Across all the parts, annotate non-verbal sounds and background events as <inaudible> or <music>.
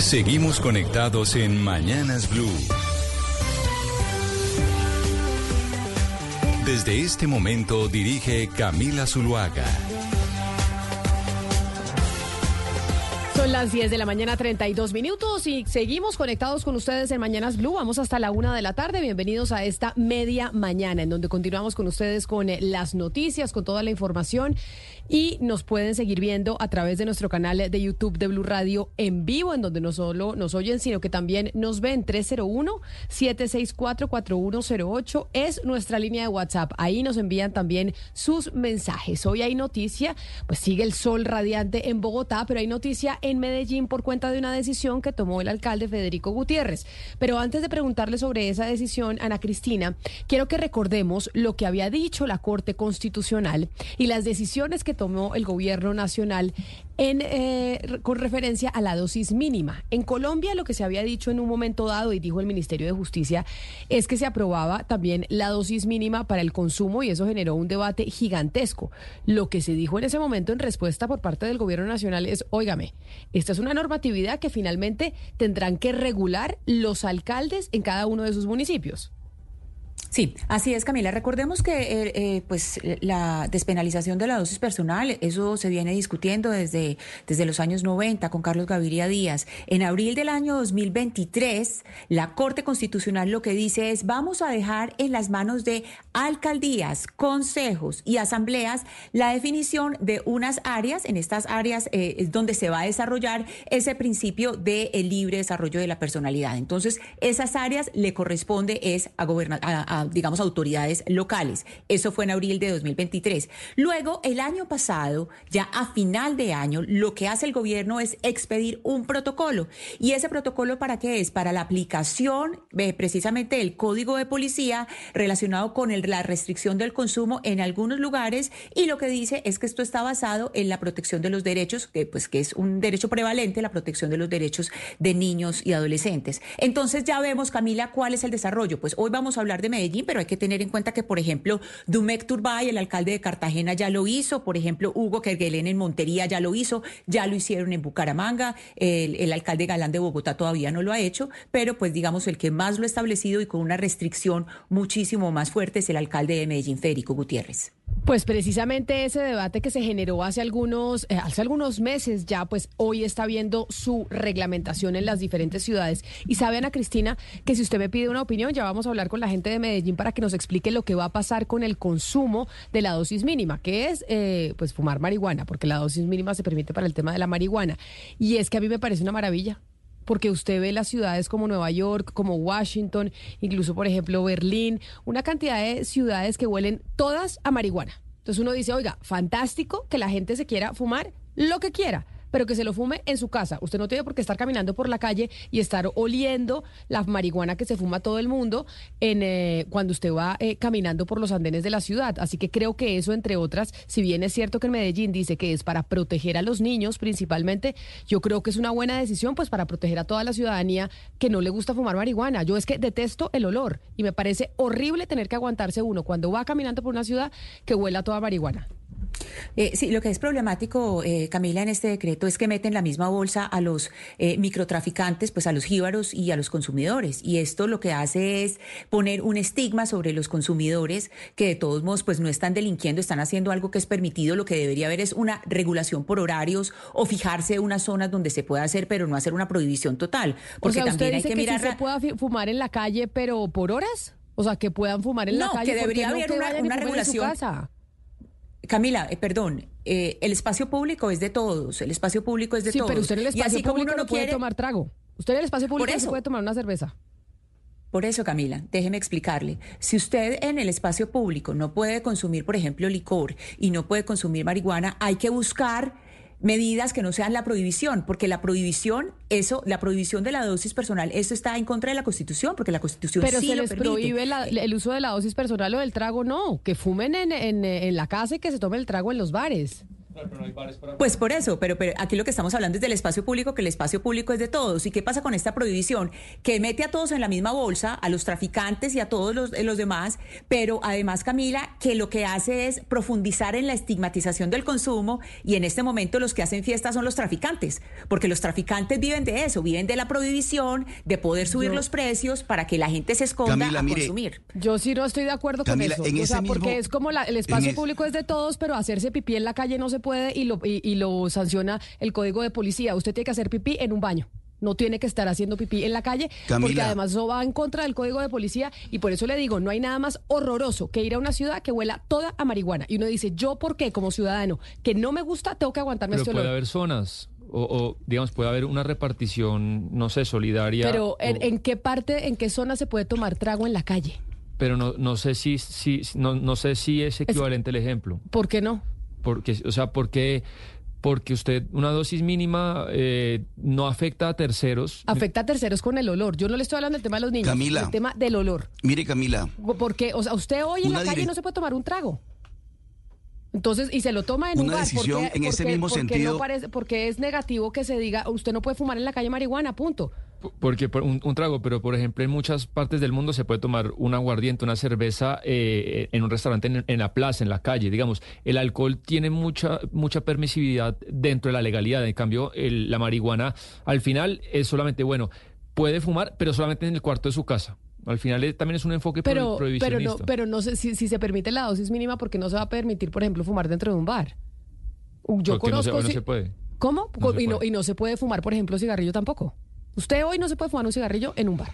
Seguimos conectados en Mañanas Blue. Desde este momento dirige Camila Zuluaga. Son las 10 de la mañana, 32 minutos y seguimos conectados con ustedes en Mañanas Blue. Vamos hasta la una de la tarde. Bienvenidos a esta media mañana en donde continuamos con ustedes con eh, las noticias, con toda la información y nos pueden seguir viendo a través de nuestro canal de YouTube de Blue Radio en vivo, en donde no solo nos oyen, sino que también nos ven 301-764-4108 es nuestra línea de WhatsApp. Ahí nos envían también sus mensajes. Hoy hay noticia, pues sigue el sol radiante en Bogotá, pero hay noticia en Medellín por cuenta de una decisión que tomó el alcalde Federico Gutiérrez. Pero antes de preguntarle sobre esa decisión, Ana Cristina, quiero que recordemos lo que había dicho la Corte Constitucional y las decisiones que tomó el gobierno nacional en, eh, con referencia a la dosis mínima. En Colombia lo que se había dicho en un momento dado, y dijo el Ministerio de Justicia, es que se aprobaba también la dosis mínima para el consumo y eso generó un debate gigantesco. Lo que se dijo en ese momento en respuesta por parte del gobierno nacional es, óigame, esta es una normatividad que finalmente tendrán que regular los alcaldes en cada uno de sus municipios. Sí, así es, Camila. Recordemos que eh, eh, pues la despenalización de la dosis personal, eso se viene discutiendo desde, desde los años 90 con Carlos Gaviria Díaz. En abril del año 2023, la Corte Constitucional lo que dice es vamos a dejar en las manos de alcaldías, consejos y asambleas la definición de unas áreas, en estas áreas eh, es donde se va a desarrollar ese principio de libre desarrollo de la personalidad. Entonces, esas áreas le corresponde es a gobernar a digamos, autoridades locales. Eso fue en abril de 2023. Luego, el año pasado, ya a final de año, lo que hace el gobierno es expedir un protocolo. ¿Y ese protocolo para qué es? Para la aplicación eh, precisamente del código de policía relacionado con la restricción del consumo en algunos lugares y lo que dice es que esto está basado en la protección de los derechos, que pues que es un derecho prevalente, la protección de los derechos de niños y adolescentes. Entonces ya vemos, Camila, cuál es el desarrollo. Pues hoy vamos a hablar de Medellín pero hay que tener en cuenta que, por ejemplo, Dumek Turbay, el alcalde de Cartagena, ya lo hizo, por ejemplo, Hugo Kerguelen en Montería ya lo hizo, ya lo hicieron en Bucaramanga, el, el alcalde Galán de Bogotá todavía no lo ha hecho, pero pues digamos el que más lo ha establecido y con una restricción muchísimo más fuerte es el alcalde de Medellín, Federico Gutiérrez. Pues precisamente ese debate que se generó hace algunos, eh, hace algunos meses ya, pues hoy está viendo su reglamentación en las diferentes ciudades. Y sabe, Ana Cristina, que si usted me pide una opinión, ya vamos a hablar con la gente de Medellín para que nos explique lo que va a pasar con el consumo de la dosis mínima, que es eh, pues fumar marihuana, porque la dosis mínima se permite para el tema de la marihuana. Y es que a mí me parece una maravilla porque usted ve las ciudades como Nueva York, como Washington, incluso por ejemplo Berlín, una cantidad de ciudades que huelen todas a marihuana. Entonces uno dice, oiga, fantástico que la gente se quiera fumar lo que quiera pero que se lo fume en su casa. Usted no tiene por qué estar caminando por la calle y estar oliendo la marihuana que se fuma todo el mundo en, eh, cuando usted va eh, caminando por los andenes de la ciudad. Así que creo que eso, entre otras, si bien es cierto que en Medellín dice que es para proteger a los niños principalmente, yo creo que es una buena decisión pues para proteger a toda la ciudadanía que no le gusta fumar marihuana. Yo es que detesto el olor y me parece horrible tener que aguantarse uno cuando va caminando por una ciudad que huela toda marihuana. Eh, sí, lo que es problemático, eh, Camila, en este decreto es que meten la misma bolsa a los eh, microtraficantes, pues a los jíbaros y a los consumidores. Y esto lo que hace es poner un estigma sobre los consumidores que de todos modos pues no están delinquiendo, están haciendo algo que es permitido. Lo que debería haber es una regulación por horarios o fijarse unas zonas donde se pueda hacer, pero no hacer una prohibición total. Porque también hay que, mirar. se pueda fumar en la calle, pero por horas. O sea, que puedan fumar en la calle. Que debería haber una, regulación. Camila, eh, perdón, eh, el espacio público es de todos, el espacio público es de todos. Sí, pero usted en el espacio público no puede tomar trago. Usted en el espacio público no puede tomar una cerveza. Por eso, Camila, déjeme explicarle. Si usted en el espacio público no puede consumir, por ejemplo, licor y no puede consumir marihuana, hay que buscar medidas que no sean la prohibición, porque la prohibición, eso, la prohibición de la dosis personal, eso está en contra de la Constitución, porque la Constitución Pero sí se lo les prohíbe el uso de la dosis personal o del trago, no, que fumen en, en, en la casa y que se tome el trago en los bares. Pues por eso, pero, pero aquí lo que estamos hablando es del espacio público, que el espacio público es de todos. ¿Y qué pasa con esta prohibición? Que mete a todos en la misma bolsa, a los traficantes y a todos los, los demás, pero además, Camila, que lo que hace es profundizar en la estigmatización del consumo y en este momento los que hacen fiesta son los traficantes, porque los traficantes viven de eso, viven de la prohibición, de poder subir los precios para que la gente se esconda a consumir. Yo sí no estoy de acuerdo con eso, o sea, porque es como el espacio público es de todos, pero hacerse pipí en la calle no se puede y lo, y, lo sanciona el código de policía. Usted tiene que hacer pipí en un baño no tiene que estar haciendo pipí en la calle, porque además eso va en contra del código de policía y por eso le digo, no hay nada más horroroso que ir a una ciudad que huela toda a marihuana. Y uno dice, yo por qué como ciudadano que no me gusta tengo que aguantarme Pero este puede haber zonas. O, digamos puede haber una repartición no sé solidaria pero ¿en, qué parte en qué zona se puede tomar trago en la calle pero no, no sé si, si no, no sé si es equivalente el ejemplo ¿por qué no? Porque, o sea, porque porque usted una dosis mínima eh, no afecta a terceros. Afecta a terceros con el olor. Yo no le estoy hablando del tema de los niños, Camila, el tema del olor. Mire, Camila. Porque, o sea, usted hoy en la calle no se puede tomar un trago. Entonces, y se lo toma en una un bar. decisión en ese mismo sentido. parece, porque es negativo que se diga, usted no puede fumar en la calle marihuana, punto. Porque un, un, trago, pero por ejemplo en muchas partes del mundo se puede tomar un aguardiente, una cerveza eh, en un restaurante en, la plaza, en la calle. Digamos, el alcohol tiene mucha mucha permisividad dentro de la legalidad. En cambio, la marihuana al final es solamente, bueno, puede fumar, pero solamente en el cuarto de su casa. Al final también es un enfoque pero, prohibicionista. Pero no, pero no sé si, si se permite la dosis mínima porque no se va a permitir, por ejemplo, fumar dentro de un bar. Yo conozco... No se, no se puede. ¿Cómo? y, no, y no se puede fumar, por ejemplo, cigarrillo tampoco. Usted hoy no se puede fumar un cigarrillo en un bar.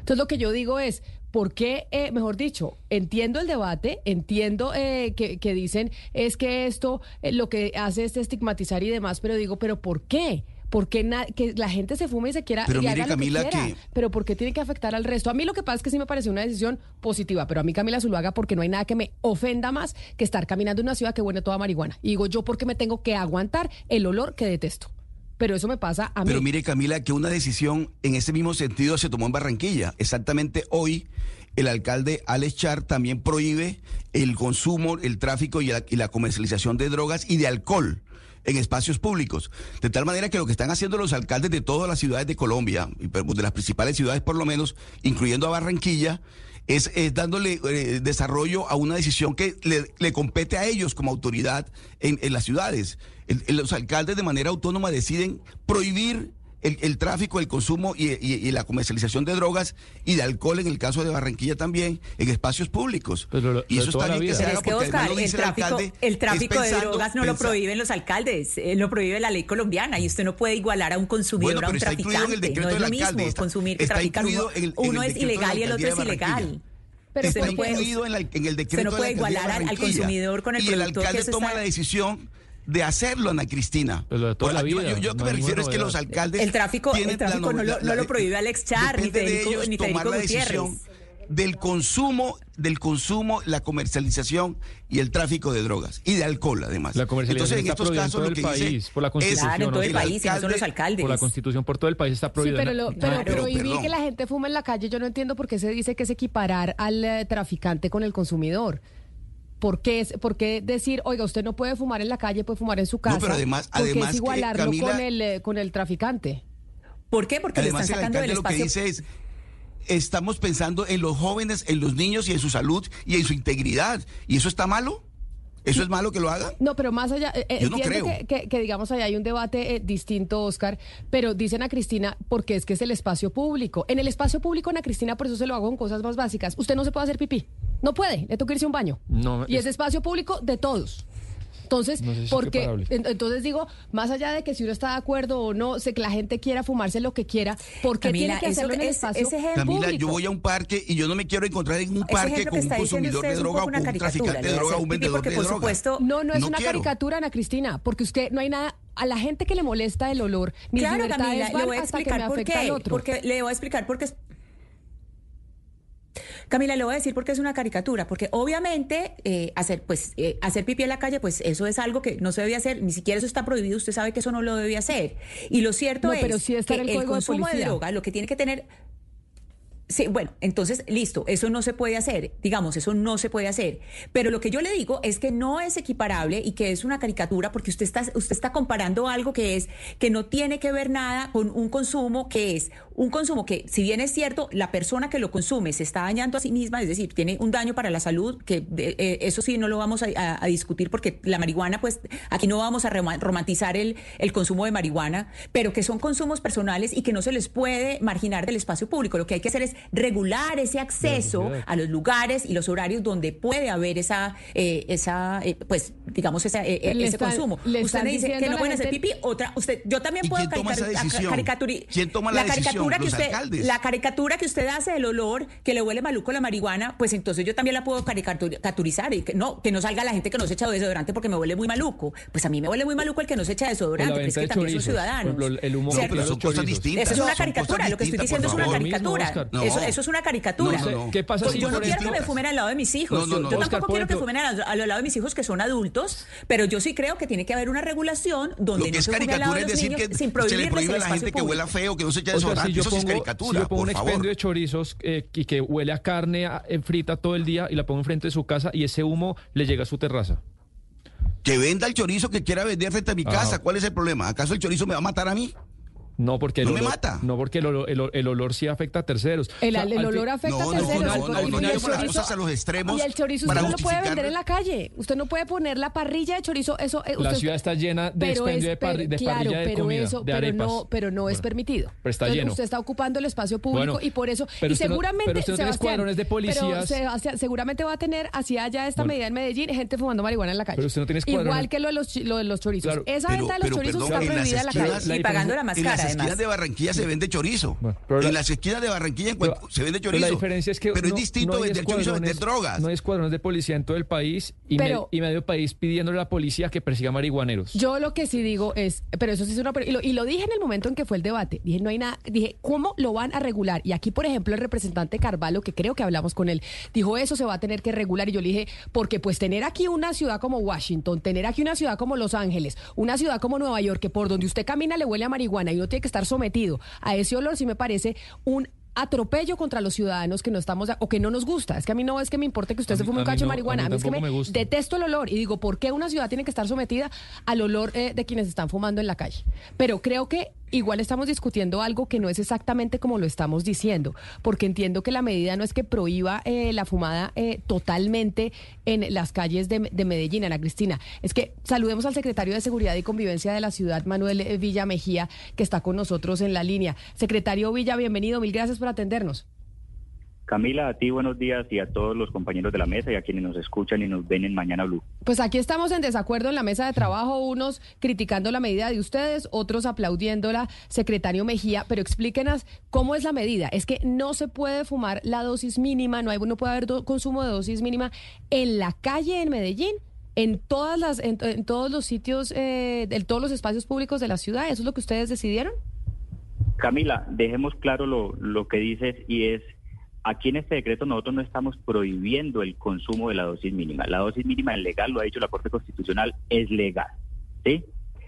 Entonces lo que yo digo es, ¿por qué, eh, mejor dicho, entiendo el debate, entiendo eh, que, dicen es que esto eh, lo que hace es estigmatizar y demás, pero digo, ¿pero por qué? ¿Por qué que la gente se fume y se quiera pero y haga Camila, que, quiera? Pero ¿por qué tiene que afectar al resto? A mí lo que pasa es que sí me parece una decisión positiva, pero a mí Camila Zuluaga porque no hay nada que me ofenda más que estar caminando en una ciudad que huele toda marihuana. Y digo yo porque me tengo que aguantar el olor que detesto. Pero eso me pasa a mí. Pero mire, Camila, que una decisión en ese mismo sentido se tomó en Barranquilla. Exactamente hoy, el alcalde Alex Char también prohíbe el consumo, el tráfico y la, comercialización de drogas y de alcohol en espacios públicos. De tal manera que lo que están haciendo los alcaldes de todas las ciudades de Colombia, de las principales ciudades por lo menos, incluyendo a Barranquilla, es, dándole eh, desarrollo a una decisión que le, compete a ellos como autoridad en, las ciudades. los alcaldes de manera autónoma deciden prohibir el, tráfico, el consumo y, la comercialización de drogas y de alcohol, en el caso de Barranquilla también, en espacios públicos. y eso está bien que se haga porque Oscar, el, tráfico, el, tráfico de drogas no lo prohíben los alcaldes, eh, lo prohíbe la ley colombiana y usted no puede igualar a un consumidor a un traficante. No es lo mismo consumir que traficar. Uno, es ilegal y el otro es ilegal. Pero está incluido en, el decreto se no puede igualar al consumidor con el y el alcalde toma la decisión de hacerlo, Ana Cristina. Pero toda la vida, yo, lo que me refiero es que los alcaldes. El tráfico, el tráfico no, lo, no, lo, prohíbe Alex Char ni Federico, de ni Federico Gutiérrez del consumo, del consumo, la comercialización y el tráfico de drogas y de alcohol además. La comercialización Entonces, en estos casos lo que país, por la constitución, claro, en todo el país, y no son los alcaldes. Por la constitución por todo el país está prohibido. Sí, pero, pero, prohibir que la gente fume en la calle, yo no entiendo por qué se dice que es equiparar al eh, traficante con el consumidor. ¿Por qué, es, ¿Por qué decir, oiga, usted no puede fumar en la calle, puede fumar en su casa? No, pero además, además es igualarlo con, el, eh, con el traficante. ¿Por qué? Porque además, le están sacando del espacio. Lo que dice es, estamos pensando en los jóvenes, en los niños y en su salud y en su integridad. ¿Y eso está malo? ¿Eso es malo que lo haga? No, pero más allá, eh, Yo no creo. Que, digamos allá hay un debate eh, distinto, Oscar, pero dicen a Cristina, porque es que es el espacio público. En el espacio público, Ana Cristina, por eso se lo hago con cosas más básicas. Usted no se puede hacer pipí. No puede, le toca irse a un baño. No, y es espacio público de todos. Entonces, porque entonces digo, más allá de que si uno está de acuerdo o no, sé que la gente quiera fumarse lo que quiera, ¿por qué tiene que hacerlo en el espacio Camila, yo voy a un parque y yo no me quiero encontrar en un parque con un consumidor de droga o un traficante de droga o un vendedor de droga. Supuesto, no, no es una caricatura, Ana Cristina, porque usted no hay nada a la gente que le molesta el olor, ni claro, Camila, le voy a explicar por qué, porque le voy a explicar porque Camila, le voy a decir porque es una caricatura, porque obviamente eh, hacer, pues, eh, hacer pipí en la calle, pues eso es algo que no se debe hacer, ni siquiera eso está prohibido, usted sabe que eso no lo debe hacer. Y lo cierto es pero sí que el, el consumo de, droga, lo que tiene que tener Sí, bueno, entonces, listo, eso no se puede hacer, digamos, eso no se puede hacer. Pero lo que yo le digo es que no es equiparable y que es una caricatura porque usted está, usted está comparando algo que es, que no tiene que ver nada con un consumo que es un consumo que, si bien es cierto, la persona que lo consume se está dañando a sí misma, es decir, tiene un daño para la salud, que eh, eso sí no lo vamos a, discutir porque la marihuana, pues aquí no vamos a romantizar el, el consumo de marihuana, pero que son consumos personales y que no se les puede marginar del espacio público. Lo que hay que hacer es regular ese acceso a los lugares y los horarios donde puede haber esa, eh, esa eh, pues, digamos, esa, eh, ese consumo. usted me dice que no pueden hacer pipí, otra, usted, yo también puedo caricaturizar. ¿Quién toma la, caricatura que usted, La caricatura que usted hace del olor que le huele maluco la marihuana, pues entonces yo también la puedo caricaturizar y que no, que no salga la gente que no se echa desodorante porque me huele muy maluco. Pues a mí me huele muy maluco el que no se echa desodorante, pero es que también son ciudadanos. El humo pero son cosas distintas. Eso es una caricatura, lo que estoy diciendo es una caricatura. Eso es una caricatura. ¿Qué pasa si yo no quiero que me fumen al lado de mis hijos. yo, tampoco quiero que fumen al, lado de mis hijos que son adultos, pero yo sí creo que tiene que haber una regulación donde no se fume al lado de los niños sin se le prohíbe a la gente que huela feo, que no se eche desodorante. Eso sí es caricatura, Si yo pongo un expendio de chorizos eh, y que huele a carne frita todo el día y la pongo enfrente de su casa y ese humo le llega a su terraza. Que venda el chorizo que quiera vender frente a mi ah. casa. ¿Cuál es el problema? ¿Acaso el chorizo me va a matar a mí? No, porque el no olor, me mata. No, porque el olor, el, olor sí afecta a terceros. El, olor afecta a terceros. No, no, no, no, las cosas a los extremos. Y el chorizo usted no lo puede vender en la calle. Usted no puede poner la parrilla de chorizo. Eso, eh, la ciudad está llena de expendio de, parrilla de comida, eso, de pero no, pero no es permitido. Pero está lleno. Usted está ocupando el espacio público y por eso. y seguramente. pero usted no escuadrones de policías. Pero seguramente va a tener, así allá esta medida en Medellín, gente fumando marihuana en la calle. Pero usted no tiene escuadrones. Igual que lo de los chorizos. Esa venta de los chorizos está prohibida en la calle. Y pagando la más cara, además. de Barranquilla se vende chorizo. en las esquinas de Barranquilla se vende chorizo. Pero la diferencia es que pero es distinto vender chorizo vender drogas. No hay escuadrones de policía en todo el país y, medio país pidiéndole a la policía que persiga marihuaneros. Yo lo que sí digo es, pero eso sí es una... Y lo, y lo dije en el momento en que fue el debate. Dije, no hay nada... Dije, ¿cómo lo van a regular? Y aquí, por ejemplo, el representante Carvalho, que creo que hablamos con él, dijo, eso se va a tener que regular. Y yo le dije, porque pues tener aquí una ciudad como Washington, tener aquí una ciudad como Los Ángeles, una ciudad como Nueva York, que por donde usted camina le huele a marihuana y uno tiene que estar sometido a ese olor, sí me parece un atropello contra los ciudadanos que no estamos o que no nos gusta. Es que a mí no es que me importe que usted se fume un cacho de marihuana. A mí, es que me, detesto el olor y digo, ¿por qué una ciudad tiene que estar sometida al olor eh, de quienes están fumando en la calle? Pero creo que igual estamos discutiendo algo que no es exactamente como lo estamos diciendo, porque entiendo que la medida no es que prohíba eh, la fumada eh, totalmente en las calles de, Medellín, Ana Cristina. Es que saludemos al secretario de Seguridad y Convivencia de la ciudad, Manuel eh, Villa Mejía, que está con nosotros en la línea. Secretario Villa, bienvenido, mil gracias por atendernos. Camila, a ti buenos días y a todos los compañeros de la mesa y a quienes nos escuchan y nos ven en Mañana Blue. Pues aquí estamos en desacuerdo en la mesa de trabajo, unos criticando la medida de ustedes, otros aplaudiéndola, secretario Mejía, pero explíquenos cómo es la medida. Es que no se puede fumar la dosis mínima, no, hay, no puede haber consumo de dosis mínima en la calle en Medellín. En todas las, en, todos los sitios, eh, en todos los espacios públicos de la ciudad, ¿eso es lo que ustedes decidieron? Camila, dejemos claro lo, lo que dices y es Aquí en este decreto nosotros no estamos prohibiendo el consumo de la dosis mínima. La dosis mínima es legal, lo ha dicho la Corte Constitucional, es legal.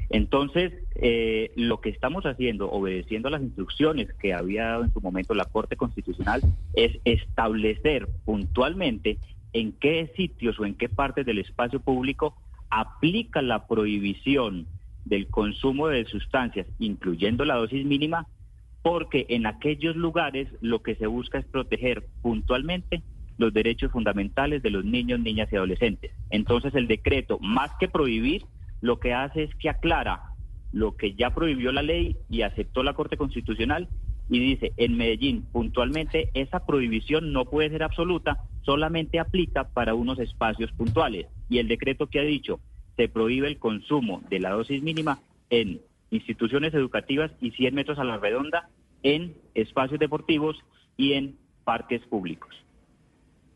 Entonces, eh, lo que estamos haciendo, obedeciendo a las instrucciones que había dado en su momento la Corte Constitucional, es establecer puntualmente en qué sitios o en qué partes del espacio público aplica la prohibición del consumo de sustancias, incluyendo la dosis mínima, porque en aquellos lugares lo que se busca es proteger puntualmente los derechos fundamentales de los niños, niñas y adolescentes. Entonces el decreto, más que prohibir, lo que hace es que aclara lo que ya prohibió la ley y aceptó la Corte Constitucional y dice, en Medellín puntualmente esa prohibición no puede ser absoluta, solamente aplica para unos espacios puntuales. Y el decreto que ha dicho, se prohíbe el consumo de la dosis mínima en instituciones educativas y 100 metros a la redonda en espacios deportivos y en parques públicos.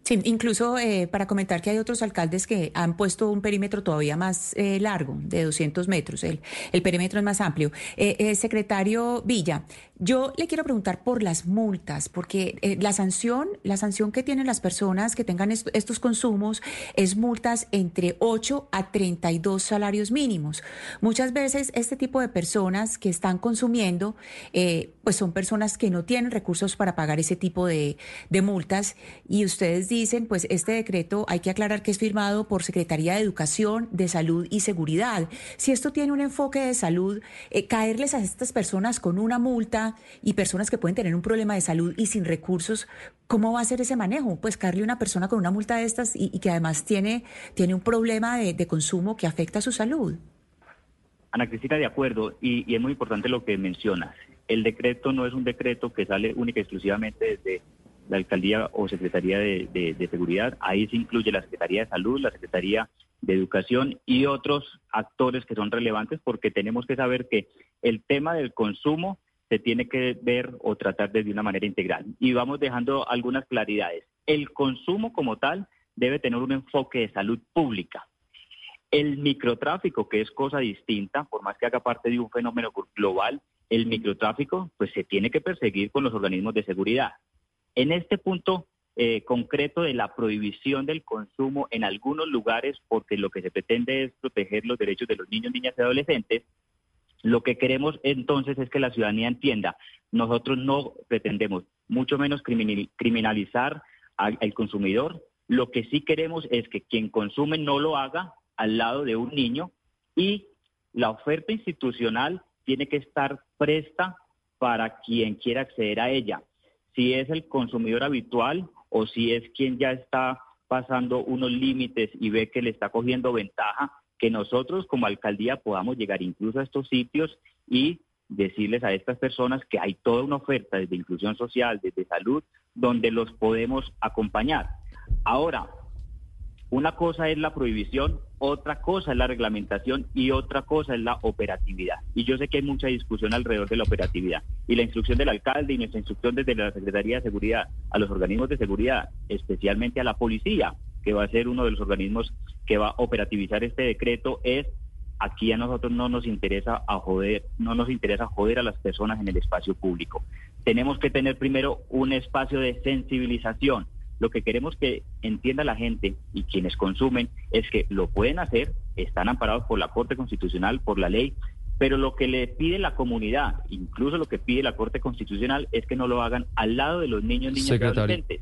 Sí, incluso eh, para comentar que hay otros alcaldes que han puesto un perímetro todavía más eh, largo, de 200 metros. El, el, perímetro es más amplio. Eh, secretario Villa, Yo le quiero preguntar por las multas, porque eh, la sanción, la sanción que tienen las personas que tengan estos consumos es multas entre 8 a 32 salarios mínimos. Muchas veces este tipo de personas que están consumiendo, eh, pues son personas que no tienen recursos para pagar ese tipo de, multas y ustedes dicen, pues este decreto hay que aclarar que es firmado por Secretaría de Educación, de Salud y Seguridad. Si esto tiene un enfoque de salud, eh, caerles a estas personas con una multa y personas que pueden tener un problema de salud y sin recursos, ¿cómo va a ser ese manejo? Pues carle una persona con una multa de estas y, que además tiene, tiene un problema de, consumo que afecta a su salud. Ana Cristina, de acuerdo, y, es muy importante lo que mencionas. El decreto no es un decreto que sale única y exclusivamente desde la alcaldía o secretaría de, seguridad. Ahí se incluye la secretaría de salud, la secretaría de educación y otros actores que son relevantes porque tenemos que saber que el tema del consumo se tiene que ver o tratar de una manera integral. Y vamos dejando algunas claridades. El consumo como tal debe tener un enfoque de salud pública. El microtráfico, que es cosa distinta, por más que haga parte de un fenómeno global, el microtráfico pues se tiene que perseguir con los organismos de seguridad. En este punto eh, concreto de la prohibición del consumo en algunos lugares, porque lo que se pretende es proteger los derechos de los niños, niñas y adolescentes, lo que queremos entonces es que la ciudadanía entienda, nosotros no pretendemos mucho menos criminalizar al, consumidor, lo que sí queremos es que quien consume no lo haga al lado de un niño y la oferta institucional tiene que estar presta para quien quiera acceder a ella. Si es el consumidor habitual o si es quien ya está pasando unos límites y ve que le está cogiendo ventaja, que nosotros como alcaldía podamos llegar incluso a estos sitios y decirles a estas personas que hay toda una oferta desde inclusión social, desde salud, donde los podemos acompañar. Ahora, una cosa es la prohibición, otra cosa es la reglamentación y otra cosa es la operatividad. Y yo sé que hay mucha discusión alrededor de la operatividad. Y la instrucción del alcalde y nuestra instrucción desde la Secretaría de Seguridad a los organismos de seguridad, especialmente a la policía, que va a ser uno de los organismos que va a operativizar este decreto, es aquí a nosotros no nos interesa a joder, no nos interesa joder a las personas en el espacio público. Tenemos que tener primero un espacio de sensibilización. Lo que queremos que entienda la gente y quienes consumen es que lo pueden hacer, están amparados por la Corte Constitucional, por la ley, pero lo que le pide la comunidad, incluso lo que pide la Corte Constitucional, es que no lo hagan al lado de los niños, niñas y adolescentes.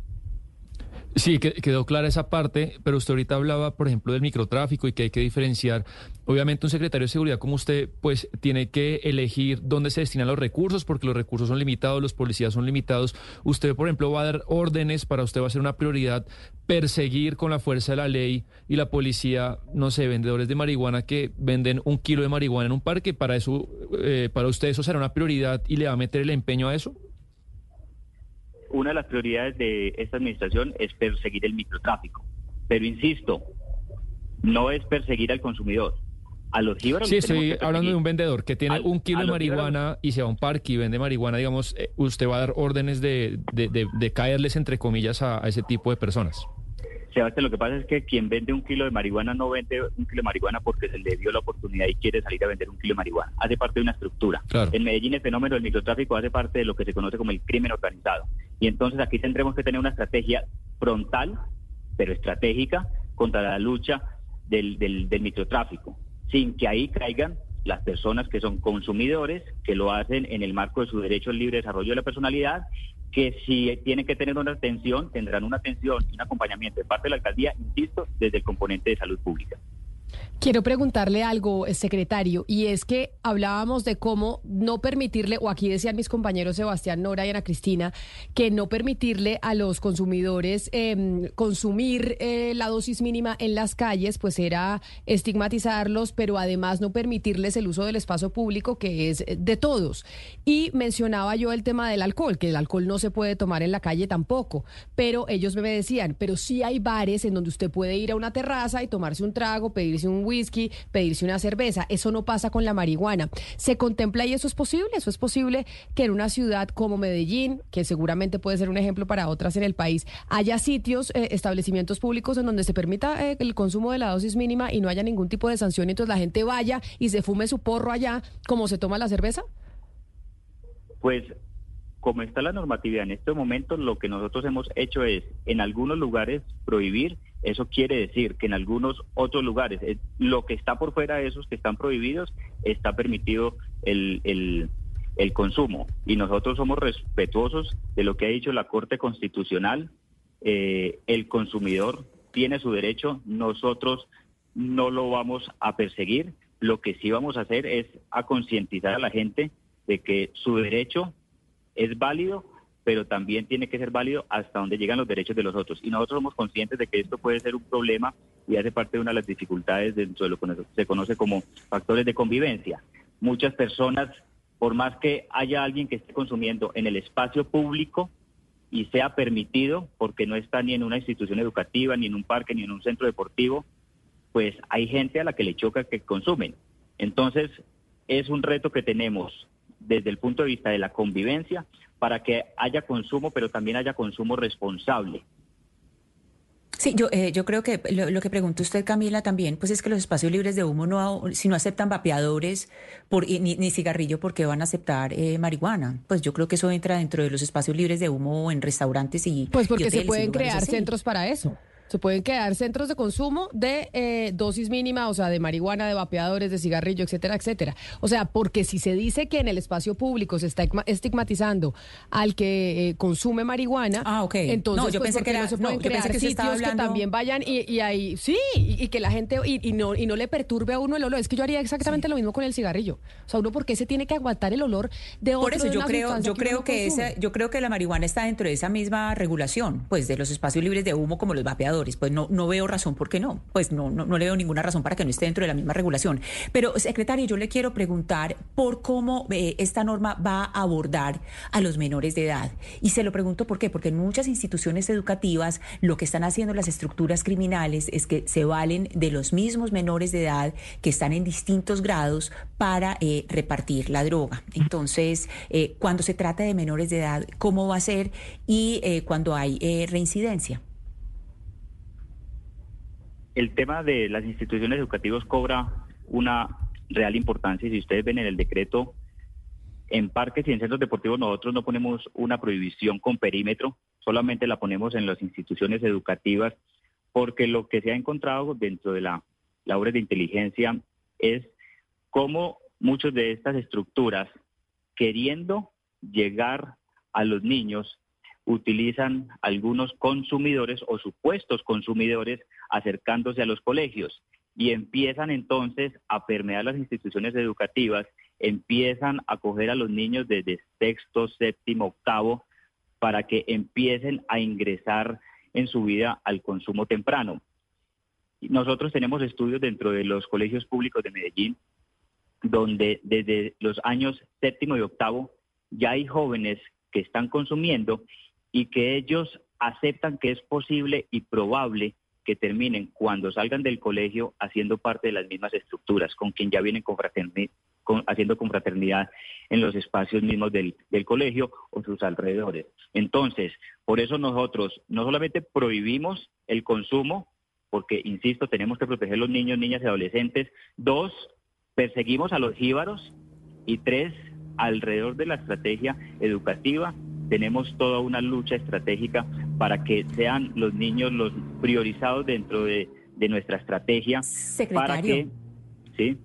Sí, quedó clara esa parte, pero usted ahorita hablaba, por ejemplo, del microtráfico y que hay que diferenciar. Obviamente un secretario de seguridad como usted, pues tiene que elegir dónde se destinan los recursos, porque los recursos son limitados, los policías son limitados. Usted, por ejemplo, va a dar órdenes, para usted va a ser una prioridad perseguir con la fuerza de la ley y la policía, no sé, vendedores de marihuana que venden un kilo de marihuana en un parque. Para eso, eh, para usted eso será una prioridad y le va a meter el empeño a eso una de las prioridades de esta administración es perseguir el microtráfico. Pero insisto, no es perseguir al consumidor. A los jíbaros. Sí, estoy hablando de un vendedor que tiene un kilo de marihuana y se va a un parque y vende marihuana, digamos, eh, usted va a dar órdenes de, de, caerles, entre comillas, a ese tipo de personas. Sebastián, lo que pasa es que quien vende un kilo de marihuana no vende un kilo de marihuana porque se le dio la oportunidad y quiere salir a vender un kilo de marihuana. Hace parte de una estructura. En Medellín el fenómeno del microtráfico hace parte de lo que se conoce como el crimen organizado. Y entonces aquí tendremos que tener una estrategia frontal, pero estratégica, contra la lucha del, del, del microtráfico, sin que ahí caigan las personas que son consumidores, que lo hacen en el marco de su derecho al libre desarrollo de la personalidad que si tienen que tener una atención, tendrán una atención y un acompañamiento de parte de la alcaldía, insisto, desde el componente de salud pública. Quiero preguntarle algo, eh, secretario, y es que hablábamos de cómo no permitirle, o aquí decían mis compañeros Sebastián Nora y Ana Cristina, que no permitirle a los consumidores em, consumir eh, la dosis mínima en las calles, pues era estigmatizarlos, pero además no permitirles el uso del espacio público, que es de todos. Y mencionaba yo el tema del alcohol, que el alcohol no se puede tomar en la calle tampoco, pero ellos me decían, pero sí hay bares en donde usted puede ir a una terraza y tomarse un trago, pedirse un whisky, pedirse una cerveza. Eso no pasa con la marihuana. ¿Se contempla y eso es posible? ¿Eso es posible que en una ciudad como Medellín, que seguramente puede ser un ejemplo para otras en el país, haya sitios, eh, establecimientos públicos en donde se permita eh, el consumo de la dosis mínima y no haya ningún tipo de sanción y entonces la gente vaya y se fume su porro allá como se toma la cerveza? Pues como está la normatividad en este momento, lo que nosotros hemos hecho es, en algunos lugares, prohibir. Eso quiere decir que en algunos otros lugares, eh, lo que está por fuera de esos que están prohibidos, está permitido el, el, el consumo. Y nosotros somos respetuosos de lo que ha dicho la Corte Constitucional. Eh, el consumidor tiene su derecho, nosotros no lo vamos a perseguir. Lo que sí vamos a hacer es a concientizar a la gente de que su derecho es válido, pero también tiene que ser válido hasta donde llegan los derechos de los otros. Y nosotros somos conscientes de que esto puede ser un problema y hace parte de una de las dificultades dentro de lo que se conoce como factores de convivencia. Muchas personas, por más que haya alguien que esté consumiendo en el espacio público y sea permitido, porque no está ni en una institución educativa, ni en un parque, ni en un centro deportivo, pues hay gente a la que le choca que consumen. Entonces, es un reto que tenemos desde el punto de vista de la convivencia para que haya consumo, pero también haya consumo responsable. Sí, yo, eh, yo creo que lo, que pregunta usted, Camila, también, pues es que los espacios libres de humo, no si no aceptan vapeadores por, ni, ni cigarrillo, ¿por qué van a aceptar eh, marihuana? Pues yo creo que eso entra dentro de los espacios libres de humo en restaurantes y... Pues porque se pueden crear centros para eso. Se pueden quedar centros de consumo de eh, dosis mínima, o sea, de marihuana, de vapeadores, de cigarrillo, etcétera, etcétera. O sea, porque si se dice que en el espacio público se está estigmatizando al que eh, consume marihuana, ah, entonces no, yo pues, pensé que no se pueden crear que sitios que también vayan y, ahí sí y, que la gente y, no y no le perturbe a uno el olor. Es que yo haría exactamente lo mismo con el cigarrillo. O sea, uno por qué se tiene que aguantar el olor de otro. Por eso yo creo, yo creo que esa, yo creo que la marihuana está dentro de esa misma regulación, pues de los espacios libres de humo como los vapeadores pues no, no veo razón por qué no, pues no, no, le veo ninguna razón para que no esté dentro de la misma regulación. Pero, secretario, yo le quiero preguntar por cómo eh, esta norma va a abordar a los menores de edad. Y se lo pregunto por qué, porque en muchas instituciones educativas lo que están haciendo las estructuras criminales es que se valen de los mismos menores de edad que están en distintos grados para eh, repartir la droga. Entonces, eh, cuando se trata de menores de edad, ¿cómo va a ser? Y cuando hay reincidencia el tema de las instituciones educativas cobra una real importancia y si ustedes ven en el decreto, en parques y en centros deportivos nosotros no ponemos una prohibición con perímetro, solamente la ponemos en las instituciones educativas porque lo que se ha encontrado dentro de la, la obra de inteligencia es cómo muchas de estas estructuras, queriendo llegar a los niños, utilizan algunos consumidores o supuestos consumidores acercándose a los colegios y empiezan entonces a permear las instituciones educativas, empiezan a coger a los niños desde sexto, séptimo, octavo, para que empiecen a ingresar en su vida al consumo temprano. Nosotros tenemos estudios dentro de los colegios públicos de Medellín, donde desde los años séptimo y octavo ya hay jóvenes que están consumiendo y que ellos aceptan que es posible y probable que terminen cuando salgan del colegio haciendo parte de las mismas estructuras, con quien ya vienen con haciendo confraternidad en los espacios mismos del, del colegio o sus alrededores. Entonces, por eso nosotros no solamente prohibimos el consumo, porque, insisto, tenemos que proteger los niños, niñas y adolescentes. Dos, perseguimos a los jíbaros. Y tres, alrededor de la estrategia educativa, tenemos toda una lucha estratégica para que sean los niños los priorizados dentro de, nuestra estrategia. Secretario. sí.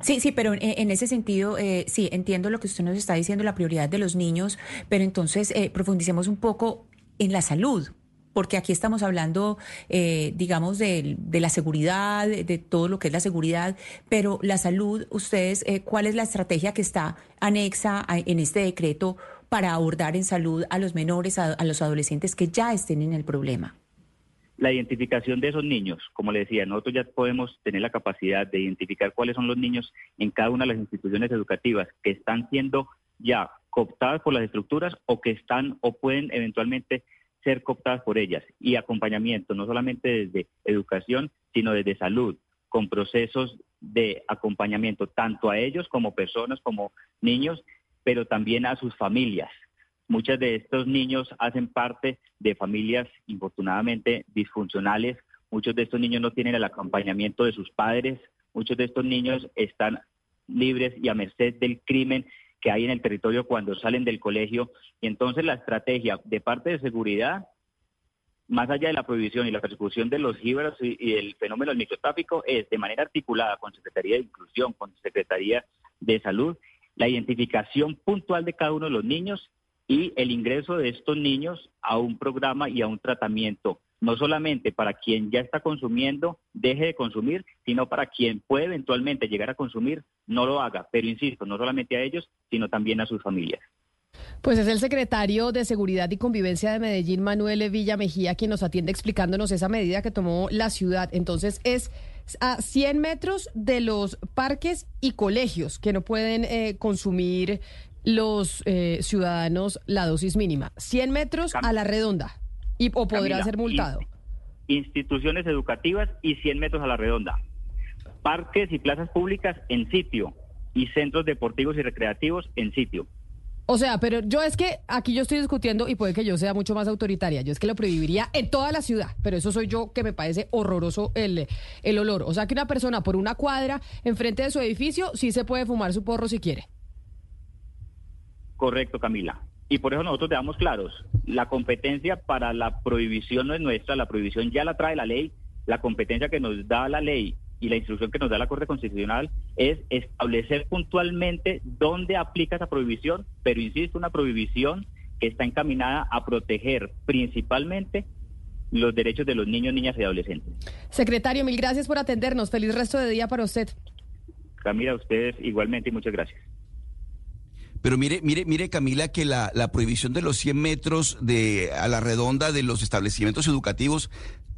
Sí, sí, pero en, ese sentido, eh, sí, entiendo lo que usted nos está diciendo, la prioridad de los niños, pero entonces eh, profundicemos un poco en la salud, porque aquí estamos hablando, eh, digamos, de, la seguridad, de todo lo que es la seguridad, pero la salud, ustedes, ¿cuál es la estrategia que está anexa en este decreto para abordar en salud a los menores, a, los adolescentes que ya estén en el problema? La identificación de esos niños, como le decía, nosotros ya podemos tener la capacidad de identificar cuáles son los niños en cada una de las instituciones educativas que están siendo ya cooptadas por las estructuras o que están o pueden eventualmente ser cooptadas por ellas. Y acompañamiento, no solamente desde educación, sino desde salud, con procesos de acompañamiento tanto a ellos como personas, como niños pero también a sus familias. Muchos de estos niños hacen parte de familias infortunadamente disfuncionales. Muchos de estos niños no tienen el acompañamiento de sus padres. Muchos de estos niños están libres y a merced del crimen que hay en el territorio cuando salen del colegio. Y entonces la estrategia de parte de seguridad, más allá de la prohibición y la persecución de los jíbaros y, el fenómeno del microtráfico, es de manera articulada con Secretaría de Inclusión, con Secretaría de Salud, la identificación puntual de cada uno de los niños y el ingreso de estos niños a un programa y a un tratamiento, no solamente para quien ya está consumiendo deje de consumir, sino para quien puede eventualmente llegar a consumir no lo haga. Pero insisto, no solamente a ellos, sino también a sus familias. Pues es el secretario de Seguridad y Convivencia de Medellín, Manuel Villa Mejía, quien nos atiende explicándonos esa medida que tomó la ciudad. Entonces es a 100 metros de los parques y colegios que no pueden eh, consumir los eh, ciudadanos la dosis mínima. 100 metros a la redonda y, o podrá ser multado. Instituciones educativas y 100 metros a la redonda. Parques y plazas públicas en sitio y centros deportivos y recreativos en sitio. O sea, pero yo es que aquí yo estoy discutiendo y puede que yo sea mucho más autoritaria. Yo es que lo prohibiría en toda la ciudad, pero eso soy yo que me parece horroroso el, el olor. O sea, que una persona por una cuadra enfrente de su edificio sí se puede fumar su porro si quiere. Correcto, Camila. Y por eso nosotros damos claros, la competencia para la prohibición no es nuestra, la prohibición ya la trae la ley, la competencia que nos da la ley y la instrucción que nos da la Corte Constitucional es establecer puntualmente dónde aplica esa prohibición, pero insisto, una prohibición que está encaminada a proteger principalmente los derechos de los niños, niñas y adolescentes. Secretario, mil gracias por atendernos. Feliz resto de día para usted. Camila, a ustedes igualmente y muchas gracias. Pero mire, mire, mire, Camila, que la, la, prohibición de los 100 metros de, a la redonda de los establecimientos educativos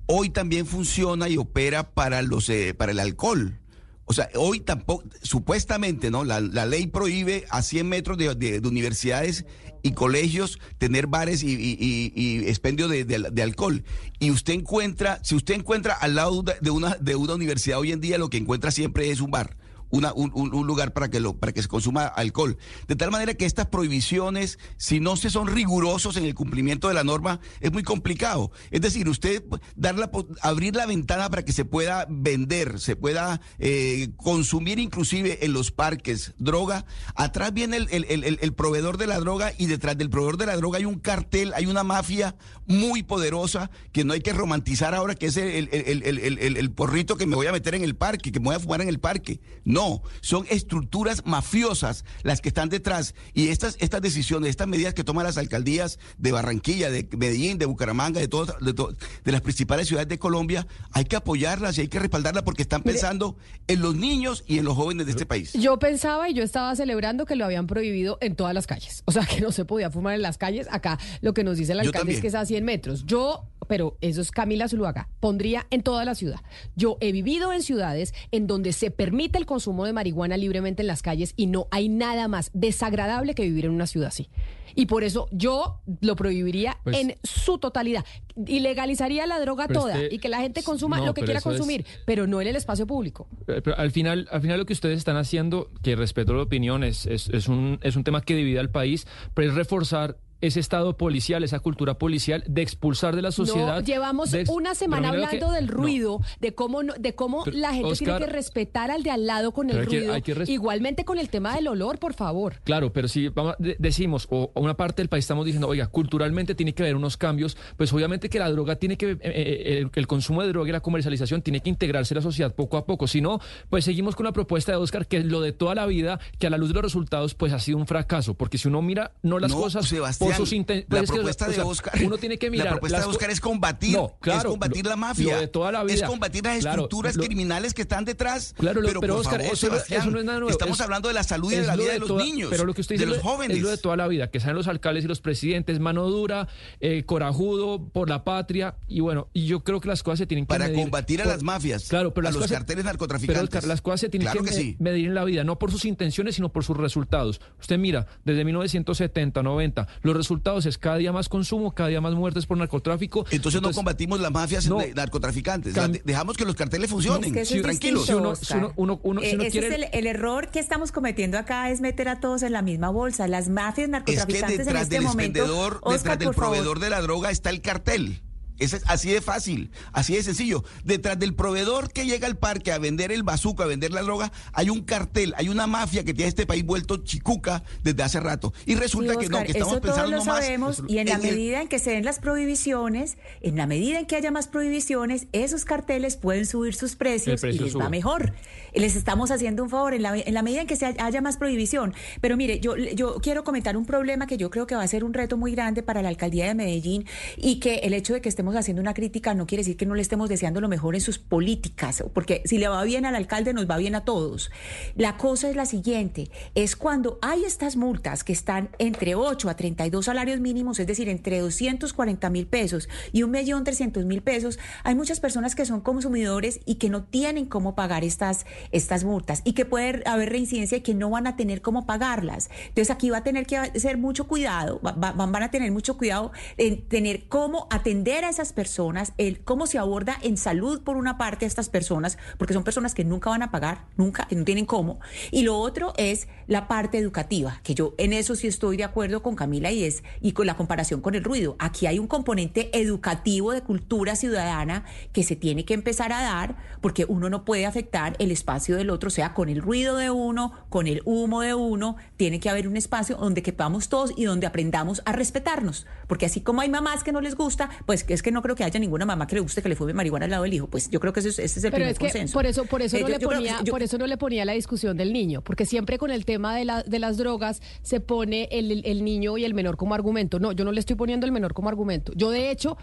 hoy también funciona y opera para los eh, para el alcohol. O sea, hoy tampoco, supuestamente, ¿no? La, ley prohíbe a 100 metros de, universidades y colegios tener bares y, y, expendio de, alcohol. Y usted encuentra, si usted encuentra al lado de una, de una universidad hoy en día, lo que encuentra siempre es un bar un, lugar para que, lo, para que se consuma alcohol. De tal manera que estas prohibiciones, si no se son rigurosos en el cumplimiento de la norma, es muy complicado. Es decir, usted dar abrir la ventana para que se pueda vender, se pueda eh, consumir inclusive en los parques droga. Atrás viene el, el, proveedor de la droga y detrás del proveedor de la droga hay un cartel, hay una mafia muy poderosa que no hay que romantizar ahora, que es el, porrito que me voy a meter en el parque, que me voy a fumar en el parque. No, son estructuras mafiosas las que están detrás y estas, estas decisiones, estas medidas que toman las alcaldías de Barranquilla, de Medellín, de Bucaramanga, de, todas, de, las principales ciudades de Colombia, hay que apoyarlas y hay que respaldarlas porque están pensando en los niños y en los jóvenes de este país. Yo pensaba y yo estaba celebrando que lo habían prohibido en todas las calles, o sea que no se podía fumar en las calles. Acá lo que nos dice el alcalde es que es a 100 metros. Yo pero eso es Camila Zuluaga, pondría en toda la ciudad. Yo he vivido en ciudades en donde se permite el consumo de marihuana libremente en las calles y no hay nada más desagradable que vivir en una ciudad así. Y por eso yo lo prohibiría pues en su totalidad. Y legalizaría la droga toda y que la gente consuma lo que quiera consumir, pero no en el espacio público. Eh, pero al final, al final lo que ustedes están haciendo, que respeto la opinión, es, es, un, es un tema que divide al país, pero es reforzar ese estado policial, esa cultura policial de expulsar de la sociedad. llevamos una semana hablando del ruido, de cómo de cómo la gente tiene que respetar al de al lado con el ruido. Igualmente con el tema del olor, por favor. Claro, pero si vamos, decimos, o una parte del país estamos diciendo, oiga, culturalmente tiene que haber unos cambios, pues obviamente que la droga tiene que, eh, eh, el, consumo de droga y la comercialización tiene que integrarse a la sociedad poco a poco. Si no, pues seguimos con la propuesta de Oscar, que es lo de toda la vida, que a la luz de los resultados, pues ha sido un fracaso. Porque si uno mira no las cosas la propuesta de Oscar, uno tiene que mirar. La propuesta de Oscar es combatir, es combatir la mafia, de toda la vida. es combatir las estructuras criminales que están detrás. Claro, pero, por Oscar, eso, no es nada nuevo. Estamos hablando de la salud y de la vida de, los niños, pero lo que usted dice de los jóvenes. Es lo de toda la vida, que sean los alcaldes y los presidentes, mano dura, eh, corajudo, por la patria, y bueno, y yo creo que las cosas se tienen que Para combatir a las mafias, claro, pero a los carteles narcotraficantes. Pero las cosas se tienen que, medir en la vida, no por sus intenciones, sino por sus resultados. Usted mira, desde 1970, 90, los resultados es cada día más consumo, cada día más muertes por narcotráfico. Entonces, no combatimos las mafias narcotraficantes, dejamos que los carteles funcionen, es tranquilos. ese es el, error que estamos cometiendo acá es meter a todos en la misma bolsa. Las mafias narcotraficantes es que detrás en este del momento, detrás del proveedor de la droga está el cartel. Es así de fácil, así de sencillo. Detrás del proveedor que llega al parque a vender el bazuco, a vender la droga, hay un cartel, hay una mafia que tiene este país vuelto chicuca desde hace rato. Y resulta que no, que estamos eso pensando todos lo más sabemos y en, la medida en que se den las prohibiciones, en la medida en que haya más prohibiciones, esos carteles pueden subir sus precios y les va mejor. Les estamos haciendo un favor en la, en la medida en que se haya más prohibición. Pero mire, yo, yo quiero comentar un problema que yo creo que va a ser un reto muy grande para la alcaldía de Medellín y que el hecho de que estemos haciendo una crítica no quiere decir que no le estemos deseando lo mejor en sus políticas, porque si le va bien al alcalde nos va bien a todos. La cosa es la siguiente, es cuando hay estas multas que están entre 8 a 32 salarios mínimos, es decir, entre 240 mil pesos y un millón trescientos mil pesos, hay muchas personas que son consumidores y que no tienen cómo pagar estas, estas multas y que puede haber reincidencia y que no van a tener cómo pagarlas. Entonces aquí va a tener que hacer mucho cuidado, van a tener mucho cuidado en tener cómo atender a esas personas, el cómo se aborda en salud por una parte a estas personas, porque son personas que nunca van a pagar, nunca, que no tienen cómo. Y lo otro es la parte educativa, que yo en eso sí estoy de acuerdo con Camila y es y con la comparación con el ruido. Aquí hay un componente educativo de cultura ciudadana que se tiene que empezar a dar, porque uno no puede afectar el espacio del otro, sea con el ruido de uno, con el humo de uno, tiene que haber un espacio donde quepamos todos y donde aprendamos a respetarnos, porque así como hay mamás que no les gusta, pues es que no creo que haya ninguna mamá que le guste que le fume marihuana al lado del hijo. Pues yo creo que ese, es el Pero primer es que Por eso, por eso, no le ponía, por eso no le ponía la discusión del niño, porque siempre con el tema de, la, de las drogas se pone el, el niño y el menor como argumento. No, yo no le estoy poniendo el menor como argumento. Yo, de hecho,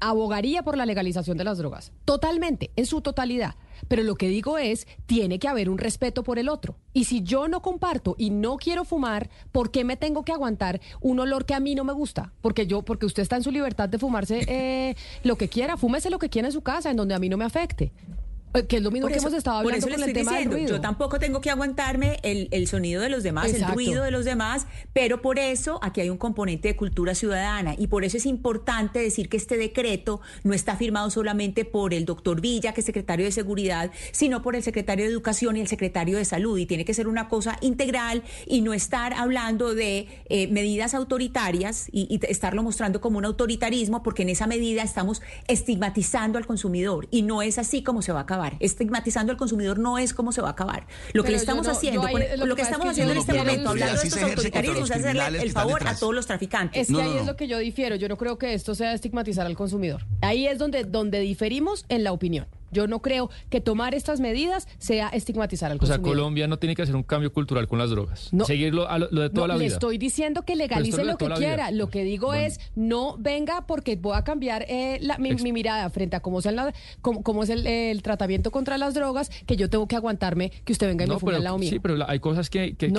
abogaría por la legalización de las drogas, totalmente, en su totalidad. Pero lo que digo es, tiene que haber un respeto por el otro. Y si yo no comparto y no quiero fumar, ¿por qué me tengo que aguantar un olor que a mí no me gusta? Porque yo, porque usted está en su libertad de fumarse eh, lo que quiera, fúmese lo que quiera en su casa, en donde a mí no me afecte. Eh, que es lo mismo que hemos estado hablando con el tema diciendo, Yo tampoco tengo que aguantarme el, el sonido de los demás, el ruido de los demás, pero por eso aquí hay un componente de cultura ciudadana y por eso es importante decir que este decreto no está firmado solamente por el doctor Villa, que es secretario de Seguridad, sino por el secretario de Educación y el secretario de Salud. Y tiene que ser una cosa integral y no estar hablando de eh, medidas autoritarias y, y estarlo mostrando como un autoritarismo, porque en esa medida estamos estigmatizando al consumidor y no es así como se va a acabar. Estigmatizando al consumidor no es como se va a acabar. Lo que le estamos haciendo, lo, que, estamos haciendo en este momento, hablando de estos autoritarismos, es hacerle el favor a todos los traficantes. Es que ahí es lo que yo difiero. Yo no creo que esto sea estigmatizar al consumidor. Ahí es donde, donde diferimos en la opinión. Yo no creo que tomar estas medidas sea estigmatizar al consumidor. O sea, Colombia no tiene que hacer un cambio cultural con las drogas. No, Seguirlo a lo, de toda la vida. Le estoy diciendo que legalice lo que quiera. Lo que digo es, no venga porque voy a cambiar eh, mi, mirada frente a cómo, la, cómo, es el, tratamiento contra las drogas, que yo tengo que aguantarme que usted venga y me fume al lado mío. Sí, pero hay cosas que, que,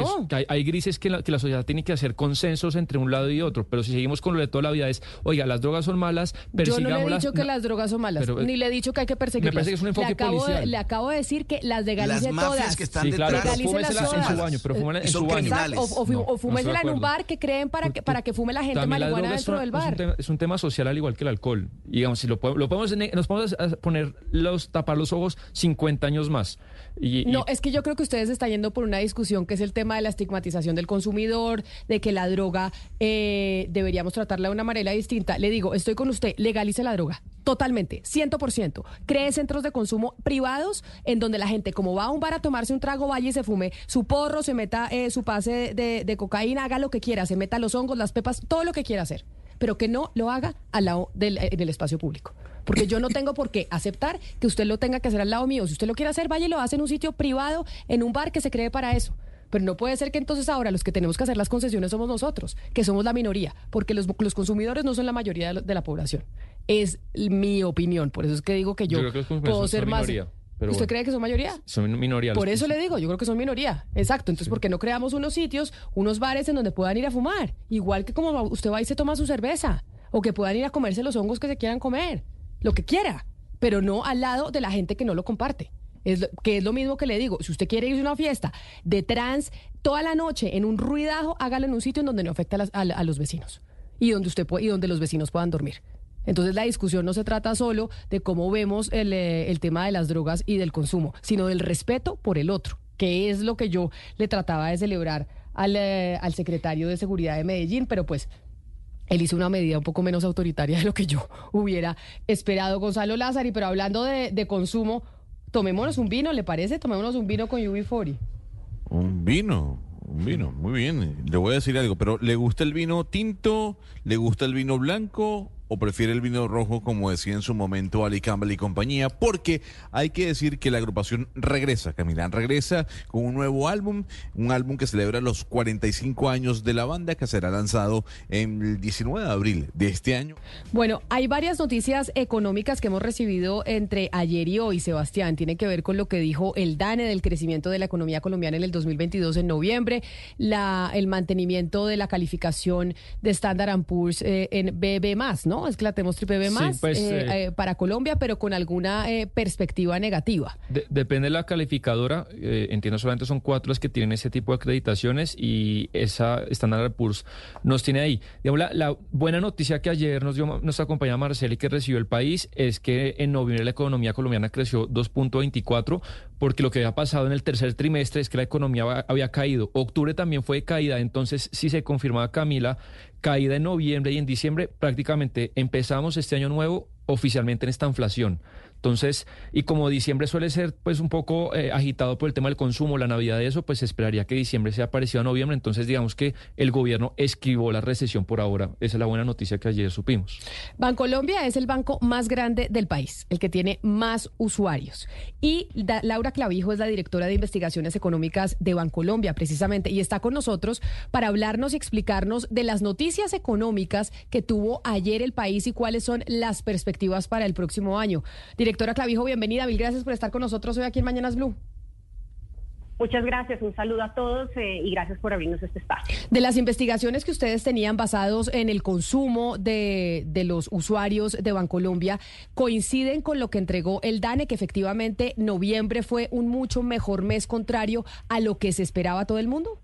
hay, grises que la, que la sociedad tiene que hacer consensos entre un lado y otro. Pero si seguimos con lo de toda la vida es, oiga, las drogas son malas, persigámoslas. Yo no le he dicho que las drogas son malas, ni le he dicho que hay que perseguirlas. Parece que es un enfoque le acabo de decir que las legalice las mafias todas. que están sí, detrás. Claro, en su baño, pero en su criminales. O, o, no, fúmesela en un bar que creen para que, para que fume la gente marihuana dentro del bar. Es un, tema, es un, tema, social al igual que el alcohol. Y digamos, si lo, lo podemos, nos podemos poner los, tapar los ojos 50 años más. No, es que yo creo que ustedes están yendo por una discusión que es el tema de la estigmatización del consumidor, de que la droga eh, deberíamos tratarla de una manera distinta. Le digo, estoy con usted, legalice la droga. Totalmente, 100%. Cree centros de consumo privados en donde la gente, como va a un bar a tomarse un trago, vaya y se fume su porro, se meta eh, su pase de, cocaína, haga lo que quiera, se meta los hongos, las pepas, todo lo que quiera hacer. Pero que no lo haga al lado del en el espacio público. Porque yo no tengo por qué aceptar que usted lo tenga que hacer al lado mío. Si usted lo quiere hacer, vaya y lo hace en un sitio privado, en un bar que se cree para eso. Pero no puede ser que entonces ahora los que tenemos que hacer las concesiones somos nosotros, que somos la minoría, porque los, los consumidores no son la mayoría de la población es mi opinión. Por eso es que digo que yo, puedo ser más. ¿Usted cree que son mayoría? Son minoría. Por eso le digo, yo creo que son minoría. Exacto. Entonces, ¿por qué no creamos unos sitios, unos bares en donde puedan ir a fumar? Igual que como usted va y se toma su cerveza. O que puedan ir a comerse los hongos que se quieran comer. Lo que quiera. Pero no al lado de la gente que no lo comparte. Es que es lo mismo que le digo. Si usted quiere irse a una fiesta de trans toda la noche en un ruidajo, hágalo en un sitio en donde no afecte a, los vecinos. Y donde, usted y donde los vecinos puedan dormir. Entonces la discusión no se trata solo de cómo vemos eh, el, tema de las drogas y del consumo, sino del respeto por el otro, que es lo que yo le trataba de celebrar al, eh, al secretario de Seguridad de Medellín, pero pues él hizo una medida un poco menos autoritaria de lo que yo hubiera esperado. Gonzalo Lázari, pero hablando de, consumo, tomémonos un vino, ¿le parece? Tomémonos un vino con UB40. Un vino, un vino, muy bien. Le voy a decir algo, pero ¿le gusta el vino tinto? ¿Le gusta el vino blanco? O prefiere el vino rojo, como decía en su momento Ali Campbell y compañía, porque hay que decir que la agrupación regresa, Camila, regresa con un nuevo álbum, un álbum que celebra los 45 años de la banda, que será lanzado el 19 de abril de este año. Bueno, hay varias noticias económicas que hemos recibido entre ayer y hoy, Sebastián. Tiene que ver con lo que dijo el DANE del crecimiento de la economía colombiana en el 2022 en noviembre, la, el mantenimiento de la calificación de Standard Poor's eh, en BB+, ¿no? Es que la tenemos triple B más pues, eh, eh, eh, para Colombia, pero con alguna perspectiva negativa. depende de la calificadora. entiendo solamente son cuatro las que tienen ese tipo de acreditaciones y esa Standard Poor's nos tiene ahí. Digamos, la, buena noticia que ayer nos dio nuestra compañera Marceli que recibió el país es que en noviembre la economía colombiana creció 2.24 porque lo que había pasado en el tercer trimestre es que la economía había caído. Octubre también fue caída, entonces si se confirmaba Camila caída en noviembre y en diciembre, prácticamente empezamos este año nuevo oficialmente en esta inflación. Entonces, y como diciembre suele ser pues un poco eh, agitado por el tema del consumo, la Navidad de eso, pues esperaría que diciembre sea parecido a noviembre. Entonces, digamos que el gobierno esquivó la recesión por ahora. Esa es la buena noticia que ayer supimos. Bancolombia es el banco más grande del país, el que tiene más usuarios. Y Laura Clavijo es la directora de investigaciones económicas de Bancolombia, precisamente, y está con nosotros para hablarnos y explicarnos de las noticias económicas que tuvo ayer el país y cuáles son las perspectivas para el próximo año. Clavijo, bienvenida. Mil gracias por estar con nosotros hoy aquí en Mañanas Blue. Muchas gracias, un saludo a todos eh, y gracias por abrirnos este espacio. De las investigaciones que ustedes tenían basados en el consumo de, de los usuarios de Bancolombia, ¿coinciden con lo que entregó el DANE, que efectivamente noviembre fue un mucho mejor mes contrario a lo que se esperaba todo el mundo?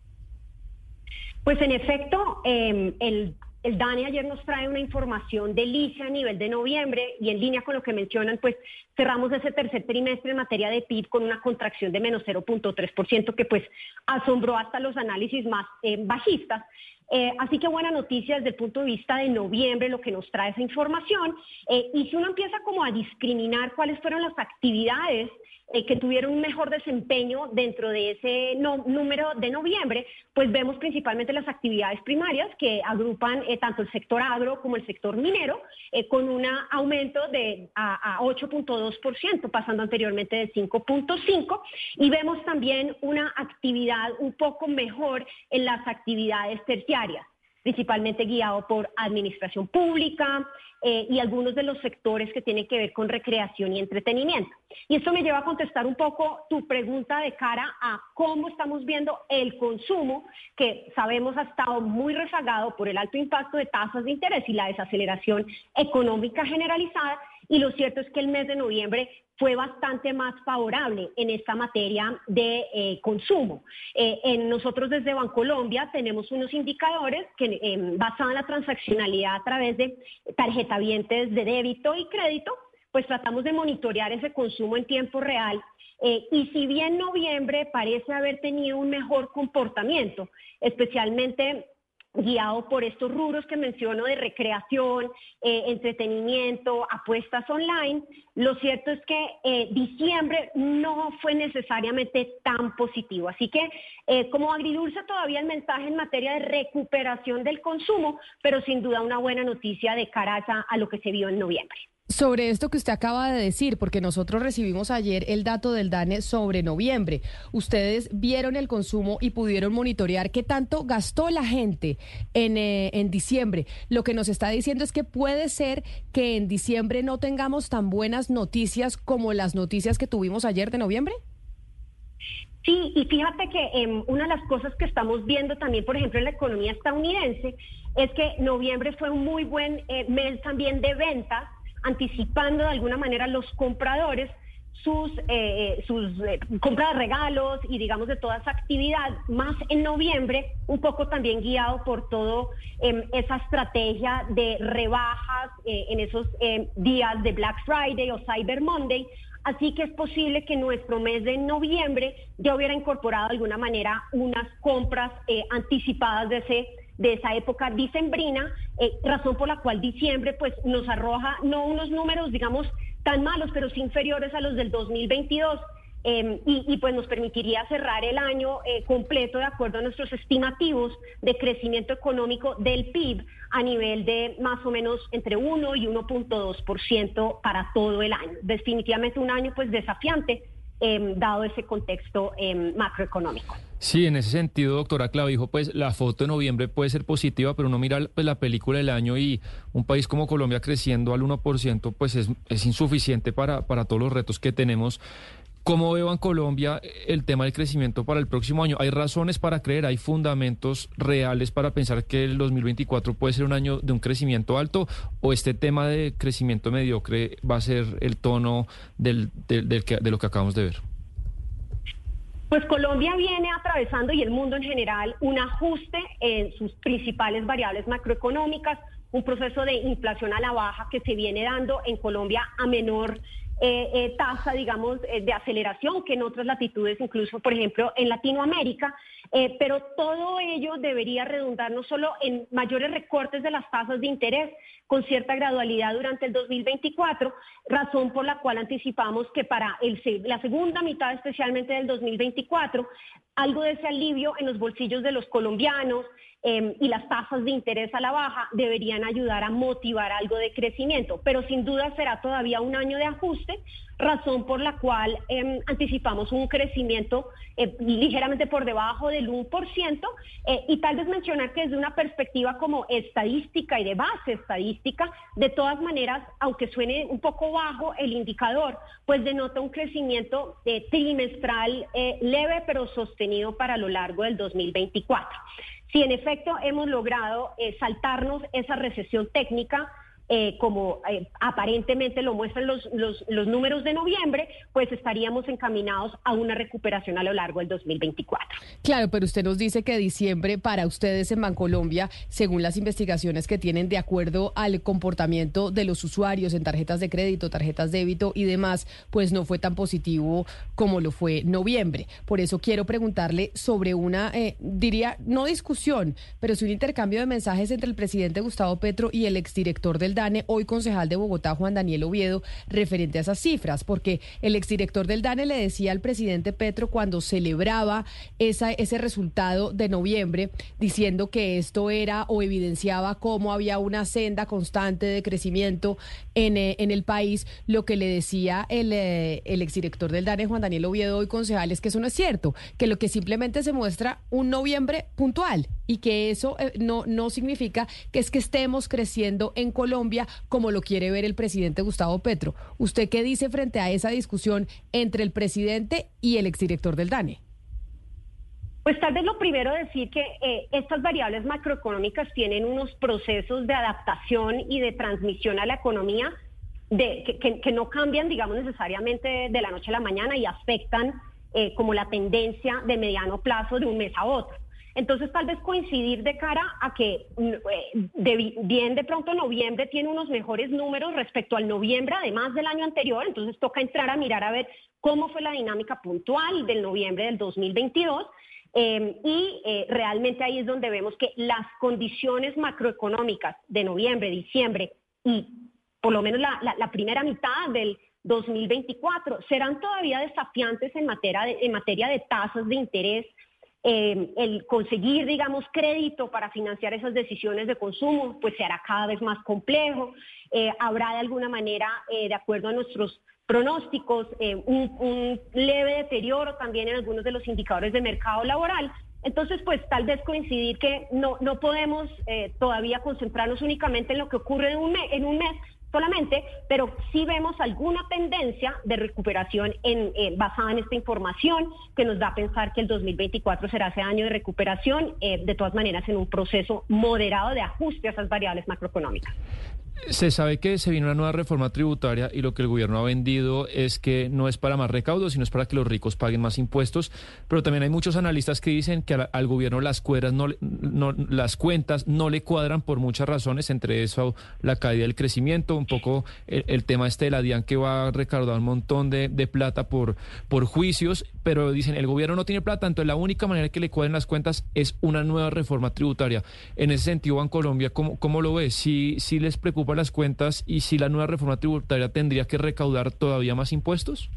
Pues en efecto, eh, el el DANE ayer nos trae una información de ICE a nivel de noviembre y en línea con lo que mencionan, pues cerramos ese tercer trimestre en materia de PIB con una contracción de menos 0.3% que pues asombró hasta los análisis más eh, bajistas. Eh, así que buena noticia desde el punto de vista de noviembre lo que nos trae esa información. Eh, y si uno empieza como a discriminar cuáles fueron las actividades eh, que tuvieron un mejor desempeño dentro de ese número de noviembre, pues vemos principalmente las actividades primarias que agrupan eh, tanto el sector agro como el sector minero, eh, con un aumento de a, a 8.2%, pasando anteriormente de 5.5%, y vemos también una actividad un poco mejor en las actividades terciarias principalmente guiado por administración pública eh, y algunos de los sectores que tienen que ver con recreación y entretenimiento. Y esto me lleva a contestar un poco tu pregunta de cara a cómo estamos viendo el consumo, que sabemos ha estado muy rezagado por el alto impacto de tasas de interés y la desaceleración económica generalizada. Y lo cierto es que el mes de noviembre fue bastante más favorable en esta materia de eh, consumo. Eh, en nosotros desde Bancolombia tenemos unos indicadores que eh, basados en la transaccionalidad a través de tarjetavientes de débito y crédito, pues tratamos de monitorear ese consumo en tiempo real y si bien noviembre parece haber tenido un mejor comportamiento, especialmente guiado por estos rubros que menciono de recreación, eh, entretenimiento, apuestas online. Lo cierto es que eh, diciembre no fue necesariamente tan positivo. Así que eh, como agridulce todavía el mensaje en materia de recuperación del consumo, pero sin duda una buena noticia de cara a lo que se vio en noviembre. Sobre esto que usted acaba de decir, porque nosotros recibimos ayer el dato del DANE sobre noviembre. Ustedes vieron el consumo y pudieron monitorear qué tanto gastó la gente en, eh, en diciembre. Lo que nos está diciendo es que puede ser que en diciembre no tengamos tan buenas noticias como las noticias que tuvimos ayer de noviembre. Sí, y fíjate que em, una de las cosas que estamos viendo también, por ejemplo, en la economía estadounidense, es que noviembre fue un muy buen eh, mes también de ventas anticipando de alguna manera los compradores sus, eh, eh, eh, compras de regalos y digamos de toda esa actividad, más en noviembre, un poco también guiado por todo em, esa estrategia de rebajas en esos em, días de Black Friday o Cyber Monday. Así que es posible que nuestro mes de noviembre ya hubiera incorporado de alguna manera unas compras anticipadas de ese de esa época dicembrina, eh, razón por la cual diciembre pues nos arroja no unos números, digamos, tan malos, pero sí inferiores a los del 2022. Em, y, pues nos permitiría cerrar el año eh, completo de acuerdo a nuestros estimativos de crecimiento económico del PIB a nivel de más o menos entre 1 y 1.2% para todo el año. Definitivamente un año pues desafiante em, dado ese contexto em, macroeconómico. Sí, en ese sentido, doctora Clavijo, pues la foto de noviembre puede ser positiva, pero uno mira pues, la película del año y un país como Colombia creciendo al 1%, pues es, es insuficiente para, para todos los retos que tenemos. ¿Cómo veo en Colombia el tema del crecimiento para el próximo año? ¿Hay razones para creer, hay fundamentos reales para pensar que el 2024 puede ser un año de un crecimiento alto o este tema de crecimiento mediocre va a ser el tono de lo que acabamos de ver? Pues Colombia viene atravesando y el mundo en general un ajuste en sus principales variables macroeconómicas, un proceso de inflación a la baja que se viene dando en Colombia a menor eh, eh, tasa, digamos, eh, de aceleración que en otras latitudes, incluso, por ejemplo, en Latinoamérica. pero todo ello debería redundar no solo en mayores recortes de las tasas de interés con cierta gradualidad durante el 2024, razón por la cual anticipamos que para el, la segunda mitad, especialmente del 2024, algo de ese alivio en los bolsillos de los colombianos, Em, y las tasas de interés a la baja deberían ayudar a motivar algo de crecimiento, pero sin duda será todavía un año de ajuste, razón por la cual em, anticipamos un crecimiento eh, ligeramente por debajo del 1%, eh, y tal vez mencionar que desde una perspectiva como estadística y de base estadística, de todas maneras, aunque suene un poco bajo el indicador, pues denota un crecimiento eh, trimestral leve pero sostenido para lo largo del 2024. Si en efecto hemos logrado eh, saltarnos esa recesión técnica, eh, como eh, aparentemente lo muestran los, los, números de noviembre, pues estaríamos encaminados a una recuperación a lo largo del 2024. Claro, pero usted nos dice que diciembre para ustedes en Bancolombia, según las investigaciones que tienen de acuerdo al comportamiento de los usuarios en tarjetas de crédito, tarjetas de débito y demás, pues no fue tan positivo como lo fue noviembre. Por eso quiero preguntarle sobre una, eh, diría, no discusión, pero sí un intercambio de mensajes entre el presidente Gustavo Petro y el exdirector del DANE, hoy concejal de Bogotá, Juan Daniel Oviedo, referente a esas cifras, porque el exdirector del DANE le decía al presidente Petro cuando celebraba esa, ese resultado de noviembre, diciendo que esto era o evidenciaba cómo había una senda constante de crecimiento en, eh, en el país, lo que le decía el, eh, el exdirector del DANE, Juan Daniel Oviedo, hoy concejal, es que eso no es cierto, que lo que simplemente se muestra un noviembre puntual y que eso eh, no, no significa que es que estemos creciendo en Colombia como lo quiere ver el presidente Gustavo Petro. ¿Usted qué dice frente a esa discusión entre el presidente y el exdirector del DANE? Pues tal vez lo primero decir que eh, estas variables macroeconómicas tienen unos procesos de adaptación y de transmisión a la economía de, que, no cambian, digamos, necesariamente de la noche a la mañana y afectan eh, como la tendencia de mediano plazo de un mes a otro. Entonces, tal vez coincidir de cara a que mm, eh, bien de pronto noviembre tiene unos mejores números respecto al noviembre, además del año anterior, entonces toca entrar a mirar a ver cómo fue la dinámica puntual del noviembre del 2022. Em, y eh, realmente ahí es donde vemos que las condiciones macroeconómicas de noviembre, diciembre y por lo menos la, primera mitad del 2024 serán todavía desafiantes en materia en materia de tasas de interés eh, el conseguir, digamos, crédito para financiar esas decisiones de consumo, pues se hará cada vez más complejo. Eh, habrá de alguna manera, eh, de acuerdo a nuestros pronósticos, un, leve deterioro también en algunos de los indicadores de mercado laboral. Entonces, pues tal vez coincidir que no, no podemos todavía concentrarnos únicamente en lo que ocurre en un, en un mes, solamente, pero sí vemos alguna tendencia de recuperación en, basada en esta información que nos da a pensar que el 2024 será ese año de recuperación, eh, de todas maneras en un proceso moderado de ajuste a esas variables macroeconómicas. Se sabe que se viene una nueva reforma tributaria y lo que el gobierno ha vendido es que no es para más recaudos, sino es para que los ricos paguen más impuestos. Pero también hay muchos analistas que dicen que al, gobierno las, cuerdas no, las cuentas no le cuadran por muchas razones, entre eso la caída del crecimiento, un poco el, tema este de la DIAN que va a recaudar un montón de, plata por, por juicios, pero dicen el gobierno no tiene plata, entonces la única manera que le cuadren las cuentas es una nueva reforma tributaria. En ese sentido, Colombia ¿cómo, cómo lo ve? Si, si les preocupa las cuentas y si la nueva reforma tributaria tendría que recaudar todavía más impuestos?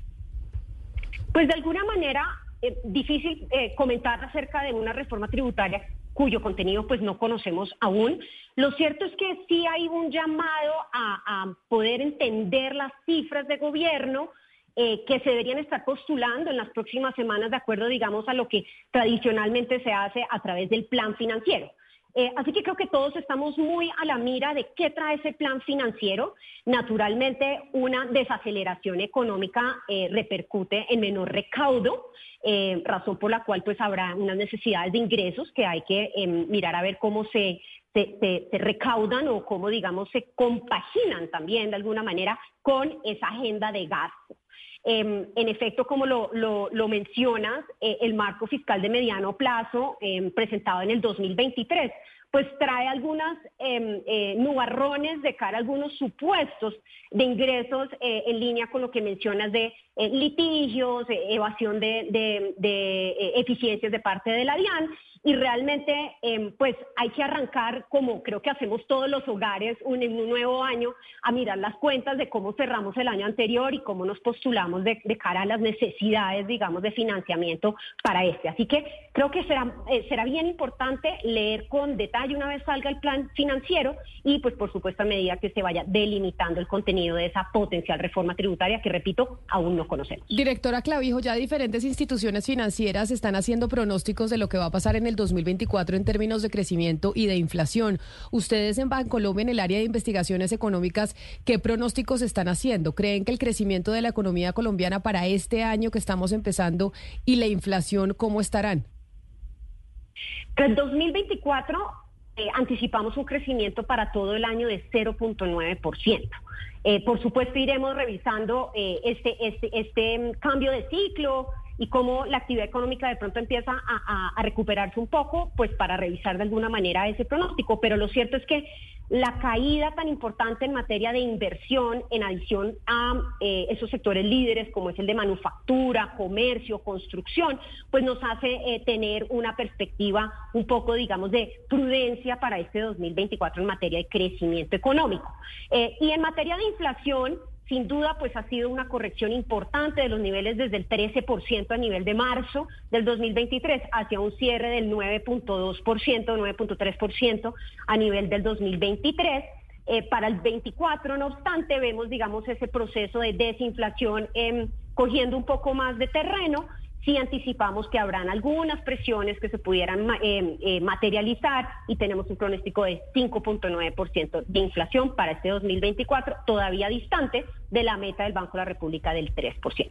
Pues de alguna manera, eh, difícil eh, comentar acerca de una reforma tributaria cuyo contenido pues no conocemos aún. Lo cierto es que sí hay un llamado a, poder entender las cifras de gobierno, eh, que se deberían estar postulando en las próximas semanas de acuerdo, digamos, a lo que tradicionalmente se hace a través del plan financiero. Eh, así que creo que todos estamos muy a la mira de qué trae ese plan financiero. Naturalmente, una desaceleración económica eh, repercute en menor recaudo, eh, razón por la cual pues habrá unas necesidades de ingresos que hay que em, mirar a ver cómo se, se, recaudan o cómo, digamos, se compaginan también de alguna manera con esa agenda de gasto. Em, en efecto, como lo, mencionas, eh, el marco fiscal de mediano plazo em, presentado en el 2023 pues trae algunas em, eh, nubarrones de cara a algunos supuestos de ingresos eh, en línea con lo que mencionas de litigios, evasión de, de eficiencias de parte de la DIAN y realmente em, pues hay que arrancar como creo que hacemos todos los hogares en un nuevo año a mirar las cuentas de cómo cerramos el año anterior y cómo nos postulamos de, cara a las necesidades digamos de financiamiento para este. Así que creo que será, eh, será bien importante leer con detalle una vez salga el plan financiero y pues por supuesto a medida que se vaya delimitando el contenido de esa potencial reforma tributaria que repito aún no conocemos. Directora Clavijo, ya diferentes instituciones financieras están haciendo pronósticos de lo que va a pasar en el 2024 en términos de crecimiento y de inflación. Ustedes en Bancolombia, en el área de investigaciones económicas, ¿qué pronósticos están haciendo? ¿Creen que el crecimiento de la economía colombiana para este año que estamos empezando y la inflación, cómo estarán? En 2024 eh, anticipamos un crecimiento para todo el año de 0.9%. Eh, por supuesto, iremos revisando eh, este, este, este mm, cambio de ciclo, y cómo la actividad económica de pronto empieza a, recuperarse un poco, pues para revisar de alguna manera ese pronóstico. Pero lo cierto es que la caída tan importante en materia de inversión, en adición a eh, esos sectores líderes como es el de manufactura, comercio, construcción, pues nos hace eh, tener una perspectiva un poco, digamos, de prudencia para este 2024 en materia de crecimiento económico. Eh, y en materia de inflación, sin duda, pues ha sido una corrección importante de los niveles desde el 13% a nivel de marzo del 2023 hacia un cierre del 9.2%, 9.3% a nivel del 2023. Eh, para el 24, no obstante, vemos, digamos, ese proceso de desinflación em, cogiendo un poco más de terreno sí anticipamos que habrán algunas presiones que se pudieran eh, eh, materializar y tenemos un pronóstico de 5.9% de inflación para este 2024, todavía distante de la meta del Banco de la República del 3%.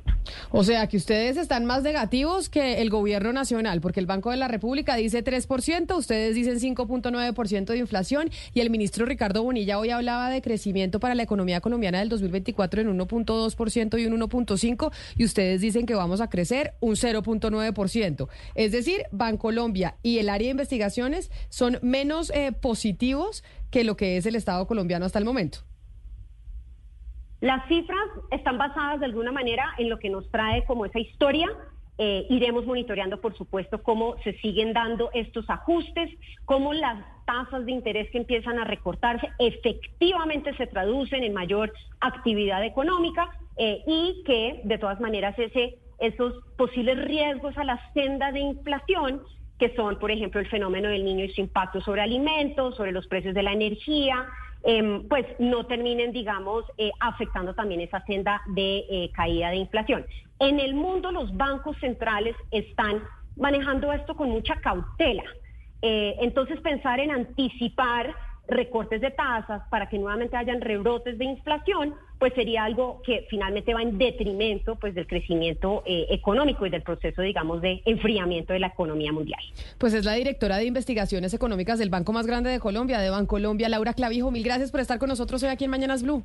O sea que ustedes están más negativos que el gobierno nacional, porque el Banco de la República dice 3%, ustedes dicen 5.9% de inflación y el ministro Ricardo Bonilla hoy hablaba de crecimiento para la economía colombiana del 2024 en 1.2% y un 1.5% y ustedes dicen que vamos a crecer un 0.9%. Es decir, Bancolombia y el área de investigaciones son menos eh, positivos que lo que es el Estado colombiano hasta el momento. Las cifras están basadas de alguna manera en lo que nos trae como esa historia. Eh, iremos monitoreando, por supuesto, cómo se siguen dando estos ajustes, cómo las tasas de interés que empiezan a recortarse efectivamente se traducen en mayor actividad económica eh, y que, de todas maneras, ese esos posibles riesgos a la senda de inflación, que son, por ejemplo, el fenómeno del niño y su impacto sobre alimentos, sobre los precios de la energía, em, pues no terminen, digamos, eh, afectando también esa senda de eh, caída de inflación. En el mundo los bancos centrales están manejando esto con mucha cautela. Eh, entonces pensar en anticipar recortes de tasas, para que nuevamente hayan rebrotes de inflación, pues sería algo que finalmente va en detrimento pues del crecimiento eh, económico y del proceso, digamos, de enfriamiento de la economía mundial. Pues es la directora de investigaciones económicas del banco más grande de Colombia, de Bancolombia, Laura Clavijo. Mil gracias por estar con nosotros hoy aquí en Mañanas Blue.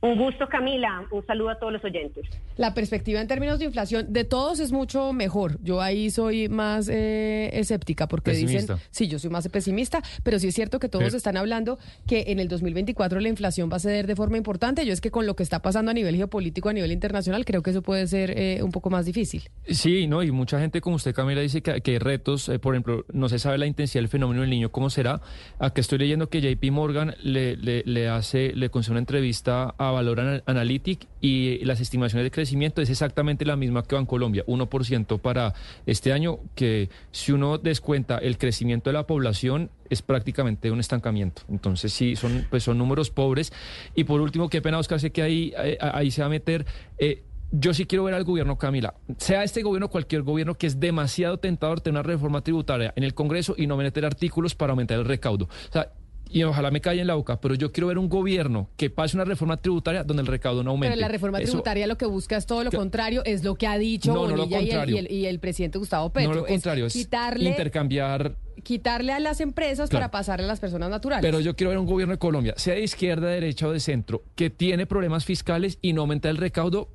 Un gusto, Camila. Un saludo a todos los oyentes. La perspectiva en términos de inflación de todos es mucho mejor. Yo ahí soy más eh, escéptica porque Pesimista. dicen, sí, yo soy más pesimista, pero sí es cierto que todos Pero- están hablando que en el 2024 la inflación va a ceder de forma importante. Yo es que con lo que está pasando a nivel geopolítico, a nivel internacional, creo que eso puede ser eh, un poco más difícil. Sí, no, y mucha gente como usted, Camila, dice que, que hay retos, eh, por ejemplo, no se sabe la intensidad del fenómeno del niño, cómo será. Acá estoy leyendo que JP Morgan le, le, le hace, le concede una entrevista a Valor Ana- Analytic y las estimaciones de crecimiento es exactamente la misma que Bancolombia, 1% para este año, que si uno descuenta el crecimiento de la población es prácticamente un estancamiento. Entonces sí, son, pues son números pobres. Y por último, qué pena, Oscar, sé que ahí, eh, ahí se va a meter... eh, yo sí quiero ver al gobierno, Camila, sea este gobierno o cualquier gobierno, que es demasiado tentador tener una reforma tributaria en el Congreso y no meter artículos para aumentar el recaudo. O sea, y ojalá me calle en la boca, pero yo quiero ver un gobierno que pase una reforma tributaria donde el recaudo no aumente. Pero la reforma Eso- tributaria lo que busca es todo lo contrario, es lo que ha dicho No, y, el, contrario. y el- y el presidente Gustavo Petro. no lo contrario, es, quitarle, intercambiar quitarle a las empresas Claro. para pasarle a las personas naturales. Pero yo quiero ver un gobierno de Colombia, sea de izquierda, de derecha o de centro, que tiene problemas fiscales y no aumenta el recaudo.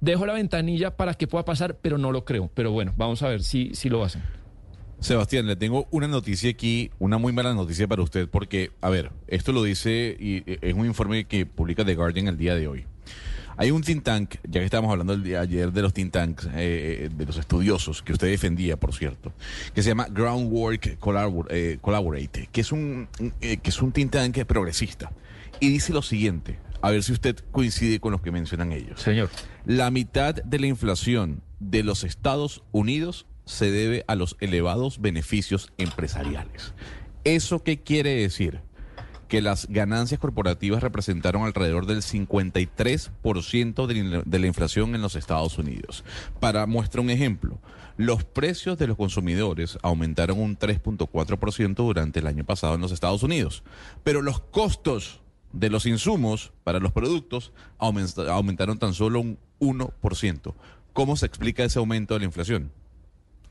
Dejo la ventanilla para que pueda pasar, pero no lo creo. Pero bueno, vamos a ver si, si lo hacen. Sebastián, le tengo una noticia aquí, una muy mala noticia para usted, porque, a ver, esto lo dice y eh, es un informe que publica The Guardian el día de hoy. Hay un think tank, ya que estábamos hablando el día ayer de los think tanks, eh, de los estudiosos, que usted defendía, por cierto, que se llama Groundwork Collabor- eh, Collaborate, que es un, eh, que es un think tank progresista. Y dice lo siguiente, a ver si usted coincide con lo que mencionan ellos. Señor. La mitad de la inflación de los Estados Unidos se debe a los elevados beneficios empresariales. ¿Eso qué quiere decir? Que las ganancias corporativas representaron alrededor del 53% de la- inflación en los Estados Unidos. Para muestra un ejemplo, los precios de los consumidores aumentaron un 3.4% durante el año pasado en los Estados Unidos, pero los costos de los insumos para los productos aument- aumentaron tan solo un 1%. ¿Cómo se explica ese aumento de la inflación?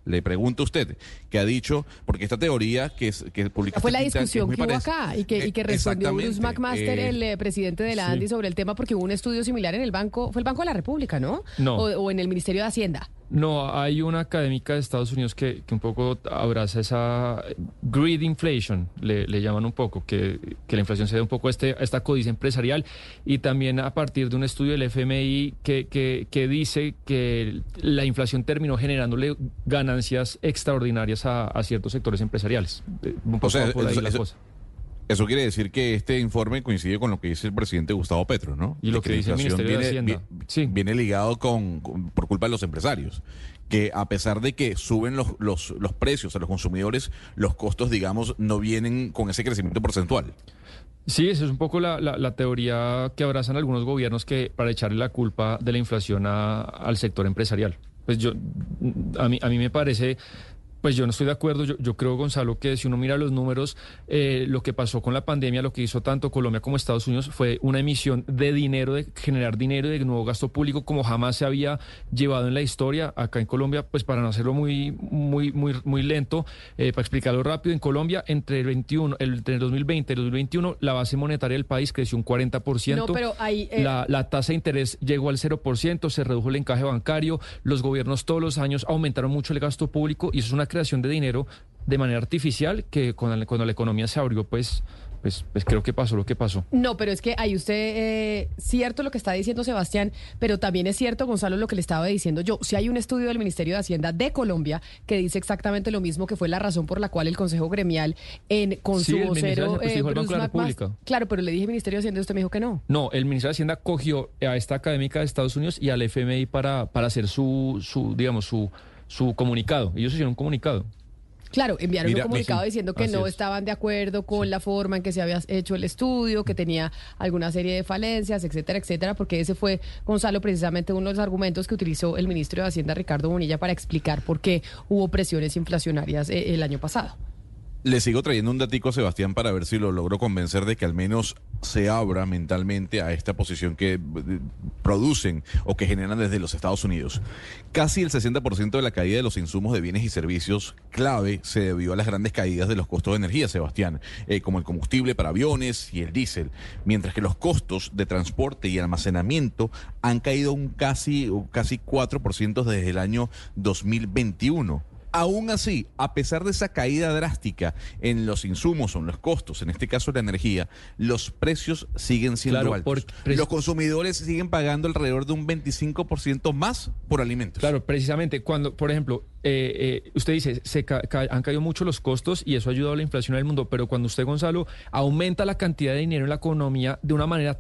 Le pregunto a usted, que ha dicho, porque esta teoría que, es, que publica... Fue la discusión que hubo acá y que, y que Eh, respondió Bruce McMaster, eh, el eh, presidente de la sí. ANDI, sobre el tema porque hubo un estudio similar en el banco, fue el Banco de la República, ¿no? No. O, o en el Ministerio de Hacienda. No, hay una académica de Estados Unidos que, que un poco abraza esa greed inflation, le, le llaman un poco, que, que la inflación se debe un poco a, este, a esta codicia empresarial y también a partir de un estudio del FMI que, que, que dice que la inflación terminó generándole ganancias extraordinarias a, a ciertos sectores empresariales. Eh, Un poco sea, por ahí eso- la cosa. Eso quiere decir que este informe coincide con lo que dice el presidente Gustavo Petro, ¿no? Y lo De que dice el Ministerio de viene, Hacienda. vi- Sí. viene ligado con, con- por culpa de los empresarios. Que a pesar de que suben los, los, los precios a los consumidores, los costos, digamos, no vienen con ese crecimiento porcentual. Sí, esa es un poco la, la- la teoría que abrazan algunos gobiernos que para echarle la culpa de la inflación a- al sector empresarial. Pues yo, a mí, a mí me parece, pues yo no estoy de acuerdo. Yo, yo creo, Gonzalo, que si uno mira los números, eh, lo que pasó con la pandemia, lo que hizo tanto Colombia como Estados Unidos fue una emisión de dinero, de generar dinero y de nuevo gasto público como jamás se había llevado en la historia. Acá en Colombia, pues para no hacerlo muy, muy, muy, muy lento, eh, para explicarlo rápido, en Colombia entre el 21, el, entre el 2020 y el 2021, la base monetaria del país creció un 40%. No, pero ahí, eh, la, la tasa de interés llegó al 0%, se redujo el encaje bancario, los gobiernos todos los años aumentaron mucho el gasto público y eso es una creación de dinero de manera artificial que cuando, la- cuando la economía se abrió, pues, pues, pues creo que pasó lo que pasó. No, pero es que ahí usted, eh, cierto lo que está diciendo Sebastián, pero también es cierto, Gonzalo, lo que le estaba diciendo yo. Si hay un estudio del Ministerio de Hacienda de Colombia que dice exactamente lo mismo, que fue la razón por la cual el Consejo Gremial en, con Sí, su vocero, pues, eh, Bruce. Claro, pero le dije Ministerio de Hacienda y usted me dijo que no. No, el Ministerio de Hacienda cogió a esta académica de Estados Unidos y al FMI para, para hacer su, su, digamos, su, su comunicado. Ellos hicieron un comunicado. Claro, enviaron Mira, un comunicado sí, diciendo que no es. estaban de acuerdo con la forma en que se había hecho el estudio, que tenía alguna serie de falencias, etcétera, etcétera, porque ese fue, Gonzalo, precisamente uno de los argumentos que utilizó el ministro de Hacienda, Ricardo Bonilla, para explicar por qué hubo presiones inflacionarias eh, el año pasado. Le sigo trayendo un datico a Sebastián para ver si lo logro convencer de que al menos se abra mentalmente a esta posición que eh, producen o que generan desde los Estados Unidos. Casi el 60% de la caída de los insumos de bienes y servicios clave se debió a las grandes caídas de los costos de energía, Sebastián, eh, como el combustible para aviones y el diésel, mientras que los costos de transporte y almacenamiento han caído un casi, un casi 4% desde el año 2021. Aún así, a pesar de esa caída drástica en los insumos o en los costos, en este caso la energía, los precios siguen siendo Claro, altos. por- los consumidores siguen pagando alrededor de un 25% más por alimentos. Claro, precisamente cuando, por ejemplo, eh, eh, usted dice, se ca- ca- han caído mucho los costos y eso ha ayudado a la inflación del mundo, pero cuando usted, Gonzalo, aumenta la cantidad de dinero en la economía de una manera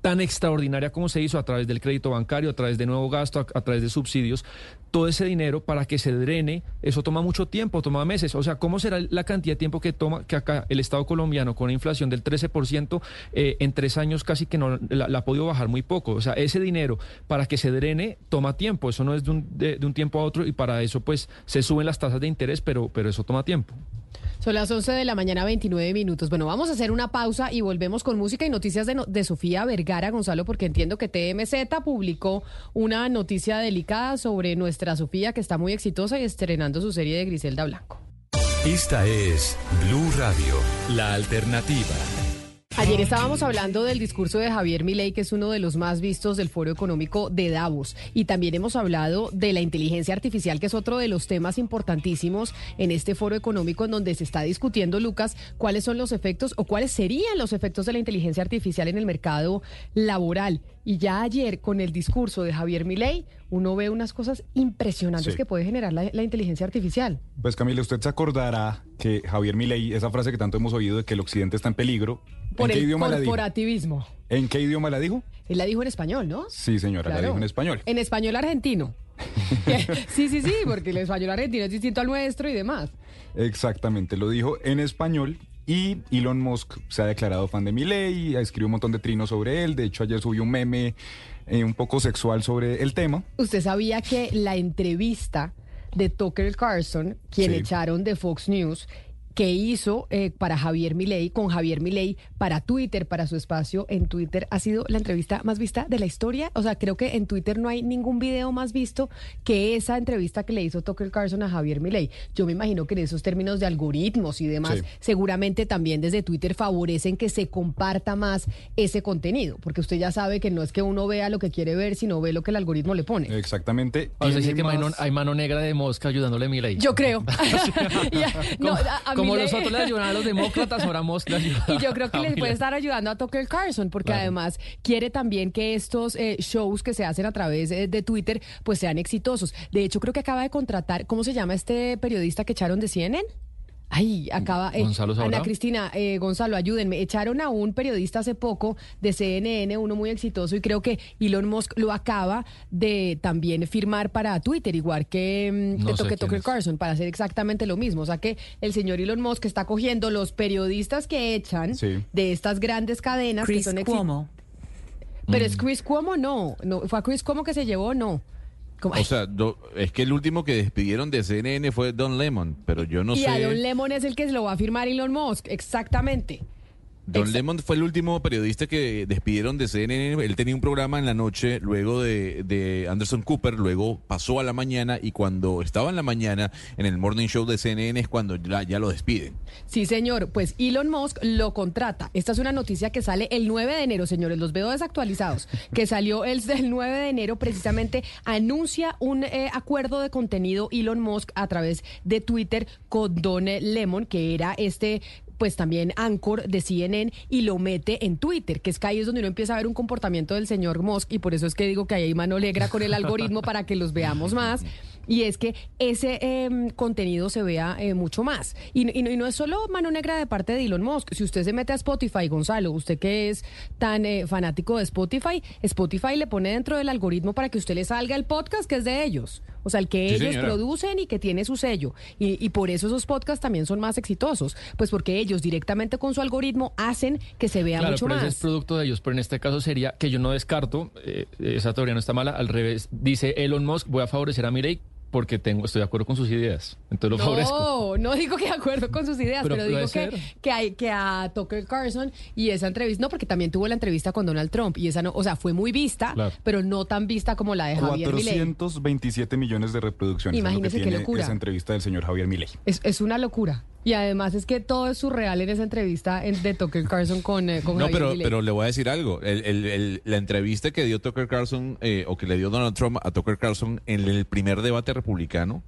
tan extraordinaria como se hizo a través del crédito bancario, a través de nuevo gasto, a, través de subsidios, todo ese dinero para que se drene, eso toma mucho tiempo, toma meses. O sea, ¿cómo será la cantidad de tiempo que toma que acá el Estado colombiano con una inflación del 13% eh, en tres años casi que no la, ha podido bajar muy poco? O sea, ese dinero para que se drene toma tiempo, eso no es de un, de un tiempo a otro y para eso pues se suben las tasas de interés, pero, pero eso toma tiempo. Son las 11 de la mañana, 29 minutos. Bueno, vamos a hacer una pausa y volvemos con música y noticias de, de Sofía Vergara, Gonzalo, porque entiendo que TMZ publicó una noticia delicada sobre nuestra Sofía, que está muy exitosa y estrenando su serie de Griselda Blanco. Esta es Blue Radio, la alternativa. Ayer estábamos hablando del discurso de Javier Milei, que es uno de los más vistos del Foro Económico de Davos. Y también hemos hablado de la inteligencia artificial, que es otro de los temas importantísimos en este Foro Económico, en donde se está discutiendo, Lucas, cuáles son los efectos o cuáles serían los efectos de la inteligencia artificial en el mercado laboral. Y ya ayer, con el discurso de Javier Milei, uno ve unas cosas impresionantes Sí. que puede generar la, la inteligencia artificial. Pues Camila, usted se acordará que Javier Milei, esa frase que tanto hemos oído de que el occidente está en peligro, Por ¿en qué el idioma la dijo? corporativismo. ¿En qué idioma la dijo? Él la dijo en español, ¿no? Sí, señora, la dijo en español. En español argentino. <laughs> <laughs> sí, sí, sí, porque el español argentino es distinto al nuestro y demás. Exactamente, lo dijo en español y Elon Musk se ha declarado fan de Milei, ha escrito un montón de trinos sobre él, de hecho ayer subió un meme eh, un poco sexual sobre el tema. Usted sabía que la entrevista de Tucker Carlson, quien Sí. echaron de Fox News, que hizo eh, para Javier Milei, con Javier Milei, para Twitter, para su espacio en Twitter, ha sido la entrevista más vista de la historia. O sea, creo que en Twitter no hay ningún video más visto que esa entrevista que le hizo Tucker Carlson a Javier Milei. Yo me imagino que en esos términos de algoritmos y demás, Sí. seguramente también desde Twitter favorecen que se comparta más ese contenido, porque usted ya sabe que no es que uno vea lo que quiere ver, sino ve lo que el algoritmo le pone. Exactamente. O sea, que mano- hay mano negra de mosca ayudándole a Milei. Yo creo. <laughs> <laughs> Ya, no, a- a como Milei- nosotros le ayudan a los demócratas, ahora Mosca le ayuda Y yo creo que a les puede estar ayudando a Tucker Carlson, porque Claro. además quiere también que estos eh, shows que se hacen a través eh, de Twitter pues sean exitosos. De hecho, creo que acaba de contratar, ¿cómo se llama este periodista que echaron de CNN? Ay, acaba. eh, Gonzalo. Ana Cristina, eh, Gonzalo, ayúdenme. Echaron a un periodista hace poco de CNN, uno muy exitoso, y creo que Elon Musk lo acaba de también firmar para Twitter, igual que, mm, No que Tucker. Carlson, para hacer exactamente lo mismo. O sea que el señor Elon Musk está cogiendo los periodistas que echan Sí. de estas grandes cadenas que Chris son exi- Cuomo. Pero Mm. es Chris Cuomo, no. no fue a Chris Cuomo que se llevó, no. O sea, do- es que el último que despidieron de CNN fue Don Lemon, pero yo no y sé. a Don Lemon es el que se lo va a firmar Elon Musk, exactamente. Don Lemon fue el último periodista que despidieron de CNN. Él tenía un programa en la noche, luego de, de Anderson Cooper, luego pasó a la mañana y cuando estaba en la mañana en el morning show de CNN es cuando ya, ya lo despiden. Sí, señor. Pues Elon Musk lo contrata. Esta es una noticia que sale el 9 de enero, señores. Los veo desactualizados. Que salió el, <laughs> el 9 de enero, precisamente anuncia un eh, acuerdo de contenido Elon Musk a través de Twitter con Don Lemon, que era este pues también Anchor de CNN y lo mete en Twitter, que es que ahí es donde uno empieza a ver un comportamiento del señor Musk y por eso es que digo que ahí hay mano negra con el algoritmo para que los veamos más. Y es que ese em, contenido se vea eh, mucho más. Y, y no- y no es solo mano negra de parte de Elon Musk. Si usted se mete a Spotify, Gonzalo, usted que es tan eh, fanático de Spotify, Spotify le pone dentro del algoritmo para que usted le salga el podcast que es de ellos. O sea, el que Sí, ellos señora. producen y que tiene su sello. Y, y por eso esos podcasts también son más exitosos. Pues porque ellos directamente con su algoritmo hacen que se vea Claro, mucho pero ese más. es producto de ellos. Pero en este caso sería que yo no descarto, eh, esa teoría no está mala, al revés. Dice Elon Musk, voy a favorecer a Milei porque tengo, estoy de acuerdo con sus ideas. Entonces lo favorezco. No, no digo que de acuerdo con sus ideas, Pero digo que, que, hay, que a Tucker Carlson y esa entrevista, no, porque también tuvo la entrevista con Donald Trump y esa no, o sea, fue muy vista, Claro. pero no tan vista como la de Javier Milei. 427 millones de reproducciones. es lo que Imagínese qué locura. Esa entrevista del señor Javier Milei. Es, es una locura. Y además es que todo es surreal en esa entrevista en- de Tucker Carlson con, eh, con No, Javier pero, Milei. pero le voy a decir algo. El- el- el- la entrevista que dio Tucker Carlson, eh, o que le dio Donald Trump a Tucker Carlson en el primer debate republicano,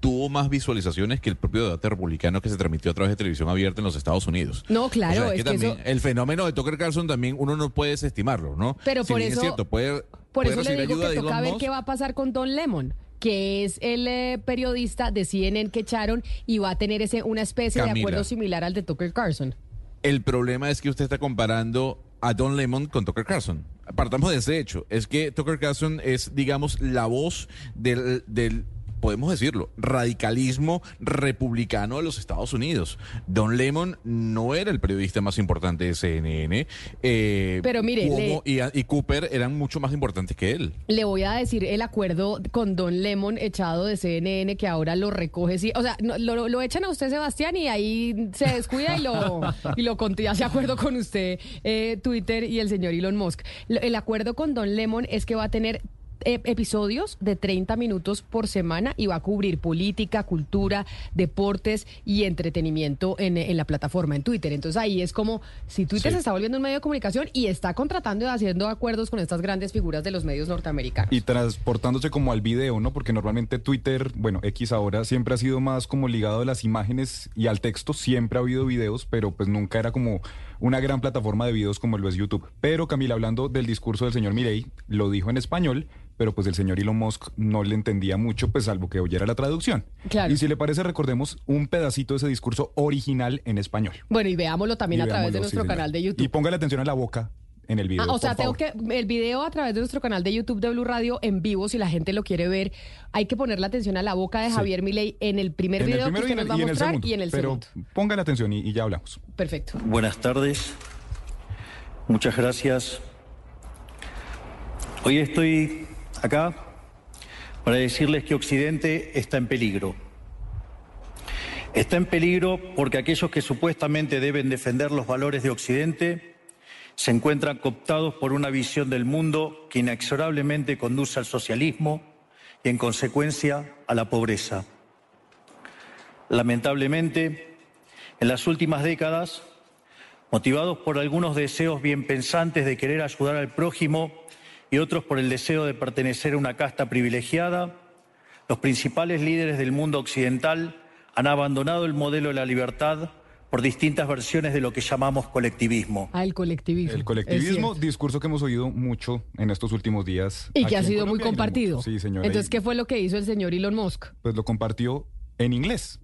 tuvo más visualizaciones que el propio debate republicano que se transmitió a través de televisión abierta en los Estados Unidos. No, claro, O sea, es que también eso- el fenómeno de Tucker Carlson también uno no puede desestimarlo, ¿no? Pero Si por bien eso- es cierto, puede, Por puede eso le recibir digo ayuda que de toca Elon ver Musk. qué va a pasar con Don Lemon, que es el eh, periodista de CNN que echaron y va a tener ese una especie de acuerdo similar al de Tucker Carlson. El problema es que usted está comparando a Don Lemon con Tucker Carlson. Partamos de ese hecho. Es que Tucker Carlson es, digamos, la voz del, del podemos decirlo, radicalismo republicano de los Estados Unidos. Don Lemon no era el periodista más importante de CNN. eh, Pero mire, Cuomo y, y Cooper eran mucho más importantes que él. Le voy a decir el acuerdo con Don Lemon echado de CNN que ahora lo recoge. Sí, o sea, no, lo, lo echan a usted, Sebastián, y ahí se descuida y lo, <laughs> y lo hace acuerdo con usted, eh, Twitter y el señor Elon Musk. El acuerdo con Don Lemon es que va a tener eh, episodios de 30 minutos por semana y va a cubrir política, cultura, deportes y entretenimiento en, en la plataforma, en Twitter. Entonces ahí es como si Twitter Sí. se está volviendo un medio de comunicación y está contratando y haciendo acuerdos con estas grandes figuras de los medios norteamericanos. Y transportándose como al video, ¿no? Porque normalmente Twitter, bueno, X ahora, siempre ha sido más como ligado a las imágenes y al texto. Siempre ha habido videos, pero pues nunca era como una gran plataforma de videos como lo es YouTube. Pero Camila, hablando del discurso del señor Mirei, lo dijo en español, pero pues el señor Elon Musk no le entendía mucho, pues salvo que oyera la traducción. Claro. Y si le parece, recordemos un pedacito de ese discurso original en español. Bueno, y veámoslo también Y a través de nuestro sí, canal de Y YouTube. póngale atención a la boca en el video. Ah, o sea, tengo favor. que el video a través de nuestro canal de YouTube de Blue Radio en vivo, si la gente lo quiere ver, hay que ponerle atención a la boca de Sí. Javier Milei en el primer En el video primero que y usted en nos va a y en el mostrar segundo. y en el pero segundo. póngale atención y, y ya hablamos. Perfecto. Buenas tardes. Muchas gracias. Hoy estoy acá para decirles que Occidente está en peligro. Está en peligro porque aquellos que supuestamente deben defender los valores de Occidente se encuentran cooptados por una visión del mundo que inexorablemente conduce al socialismo y, en consecuencia, a la pobreza. Lamentablemente, en las últimas décadas, motivados por algunos deseos bien pensantes de querer ayudar al prójimo y otros por el deseo de pertenecer a una casta privilegiada, los principales líderes del mundo occidental han abandonado el modelo de la libertad por distintas versiones de lo que llamamos colectivismo. Ah, el colectivismo. El colectivismo, discurso que hemos oído mucho en estos últimos días. Y que ha sido muy compartido. Sí, señora. Entonces, ¿qué fue lo que hizo el señor Elon Musk? Pues lo compartió en inglés.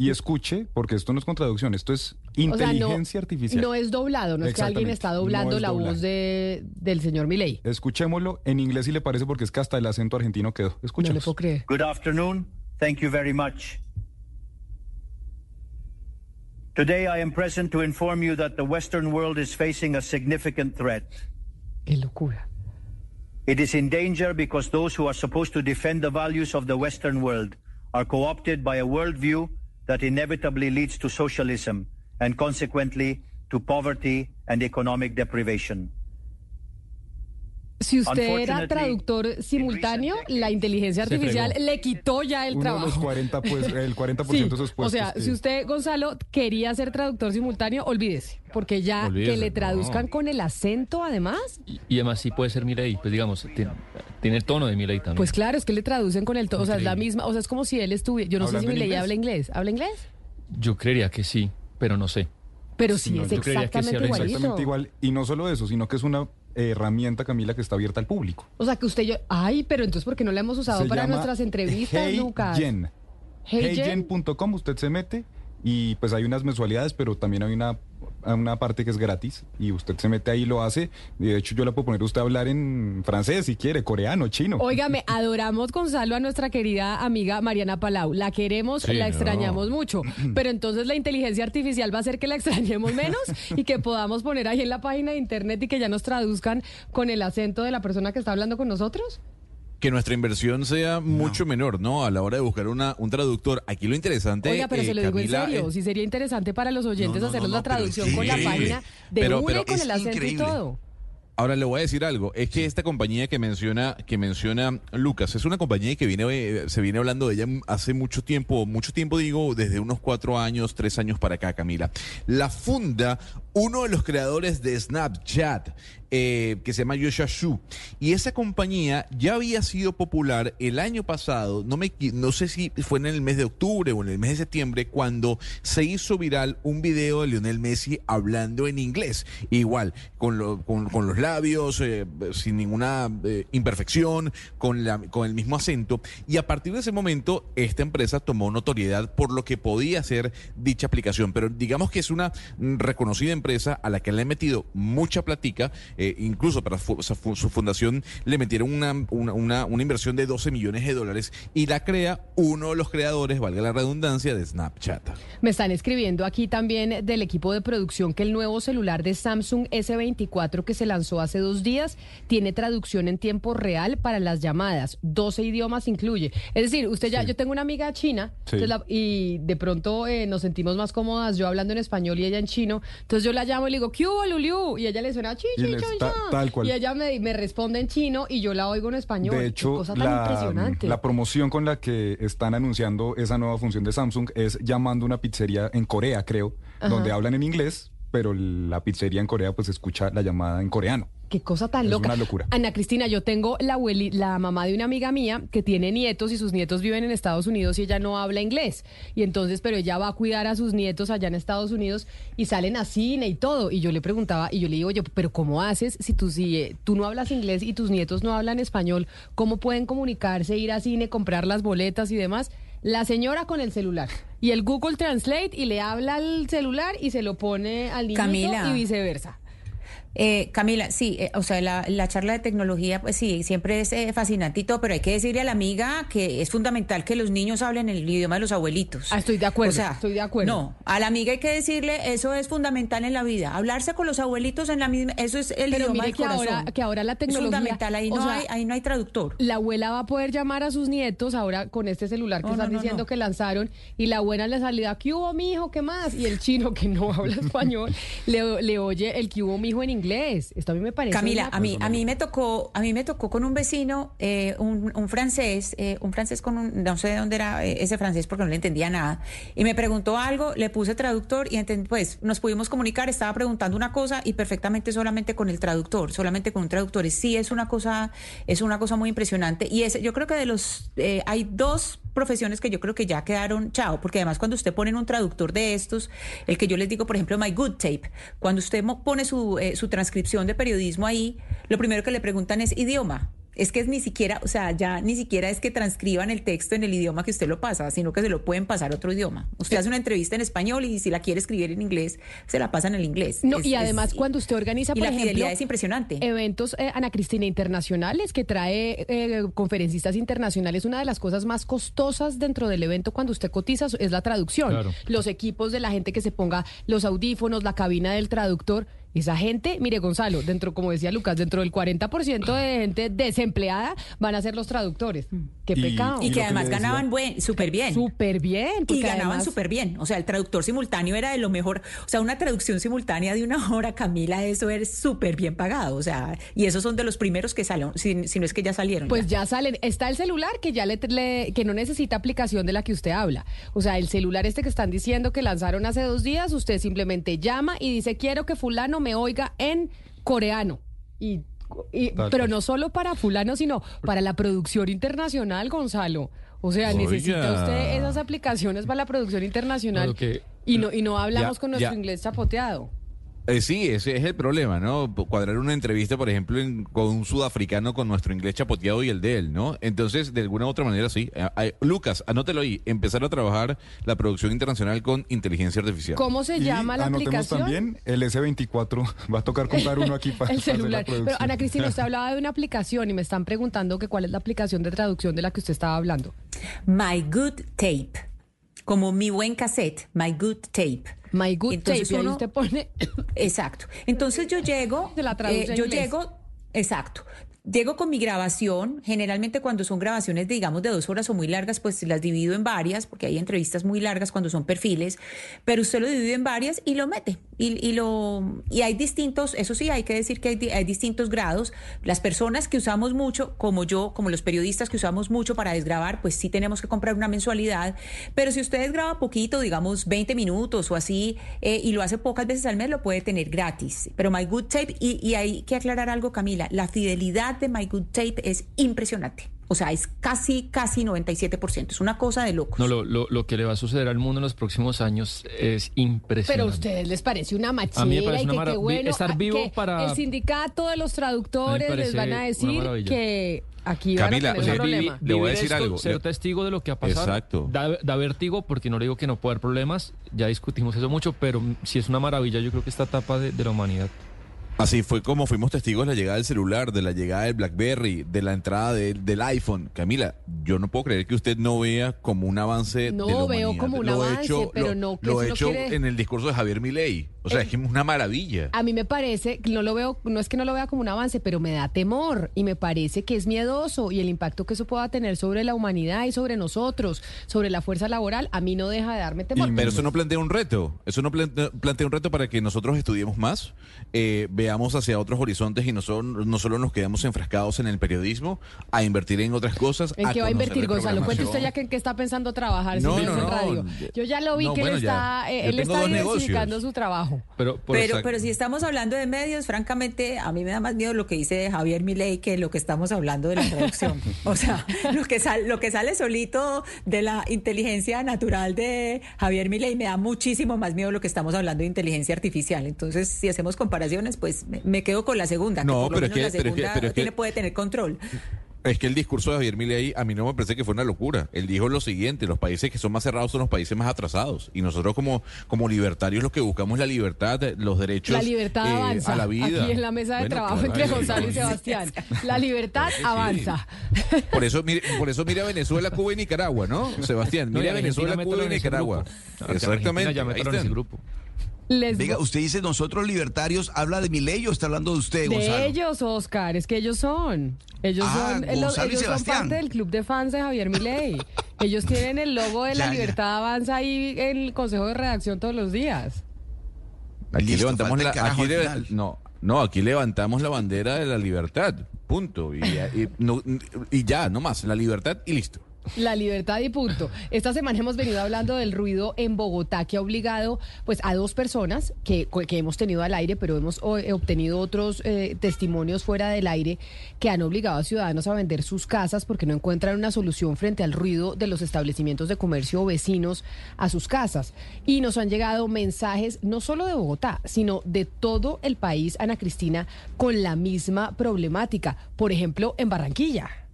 Y escuche, porque esto no es con traducción, esto es O sea, inteligencia no, artificial. no es doblado, no es que alguien está no doblando es la doblado. voz de, del señor Milei. Escuchémoslo en inglés si le parece, porque es que hasta el acento argentino quedó. No le Escuchemos. puedo creer. Good afternoon. Thank you very much. Today I am present to inform you that the Western world is facing a significant threat. Qué locura. It is in danger because those who are supposed to defend the values of the Western world are co opted by a worldview that inevitably leads to socialism and consequently to poverty and economic deprivation. Si usted era traductor simultáneo, la inteligencia artificial le quitó ya el Uno de los trabajo. 40, pues, <laughs> el 40% Sí, de esos o puestos. sea, que- si usted, Gonzalo, quería ser traductor simultáneo, olvídese, porque ya Olvídese, que le no. traduzcan con el acento, además, Y, y además sí puede ser Milei, pues digamos, tiene, tiene el tono de Milei también. pues claro, es que le traducen con el tono, o sea, es la misma, o sea, es como si él estuviera, yo no sé si ¿Hablando en mi ley inglés? habla inglés, ¿habla inglés? Yo creería que sí, pero no sé. Pero sí, No, es creería que exactamente. Exactamente igual. Y no solo eso, sino que es una herramienta, Camila, que está abierta al público. O sea, que usted y yo, ay, pero entonces, ¿por qué no la hemos usado Se para nuestras entrevistas, Lucas? Heygen. Heygen. Heygen.com, usted se mete y pues hay unas mensualidades, pero también hay una, una parte que es gratis y usted se mete ahí y lo hace. Y de hecho yo la puedo poner a usted a hablar en francés si quiere, coreano, chino. Óigame, adoramos, Gonzalo, a nuestra querida amiga Mariana Palau. La queremos, Sí, la no. extrañamos mucho. <clears throat> Pero entonces la inteligencia artificial va a hacer que la extrañemos menos y que podamos poner ahí en la página de internet y que ya nos traduzcan con el acento de la persona que está hablando con nosotros. Que nuestra inversión sea mucho menor, ¿no? A la hora de buscar una, un traductor. Aquí lo interesante. Oiga, pero eh, se lo digo en Camila, serio, sí sería interesante para los oyentes No, no, hacernos no, la traducción con la página de Pero- una pero y con es el acento increíble. y todo. Ahora le voy a decir algo, es que esta compañía que menciona, que menciona Lucas, es una compañía que viene, eh, se viene hablando de ella hace mucho tiempo, mucho tiempo digo, desde unos cuatro años, tres años para acá, Camila. La funda uno de los creadores de Snapchat, eh, que se llama Joshua Shu. Y esa compañía ya había sido popular el año pasado, no, me, no sé si fue en el mes de octubre o en el mes de septiembre, cuando se hizo viral un video de Lionel Messi hablando en inglés. Igual, con, lo- con, los labios, eh, sin ninguna eh, imperfección, con, la, con el mismo acento. Y a partir de ese momento, esta empresa tomó notoriedad por lo que podía ser dicha aplicación. Pero digamos que es una mm, reconocida empresa a la que le han metido mucha platica, eh, incluso para fu- su fu- su fundación le metieron una, una, una- una inversión de 12 millones de dólares y la crea uno de los creadores, valga la redundancia, de Snapchat. Me están escribiendo aquí también del equipo de producción que el nuevo celular de Samsung S24 que se lanzó hace dos días tiene traducción en tiempo real para las llamadas. 12 idiomas incluye. Es decir, usted ya, yo tengo una amiga china Sí. entonces la- y de pronto eh, nos sentimos más cómodas yo hablando en español y ella en chino. Entonces yo la llamo y le digo, ¿qué hubo, Luliu? Y ella le suena chi, chi, chon, ta- chon. tal cual. Y ella me, me responde en chino y yo la oigo en español. De hecho, cosa tan la, impresionante. la promoción con la que están anunciando esa nueva función de Samsung es llamando una pizzería en Corea, creo, donde hablan en inglés, pero la pizzería en Corea pues escucha la llamada en coreano. Qué cosa tan Es loca. una locura. Ana Cristina, yo tengo la abueli- la mamá de una amiga mía que tiene nietos y sus nietos viven en Estados Unidos y ella no habla inglés. Y entonces, pero ella va a cuidar a sus nietos allá en Estados Unidos y salen a cine y todo. Y yo le preguntaba, y yo le digo, oye, pero ¿cómo haces si tú, si, eh, tú no hablas inglés y tus nietos no hablan español? ¿Cómo pueden comunicarse, ir a cine, comprar las boletas y demás? La señora con el celular y el Google Translate y le habla al celular y se lo pone al Camila. y viceversa. Eh, Camila, sí, eh, o sea, la, la charla de tecnología, pues sí, siempre es eh, fascinante y todo, pero hay que decirle a la amiga que es fundamental que los niños hablen el idioma de los abuelitos. Ah, estoy de acuerdo, O sea, estoy de acuerdo. No, a la amiga hay que decirle, eso es fundamental en la vida. Hablarse con los abuelitos en la misma, eso es el Pero idioma mire del que ahora- corazón. que ahora la tecnología- Es fundamental, ahí no, sea, hay, ahí no hay traductor. La abuela va a poder llamar a sus nietos ahora con este celular que No, están no, diciendo que lanzaron y la abuela le salida, ¿qué hubo, mijo? ¿Qué más? Y el chino que no <laughs> habla español le, le oye el ¿qué hubo, mijo? en inglés. Esto a mí me parece. Camila, una- a mí, a mí me tocó, a mí me tocó con un vecino, eh, un, un francés, eh, un francés con un, no sé de dónde era eh, ese francés porque no le entendía nada, y me preguntó algo, le puse traductor y pues nos pudimos comunicar, estaba preguntando una cosa y perfectamente solamente con el traductor, solamente con un traductor. Y Sí, es una cosa, es una cosa muy impresionante. Y es, yo creo que de los, eh, hay dos profesiones que yo creo que ya quedaron chao, porque además cuando usted pone en un traductor de estos, el que yo les digo, por ejemplo, My Good Tape, cuando usted pone su, eh, su transcripción de periodismo ahí, lo primero que le preguntan es idioma. Es que es ni siquiera, o sea, ya ni siquiera es que transcriban el texto en el idioma que usted lo pasa, sino que se lo pueden pasar a otro idioma. Usted hace una entrevista en español y si la quiere escribir en inglés, se la pasan en inglés. No, Es- y es- además cuando usted organiza, y por la ejemplo, fidelidad es impresionante. eventos, eh, Ana Cristina, internacionales, que trae eh, conferencistas internacionales, una de las cosas más costosas dentro del evento cuando usted cotiza es la traducción. Claro. Los equipos de la gente que se ponga los audífonos, la cabina del traductor. Esa gente, mire Gonzalo, dentro, como decía Lucas, dentro del 40% de gente desempleada van a ser los traductores. Qué Y- pecado. Y que que además ganaban buen, súper bien. Súper bien. Y ganaban además- súper bien. O sea, el traductor simultáneo era de lo mejor. O sea, una traducción simultánea de una hora, Camila, eso es súper bien pagado. O sea, y esos son de los primeros que salieron, si, si no es que ya salieron. Pues ya. ya salen. Está el celular que ya le, le- que no necesita aplicación de la que usted habla. O sea, el celular este que están diciendo que lanzaron hace dos días, usted simplemente llama y dice quiero que fulano me oiga en coreano. Y, y- pero no solo para fulano, sino para la producción internacional, Gonzalo. O sea, Oiga. necesita usted esas aplicaciones para la producción internacional. Claro que- y no, y no hablamos Ya, con nuestro ya. inglés chapoteado. Eh, sí, ese es el problema, ¿no? Cuadrar una entrevista, por ejemplo, en- con un sudafricano con nuestro inglés chapoteado y el de él, ¿no? Entonces, de alguna u otra manera, sí. Eh, eh, Lucas, anótelo ahí. Empezar a trabajar la producción internacional con inteligencia artificial. ¿Cómo se Y llama la anotemos aplicación? también el S24. Va a tocar comprar uno aquí <laughs> para el hacer la celular. Pero. Ana Cristina, usted <laughs> hablaba de una aplicación y me están preguntando que cuál es la aplicación de traducción de la que usted estaba hablando. My Good Tape. Como mi buen cassette, My Good Tape. My Good Entonces Tape, y ahí uno- usted pone... <coughs> Exacto. Entonces yo llego, la eh, yo llego, exacto. llego con mi grabación, generalmente cuando son grabaciones, digamos, de dos horas o muy largas, pues las divido en varias, porque hay entrevistas muy largas cuando son perfiles, pero usted lo divide en varias y lo mete. Y, y lo, y hay distintos, eso sí, hay que decir que hay, hay distintos grados. Las personas que usamos mucho, como yo, como los periodistas que usamos mucho para desgrabar, pues sí tenemos que comprar una mensualidad, pero si usted graba poquito, digamos 20 minutos o así, eh, y lo hace pocas veces al mes, lo puede tener gratis. Pero My Good Tape, y, y hay que aclarar algo, Camila, la fidelidad de My Good Tape es impresionante. O sea, es casi, casi 97%. Es una cosa de locos. No, lo, lo, lo que le va a suceder al mundo en los próximos años es impresionante. Pero a ustedes les parece una machera A mí me parece una que qué bueno. estar ah, vivo que para- El sindicato de los traductores les van a decir que aquí van Camila, a tener o sea, un problema. le voy a decir esto, algo. Ser testigo de lo que ha pasado. Exacto. Da, da vértigo, porque no le digo que no puede haber problemas, ya discutimos eso mucho, pero sí es una maravilla, yo creo que esta etapa de, de la humanidad. Así fue como fuimos testigos de la llegada del celular, de la llegada del BlackBerry, de la entrada de- del iPhone. Camila, yo no puedo creer que usted no vea como un avance No, de la veo humanidad. como un Lo avance, hecho- pero lo- no, que Lo he hecho quiere- en el discurso de Javier Milei. O sea, Eh, es que es una maravilla. A mí me parece, no lo veo, no es que no lo vea como un avance, pero me da temor y me parece que es miedoso y el impacto que eso pueda tener sobre la humanidad y sobre nosotros, sobre la fuerza laboral, a mí no deja de darme temor. Pero eso no plantea un reto. Eso no plantea, plantea un reto para que nosotros estudiemos más, eh, veamos hacia otros horizontes y no solo, no solo nos quedamos enfrascados en el periodismo, a invertir en otras cosas. ¿En a qué va a invertir Gonzalo? Cuente usted ya que en qué está pensando trabajar, No, si no, en radio. Yo ya lo vi No, que bueno, él está, eh, él está diversificando negocios. su trabajo. Pero, Pero, pero si estamos hablando de medios, francamente, a mí me da más miedo lo que dice Javier Milei que lo que estamos hablando de la traducción. <laughs> o sea, lo que, sal- lo que sale solito de la inteligencia natural de Javier Milei me da muchísimo más miedo lo que estamos hablando de inteligencia artificial. Entonces, si hacemos comparaciones, pues me, me quedo con la segunda. No, que por lo pero es menos que- la pero es que- segunda pero tiene, puede tener control. Es que el discurso de Javier Milei a mí no me parece que fue una locura. Él dijo lo siguiente, los países que son más cerrados son los países más atrasados. Y nosotros como, como libertarios lo que buscamos es la libertad, los derechos La libertad eh, avanza. a la vida. Aquí en la mesa de Bueno, trabajo claro, entre Gonzalo y no, Sebastián. <laughs> La libertad sí. avanza. Por eso, mire, por eso mira Venezuela, Cuba y Nicaragua, ¿no? <laughs> Sebastián, No, mira Argentina Venezuela, Cuba y Nicaragua. Exactamente. ya ahí ese grupo. Les Venga, usted dice nosotros libertarios, ¿habla de mi ley o está hablando de usted, Gonzalo? de ellos, Oscar, es que ellos son. Ellos Ah, son, eh, los- ellos son parte del club de fans de Javier Milei. ellos tienen el logo de la <laughs> ya. libertad avanza ahí en el consejo de redacción todos los días. Aquí Listo, levantamos la, aquí le- no, no, aquí levantamos la bandera de la libertad, punto. Y, y- no- y ya, no más, la libertad y listo. La libertad y punto. Esta semana hemos venido hablando del ruido en Bogotá que ha obligado pues a dos personas que, que hemos tenido al aire, pero hemos eh, obtenido otros eh, testimonios fuera del aire que han obligado a ciudadanos a vender sus casas porque no encuentran una solución frente al ruido de los establecimientos de comercio o vecinos a sus casas. Y nos han llegado mensajes no solo de Bogotá, sino de todo el país, Ana Cristina, con la misma problemática. Por ejemplo, en Barranquilla.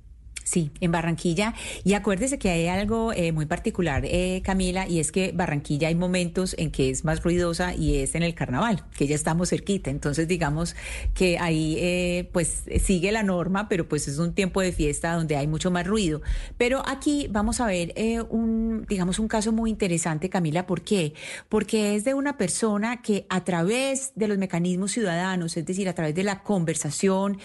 Sí, en Barranquilla. Y acuérdese que hay algo eh, muy particular, eh, Camila, y es que Barranquilla hay momentos en que es más ruidosa y es en el carnaval, que ya estamos cerquita. Entonces, digamos que ahí eh, pues sigue la norma, pero pues es un tiempo de fiesta donde hay mucho más ruido. Pero aquí vamos a ver un, digamos, un caso muy interesante, Camila. ¿Por qué? Porque es de una persona que a través de los mecanismos ciudadanos, es decir, a través de la conversación,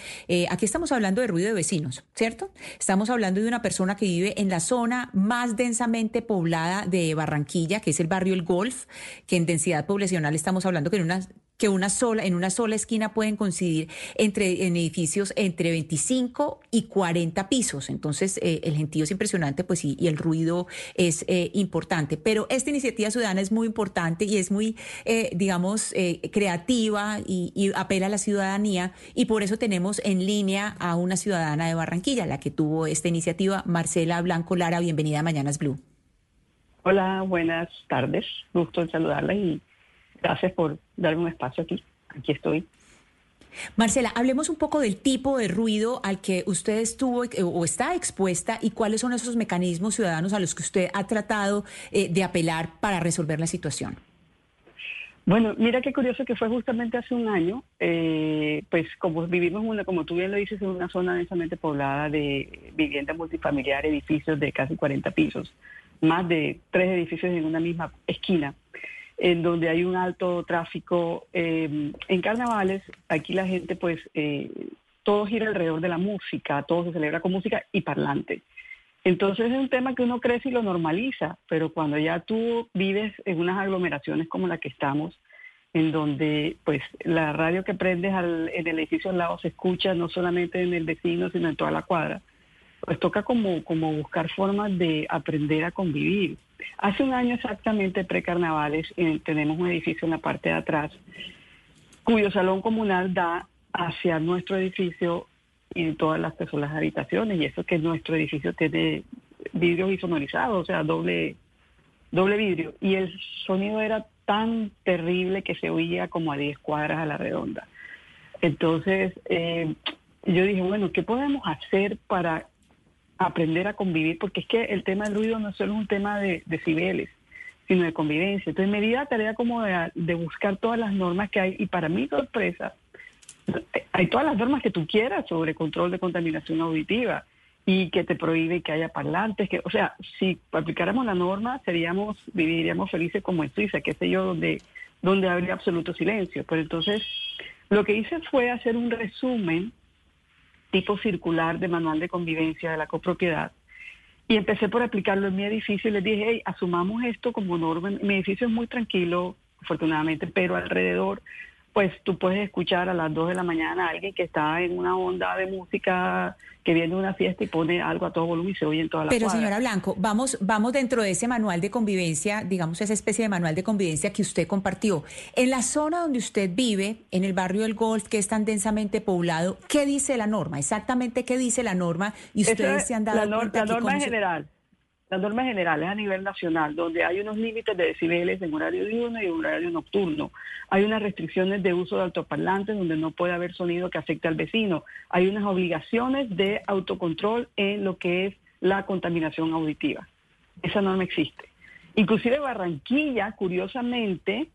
aquí estamos hablando de ruido de vecinos, ¿cierto? Estamos hablando de una persona que vive en la zona más densamente poblada de Barranquilla, que es el barrio El Golf, que en densidad poblacional estamos hablando que en una que una sola, en una sola esquina pueden coincidir entre, en edificios entre 25 y 40 pisos. Entonces, eh, el gentío es impresionante, pues, y, y el ruido es eh, importante. Pero esta iniciativa ciudadana es muy importante y es muy, eh, digamos, eh, creativa y, apela a la ciudadanía. Y por eso tenemos en línea a una ciudadana de Barranquilla, la que tuvo esta iniciativa, Marcela Blanco Lara. Bienvenida a Mañanas Blue. Hola, buenas tardes. Gusto saludarla y gracias por darme un espacio aquí. Aquí estoy. Marcela, hablemos un poco del tipo de ruido al que usted estuvo eh, o está expuesta y cuáles son esos mecanismos ciudadanos a los que usted ha tratado eh, de apelar para resolver la situación. Bueno, mira qué curioso que fue justamente hace un año, eh, pues como vivimos, una, como tú bien lo dices, en una zona densamente poblada de viviendas multifamiliares, edificios de casi 40 pisos, más de tres edificios en una misma esquina, en donde hay un alto tráfico. eh, en carnavales, aquí la gente pues eh, todo gira alrededor de la música, todo se celebra con música y parlante. Entonces es un tema que uno crece y lo normaliza, pero cuando ya tú vives en unas aglomeraciones como la que estamos, en donde pues la radio que prendes en el edificio al lado se escucha no solamente en el vecino, sino en toda la cuadra, pues toca como, como buscar formas de aprender a convivir. Hace un año exactamente, pre-carnavales, eh, tenemos un edificio en la parte de atrás, cuyo salón comunal da hacia nuestro edificio y todas las personas habitaciones, y eso que nuestro edificio tiene vidrios isonorizados, o sea, doble, doble vidrio, y el sonido era tan terrible que se oía como a 10 cuadras a la redonda. Entonces, eh, yo dije, bueno, ¿qué podemos hacer para aprender a convivir? Porque es que el tema del ruido no solo es un tema de decibeles, sino de convivencia. Entonces me di la tarea como de, de buscar todas las normas que hay y para mi sorpresa, hay todas las normas que tú quieras sobre control de contaminación auditiva y que te prohíbe que haya parlantes, que, o sea, si aplicáramos la norma, seríamos, viviríamos felices como en Suiza, qué sé yo, donde, donde habría absoluto silencio. Pero entonces, lo que hice fue hacer un resumen tipo circular de manual de convivencia de la copropiedad y empecé por aplicarlo en mi edificio y les dije, hey, asumamos esto como norma. Mi edificio es muy tranquilo, afortunadamente, pero alrededor pues tú puedes escuchar a las 2 de la mañana a alguien que está en una onda de música que viene de una fiesta y pone algo a todo volumen y se oye en toda la Pero señora Blanco, vamos, vamos dentro de ese manual de convivencia, digamos esa especie de manual de convivencia que usted compartió. En la zona donde usted vive, en el barrio del Golf, que es tan densamente poblado, ¿qué dice la norma? Exactamente qué dice la norma y ustedes se han dado la, cuenta la norma en general. Las normas generales a nivel nacional, donde hay unos límites de decibeles en horario diurno y en horario nocturno. Hay unas restricciones de uso de altoparlantes donde no puede haber sonido que afecte al vecino. Hay unas obligaciones de autocontrol en lo que es la contaminación auditiva. Esa norma existe. Inclusive Barranquilla, curiosamente,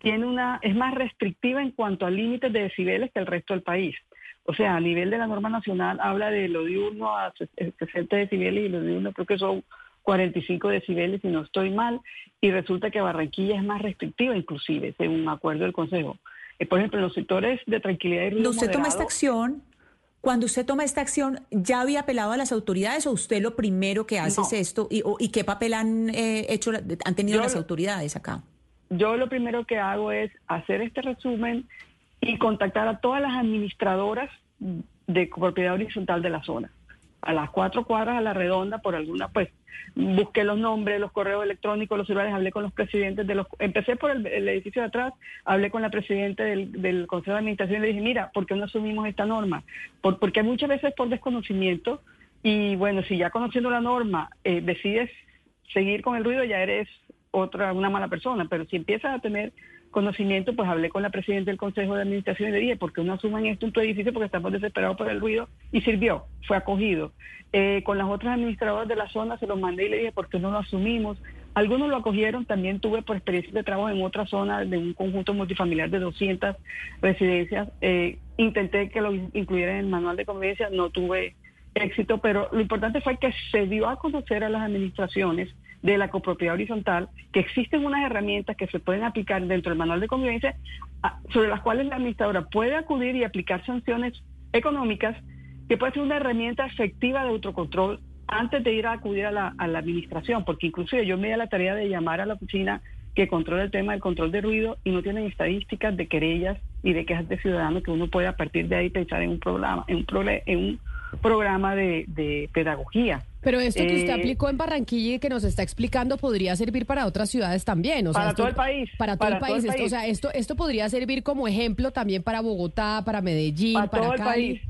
tiene una es más restrictiva en cuanto a límites de decibeles que el resto del país. O sea, a nivel de la norma nacional habla de lo diurno a 60 decibeles y lo diurno creo que son 45 decibeles si no estoy mal, y resulta que Barranquilla es más restrictiva inclusive, según un acuerdo del Consejo. Eh, por ejemplo, en los sectores de tranquilidad y ruido Cuando usted toma esta acción, cuando usted toma esta acción, ¿ya había apelado a las autoridades o usted lo primero que hace No. es esto? ¿Y, o- y qué papel han eh, hecho, han tenido Yo las autoridades acá? yo lo primero que hago es hacer este resumen y contactar a todas las administradoras de propiedad horizontal de la zona. A las cuatro cuadras a la redonda, por alguna, pues busqué los nombres, los correos electrónicos, los celulares, hablé con los presidentes de los... Empecé por el, edificio de atrás, hablé con la presidenta del, del Consejo de Administración y le dije, mira, ¿por qué no asumimos esta norma? Por- porque muchas veces por desconocimiento y bueno, si ya conociendo la norma eh, decides seguir con el ruido, ya eres otra, una mala persona, pero si empiezas a tener conocimiento, pues hablé con la presidenta del Consejo de Administración y le dije, ¿por qué no asuman esto en tu edificio? Porque estamos desesperados por el ruido y sirvió, fue acogido. Eh, con las otras administradoras de la zona se los mandé y le dije, ¿por qué no lo asumimos? Algunos lo acogieron, también tuve por experiencia de trabajo en otra zona de un conjunto multifamiliar de 200 residencias. Eh, intenté que lo incluyeran en el manual de convivencia, no tuve éxito, pero lo importante fue que se dio a conocer a las administraciones de la copropiedad horizontal que existen unas herramientas que se pueden aplicar dentro del manual de convivencia sobre las cuales la administradora puede acudir y aplicar sanciones económicas que puede ser una herramienta efectiva de autocontrol antes de ir a acudir a la, administración, porque inclusive yo me di la tarea de llamar a la oficina que controla el tema del control de ruido y no tienen estadísticas de querellas y de quejas de ciudadanos que uno puede a partir de ahí pensar en un programa, en un, en un programa de pedagogía. Pero esto que usted Eh, aplicó en Barranquilla y que nos está explicando podría servir para otras ciudades también. O sea, Para esto- todo el país, Para todo para el todo el país. Esto, país. o sea, esto, esto podría servir como ejemplo también para Bogotá, para Medellín, para para, todo el país,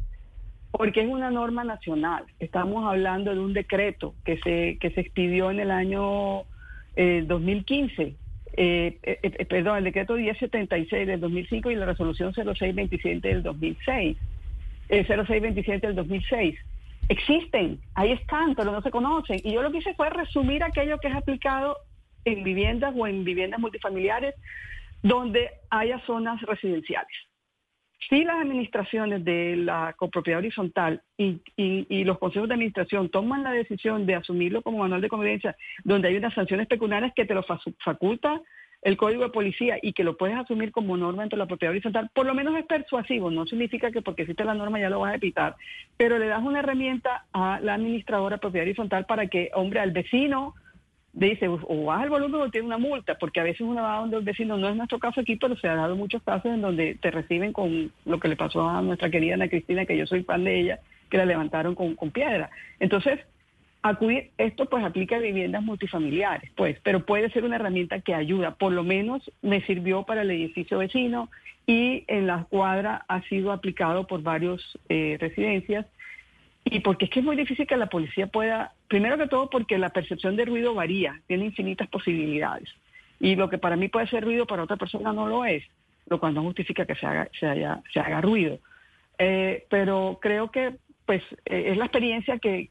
porque es una norma nacional. Estamos hablando de un decreto que se que se expidió en el año eh, 2015. Eh, eh, eh, perdón, el decreto 1076 del 2005 y la resolución 0627 del 2006. Eh, 0627 del 2006. Existen, ahí están, pero no se conocen. Y yo lo que hice fue resumir aquello que es aplicado en viviendas o en viviendas multifamiliares donde haya zonas residenciales. Si las administraciones de la copropiedad horizontal y, los consejos de administración toman la decisión de asumirlo como manual de convivencia, donde hay unas sanciones pecuniarias que te lo facu- faculta el código de policía y que lo puedes asumir como norma dentro de la propiedad horizontal, por lo menos es persuasivo, no significa que porque existe la norma ya lo vas a evitar, pero le das una herramienta a la administradora propiedad horizontal para que, hombre, al vecino dice, o baja el volumen o tiene una multa, porque a veces uno va donde el vecino, no es nuestro caso aquí, pero se ha dado muchos casos en donde te reciben con lo que le pasó a nuestra querida Ana Cristina, que yo soy fan de ella, que la levantaron con, con piedra. Entonces, acudir, esto pues aplica a viviendas multifamiliares, pues, pero puede ser una herramienta que ayuda, por lo menos me sirvió para el edificio vecino y en la cuadra ha sido aplicado por varios eh, residencias y porque es que es muy difícil que la policía pueda, primero que todo porque la percepción de ruido varía, tiene infinitas posibilidades. Y lo que para mí puede ser ruido, para otra persona no lo es, lo cual no justifica que se haga, se haya, se haga ruido. Eh, pero creo que pues eh, es la experiencia que,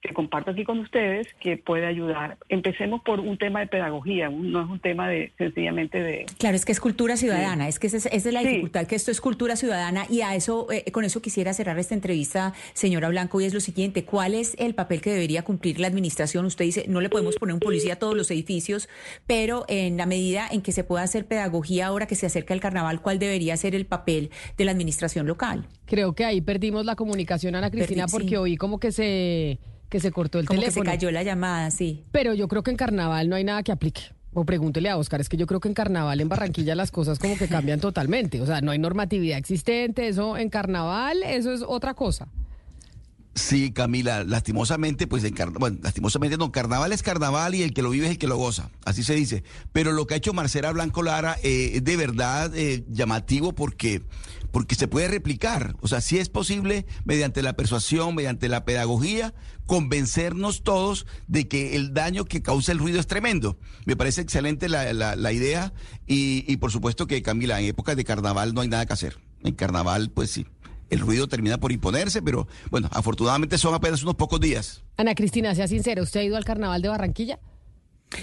que comparto aquí con ustedes que puede ayudar. Empecemos por un tema de pedagogía, no es un tema de sencillamente de... Claro, es que es cultura ciudadana, es que esa es, la dificultad, que esto es cultura ciudadana y a eso, eh, con eso quisiera cerrar esta entrevista, señora Blanco, y es lo siguiente, ¿cuál es el papel que debería cumplir la administración? Usted dice, no le podemos poner un policía a todos los edificios, pero en la medida en que se pueda hacer pedagogía ahora que se acerca el carnaval, ¿cuál debería ser el papel de la administración local? Creo que ahí perdimos la comunicación, Ana Cristina, porque oí como que se que se cortó el Como teléfono. que se cayó la llamada, sí. Pero yo creo que en carnaval no hay nada que aplique. O pregúntele a Oscar, es que yo creo que en carnaval en Barranquilla las cosas como que cambian totalmente. O sea, no hay normatividad existente, eso en carnaval, eso es otra cosa. Sí, Camila, lastimosamente, pues en carnaval, bueno, lastimosamente no, carnaval es carnaval y el que lo vive es el que lo goza, así se dice. Pero lo que ha hecho Marcela Blanco Lara eh, es de verdad eh, llamativo porque, porque se puede replicar. O sea, sí es posible, mediante la persuasión, mediante la pedagogía, convencernos todos de que el daño que causa el ruido es tremendo. Me parece excelente la, la, la idea y, y por supuesto que, Camila, en épocas de carnaval no hay nada que hacer. En carnaval, pues sí el ruido termina por imponerse, pero bueno, afortunadamente son apenas unos pocos días. Ana Cristina, sea sincera, ¿usted ha ido al carnaval de Barranquilla?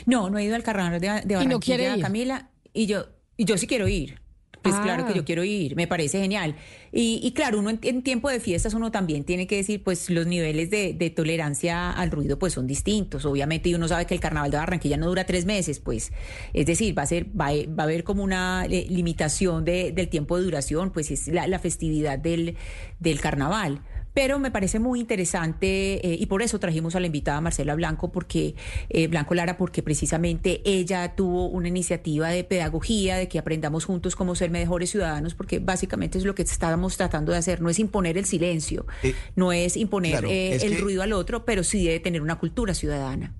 No, no he ido al carnaval de, de Barranquilla, ¿Y no quiere ir? Camila, y yo, y yo sí quiero ir. Pues Ah. claro que yo quiero ir, me parece genial. Y, y claro, uno en, en tiempo de fiestas uno también tiene que decir, pues los niveles de, de tolerancia al ruido pues son distintos, obviamente, y uno sabe que el carnaval de Barranquilla no dura tres meses, pues, es decir, va a ser, va, a- va a haber como una eh, limitación de- del tiempo de duración, pues es la, la festividad del, del carnaval. Pero me parece muy interesante eh, y por eso trajimos a la invitada Marcela Blanco, porque eh, Blanco Lara, porque precisamente ella tuvo una iniciativa de pedagogía, de que aprendamos juntos cómo ser mejores ciudadanos, porque básicamente es lo que estábamos tratando de hacer, no es imponer el silencio, Eh, no es imponer claro, eh, es el que- ruido al otro, pero sí debe tener una cultura ciudadana.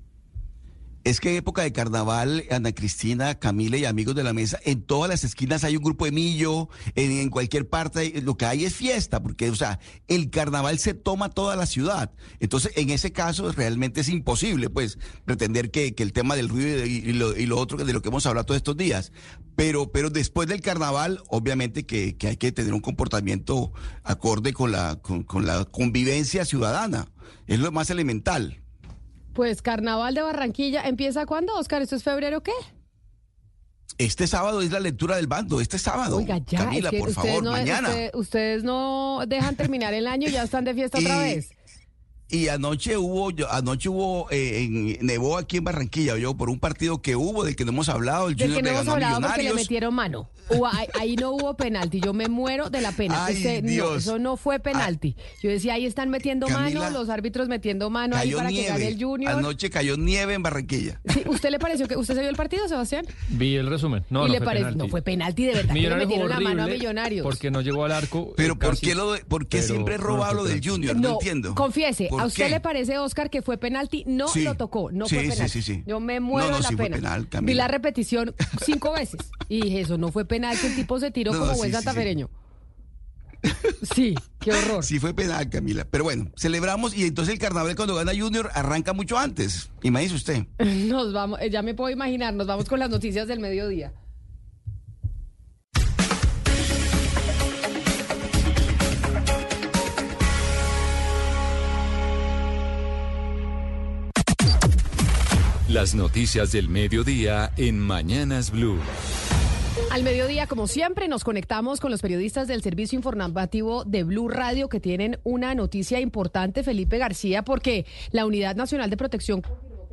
Es que época de carnaval, Ana Cristina, Camila y amigos de la mesa, en todas las esquinas hay un grupo de millo, en, cualquier parte, lo que hay es fiesta, porque, o sea, el carnaval se toma toda la ciudad. Entonces, en ese caso, realmente es imposible, pues, pretender que, que el tema del ruido y, y lo, y lo otro de lo que hemos hablado todos estos días. Pero, pero después del carnaval, obviamente que, que hay que tener un comportamiento acorde con la, con, con la convivencia ciudadana. Es lo más elemental. Pues carnaval de Barranquilla, ¿empieza cuándo, Oscar? ¿Esto es febrero qué? Este sábado es la lectura del bando, este sábado. Oiga, ya, Camila, es que por favor, no, mañana. usted- ustedes no dejan terminar el año y ya están de fiesta otra vez. Y anoche hubo, anoche hubo, eh, en, nevó aquí en Barranquilla, yo, por un partido que hubo, del que no hemos hablado, el Junior que no hemos hablado porque le metieron mano. Ahí, no hubo penalti. Yo me muero de la pena. Ay, Usted- no, Dios. eso no fue penalti. Yo decía, ahí están metiendo Camila, mano, los árbitros metiendo mano ahí para que gane nieve. el Junior. Anoche cayó nieve en Barranquilla. Sí, ¿Usted le pareció que usted se vio el partido, Sebastián? Vi el resumen. No, y no le fue pareció, penalti. no fue penalti de verdad. que le Millonarios metieron la mano a Millonarios. Porque no llegó al arco. Pero eh, ¿por casi, qué, lo, de- por qué pero siempre he no robado lo del penalti. Junior? No, entiendo. Confiese, ¿Por ¿a usted qué? le parece, Oscar, que fue penalti? No Sí. lo tocó, no Sí, fue penalti. sí, sí. Yo me muero No, no, de la pena. Vi la repetición cinco veces y dije, eso no fue penal, que el tipo se tiró <laughs> No, como sí, buen sí, sí. santafereño. Sí, qué horror. Sí fue penal, Camila. Pero bueno, celebramos y entonces el carnaval cuando gana Junior arranca mucho antes. Imagínese usted. <laughs> Nos vamos, eh, ya me puedo imaginar, nos vamos con las noticias del mediodía. Las noticias del mediodía en Mañanas Blue. Al mediodía, como siempre, nos conectamos con los periodistas del Servicio Informativo de Blue Radio que tienen una noticia importante, Felipe García, porque la Unidad Nacional de Protección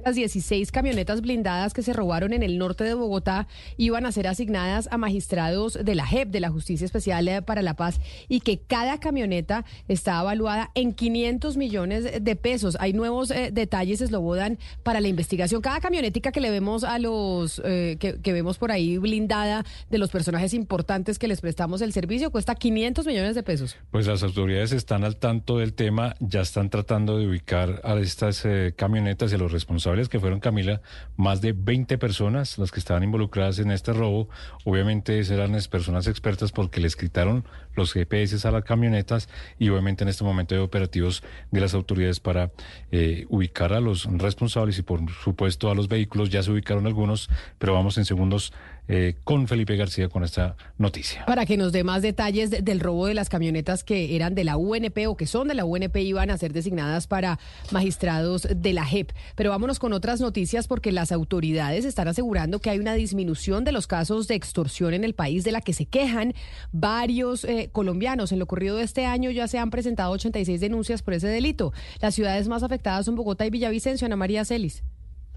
Las 16 camionetas blindadas que se robaron en el norte de Bogotá iban a ser asignadas a magistrados de la JEP, de la Justicia Especial eh, para la Paz, y que cada camioneta está evaluada en 500 millones de pesos. Hay nuevos eh, detalles, Eslobodan, para la investigación. Cada camionetica que le vemos a los, eh, que, vemos por ahí blindada de los personajes importantes que les prestamos el servicio, cuesta 500 millones de pesos. Pues las autoridades están al tanto del tema, ya están tratando de ubicar a estas camionetas y a los responsables que fueron, Camila, más de 20 personas las que estaban involucradas en este robo. Obviamente eran personas expertas porque les quitaron los GPS a las camionetas y obviamente en este momento hay operativos de las autoridades para eh, ubicar a los responsables y por supuesto a los vehículos. Ya se ubicaron algunos, pero vamos en segundos eh, con Felipe García con esta noticia. Para que nos dé más detalles del robo de las camionetas que eran de la UNP o que son de la UNP iban a ser designadas para magistrados de la JEP. Pero vámonos con otras noticias porque las autoridades están asegurando que hay una disminución de los casos de extorsión en el país de la que se quejan varios eh, colombianos. En lo ocurrido de este año ya se han presentado 86 denuncias por ese delito. Las ciudades más afectadas son Bogotá y Villavicencio. Ana María Celis.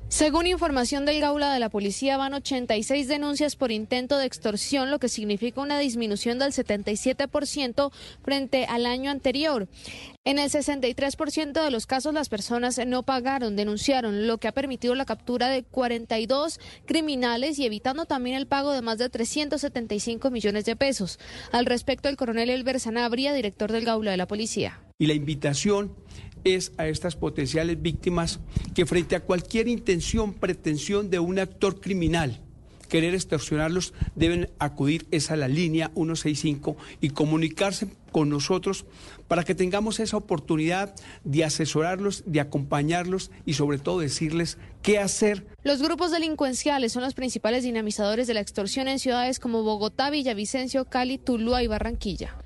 Según información del Gaula de la Policía, van 86 denuncias por intento de extorsión, lo que significa una disminución del 77% frente al año anterior. En el 63% de los casos las personas no pagaron, denunciaron, lo que ha permitido la captura de 42 criminales y evitando también el pago de más de 375 millones de pesos. Al respecto, el coronel Elber Sanabria, director del Gaula de la Policía. Y la invitación es a estas potenciales víctimas que frente a cualquier intención, pretensión de un actor criminal, querer extorsionarlos, deben acudir esa a la línea 165 y comunicarse con nosotros para que tengamos esa oportunidad de asesorarlos, de acompañarlos y sobre todo decirles qué hacer. Los grupos delincuenciales son los principales dinamizadores de la extorsión en ciudades como Bogotá, Villavicencio, Cali, Tuluá y Barranquilla.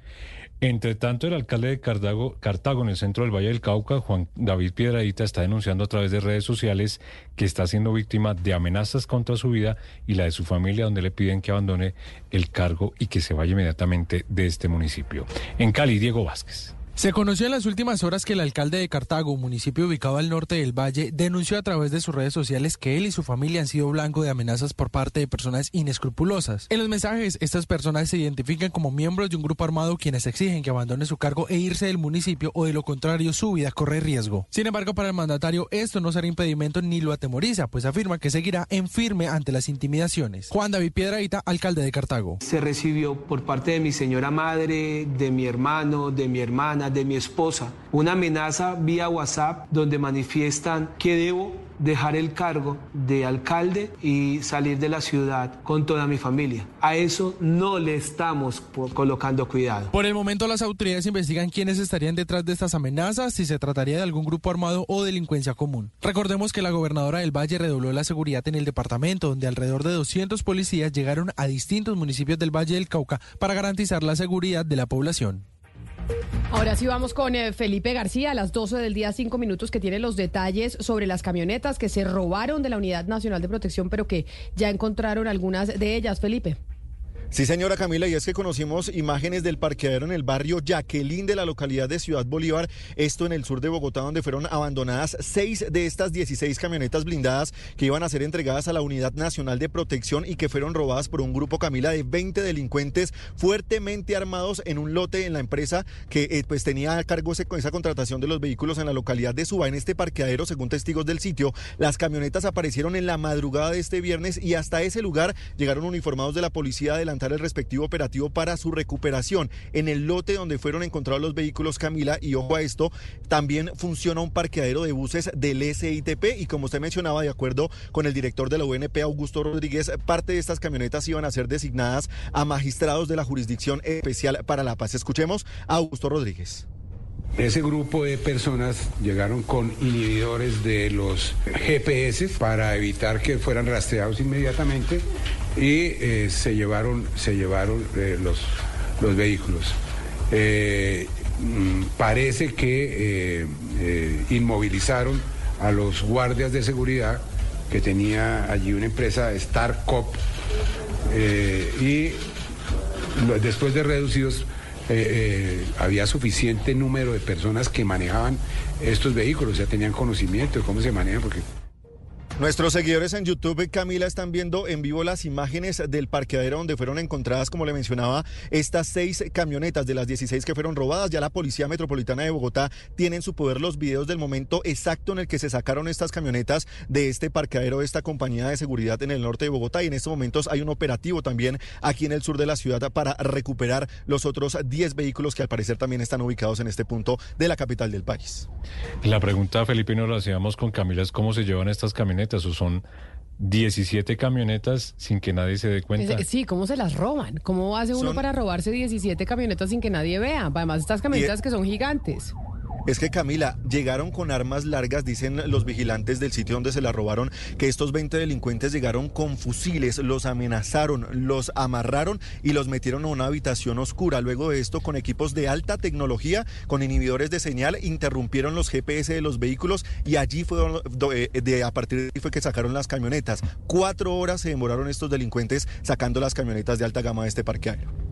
Entre tanto, el alcalde de Cartago, Cartago, en el centro del Valle del Cauca, Juan David Piedradita, está denunciando a través de redes sociales que está siendo víctima de amenazas contra su vida y la de su familia, donde le piden que abandone el cargo y que se vaya inmediatamente de este municipio. En Cali, Diego Vázquez. Se conoció en las últimas horas que el alcalde de Cartago, municipio ubicado al norte del valle, denunció a través de sus redes sociales que él y su familia han sido blanco de amenazas por parte de personas inescrupulosas. En los mensajes, estas personas se identifican como miembros de un grupo armado quienes exigen que abandone su cargo e irse del municipio o de lo contrario su vida corre riesgo. Sin embargo, para el mandatario esto no será impedimento ni lo atemoriza, pues afirma que seguirá en firme ante las intimidaciones. Juan David Piedraíta, alcalde de Cartago. Se recibió por parte de mi señora madre, de mi hermano, de mi hermana, de mi esposa, una amenaza vía WhatsApp donde manifiestan que debo dejar el cargo de alcalde y salir de la ciudad con toda mi familia. A eso no le estamos colocando cuidado. Por el momento las autoridades investigan quiénes estarían detrás de estas amenazas, si se trataría de algún grupo armado o delincuencia común. Recordemos que la gobernadora del Valle redobló la seguridad en el departamento, donde alrededor de 200 policías llegaron a distintos municipios del Valle del Cauca para garantizar la seguridad de la población. Ahora sí vamos con eh, Felipe García a las 12 del día, cinco minutos, que tiene los detalles sobre las camionetas que se robaron de la Unidad Nacional de Protección, pero que ya encontraron algunas de ellas. Felipe. Sí, señora Camila, y es que conocimos imágenes del parqueadero en el barrio Jacqueline de la localidad de Ciudad Bolívar, esto en el sur de Bogotá, donde fueron abandonadas seis de estas 16 camionetas blindadas que iban a ser entregadas a la Unidad Nacional de Protección y que fueron robadas por un grupo, Camila, de 20 delincuentes fuertemente armados en un lote en la empresa que eh, pues tenía a cargo esa contratación de los vehículos en la localidad de Suba. En este parqueadero, según testigos del sitio, las camionetas aparecieron en la madrugada de este viernes y hasta ese lugar llegaron uniformados de la policía el respectivo operativo para su recuperación. En el lote donde fueron encontrados los vehículos Camila, y ojo a esto, también funciona un parqueadero de buses del SITP y como usted mencionaba, de acuerdo con el director de la UNP, Augusto Rodríguez, parte de estas camionetas iban a ser designadas a magistrados de la Jurisdicción Especial para la Paz. Escuchemos a Augusto Rodríguez. Ese grupo de personas llegaron con inhibidores de los GPS para evitar que fueran rastreados inmediatamente y eh, se llevaron, se llevaron eh, los, los vehículos. Eh, mm, parece que inmovilizaron a los guardias de seguridad que tenía allí una empresa Star Cop y después de reducidos eh, eh, había suficiente número de personas que manejaban estos vehículos, ya tenían conocimiento de cómo se manejan, porque Nuestros seguidores en YouTube, Camila, están viendo en vivo las imágenes del parqueadero donde fueron encontradas, como le mencionaba, estas seis camionetas de las 16 que fueron robadas. Ya la Policía Metropolitana de Bogotá tiene en su poder los videos del momento exacto en el que se sacaron estas camionetas de este parqueadero de esta compañía de seguridad en el norte de Bogotá. Y en estos momentos hay un operativo también aquí en el sur de la ciudad para recuperar los otros 10 vehículos que al parecer también están ubicados en este punto de la capital del país. La pregunta, Felipe, nos la hacíamos con Camila, es cómo se llevan estas camionetas o son 17 camionetas sin que nadie se dé cuenta. Sí, ¿cómo se las roban? ¿Cómo hace uno Son- para robarse 17 camionetas sin que nadie vea? Además, estas camionetas que son gigantes. Es que Camila, llegaron con armas largas, dicen los vigilantes del sitio donde se la robaron, que estos 20 delincuentes llegaron con fusiles, los amenazaron, los amarraron y los metieron a una habitación oscura. Luego de esto, con equipos de alta tecnología, con inhibidores de señal, interrumpieron los GPS de los vehículos y allí fue do- eh, de, a partir de ahí fue que sacaron las camionetas. Cuatro horas se demoraron estos delincuentes sacando las camionetas de alta gama de este parqueadero.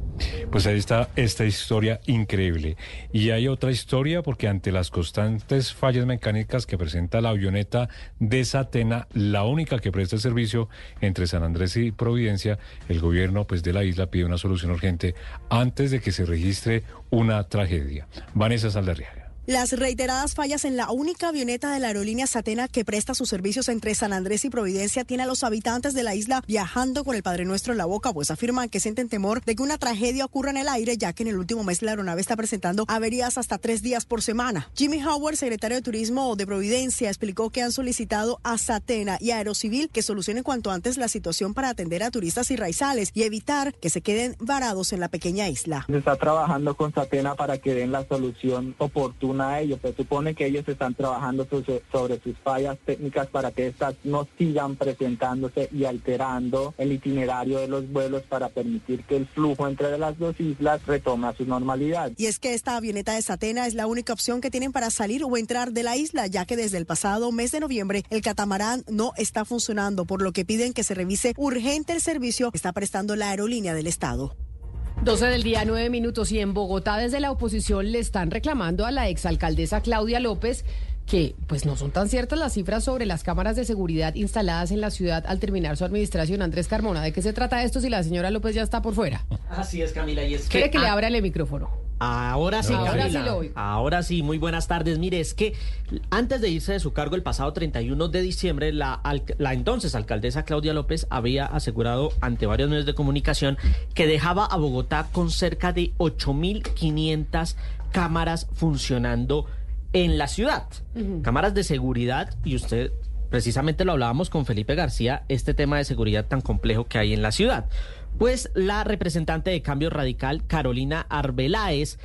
Pues ahí está esta historia increíble. Y hay otra historia porque ante las constantes fallas mecánicas que presenta la avioneta de Satena, la única que presta servicio entre San Andrés y Providencia, el gobierno pues de la isla pide una solución urgente antes de que se registre una tragedia. Vanessa Saldarriaga. Las reiteradas fallas en la única avioneta de la aerolínea Satena que presta sus servicios entre San Andrés y Providencia tiene a los habitantes de la isla viajando con el Padre Nuestro en la boca, pues afirman que sienten temor de que una tragedia ocurra en el aire, ya que en el último mes la aeronave está presentando averías hasta tres días por semana. Jimmy Howard, secretario de Turismo de Providencia, explicó que han solicitado a Satena y a Aerocivil que solucionen cuanto antes la situación para atender a turistas y raizales y evitar que se queden varados en la pequeña isla. Se está trabajando con Satena para que den la solución oportuna a ellos. Se supone que ellos están trabajando so- sobre sus fallas técnicas para que estas no sigan presentándose y alterando el itinerario de los vuelos para permitir que el flujo entre las dos islas retome a su normalidad. Y es que esta avioneta de Satena es la única opción que tienen para salir o entrar de la isla, ya que desde el pasado mes de noviembre el catamarán no está funcionando, por lo que piden que se revise urgente el servicio que está prestando la aerolínea del Estado. 12 del día, 9 minutos. Y en Bogotá, desde la oposición, le están reclamando a la exalcaldesa Claudia López que pues no son tan ciertas las cifras sobre las cámaras de seguridad instaladas en la ciudad al terminar su administración. Andrés Carmona, ¿de qué se trata esto si la señora López ya está por fuera? Así es, Camila, y es que... Quiere que le abra el micrófono. Ahora sí, Ahora Camila. sí lo oigo. Ahora sí, muy buenas tardes. Mire, es que antes de irse de su cargo el pasado 31 de diciembre, la entonces alcaldesa Claudia López había asegurado ante varios medios de comunicación que dejaba a Bogotá con cerca de 8.500 cámaras funcionando en la ciudad. Cámaras de seguridad y usted precisamente lo hablábamos con Felipe García, este tema de seguridad tan complejo que hay en la ciudad. Pues la representante de Cambio Radical, Carolina Arbeláez,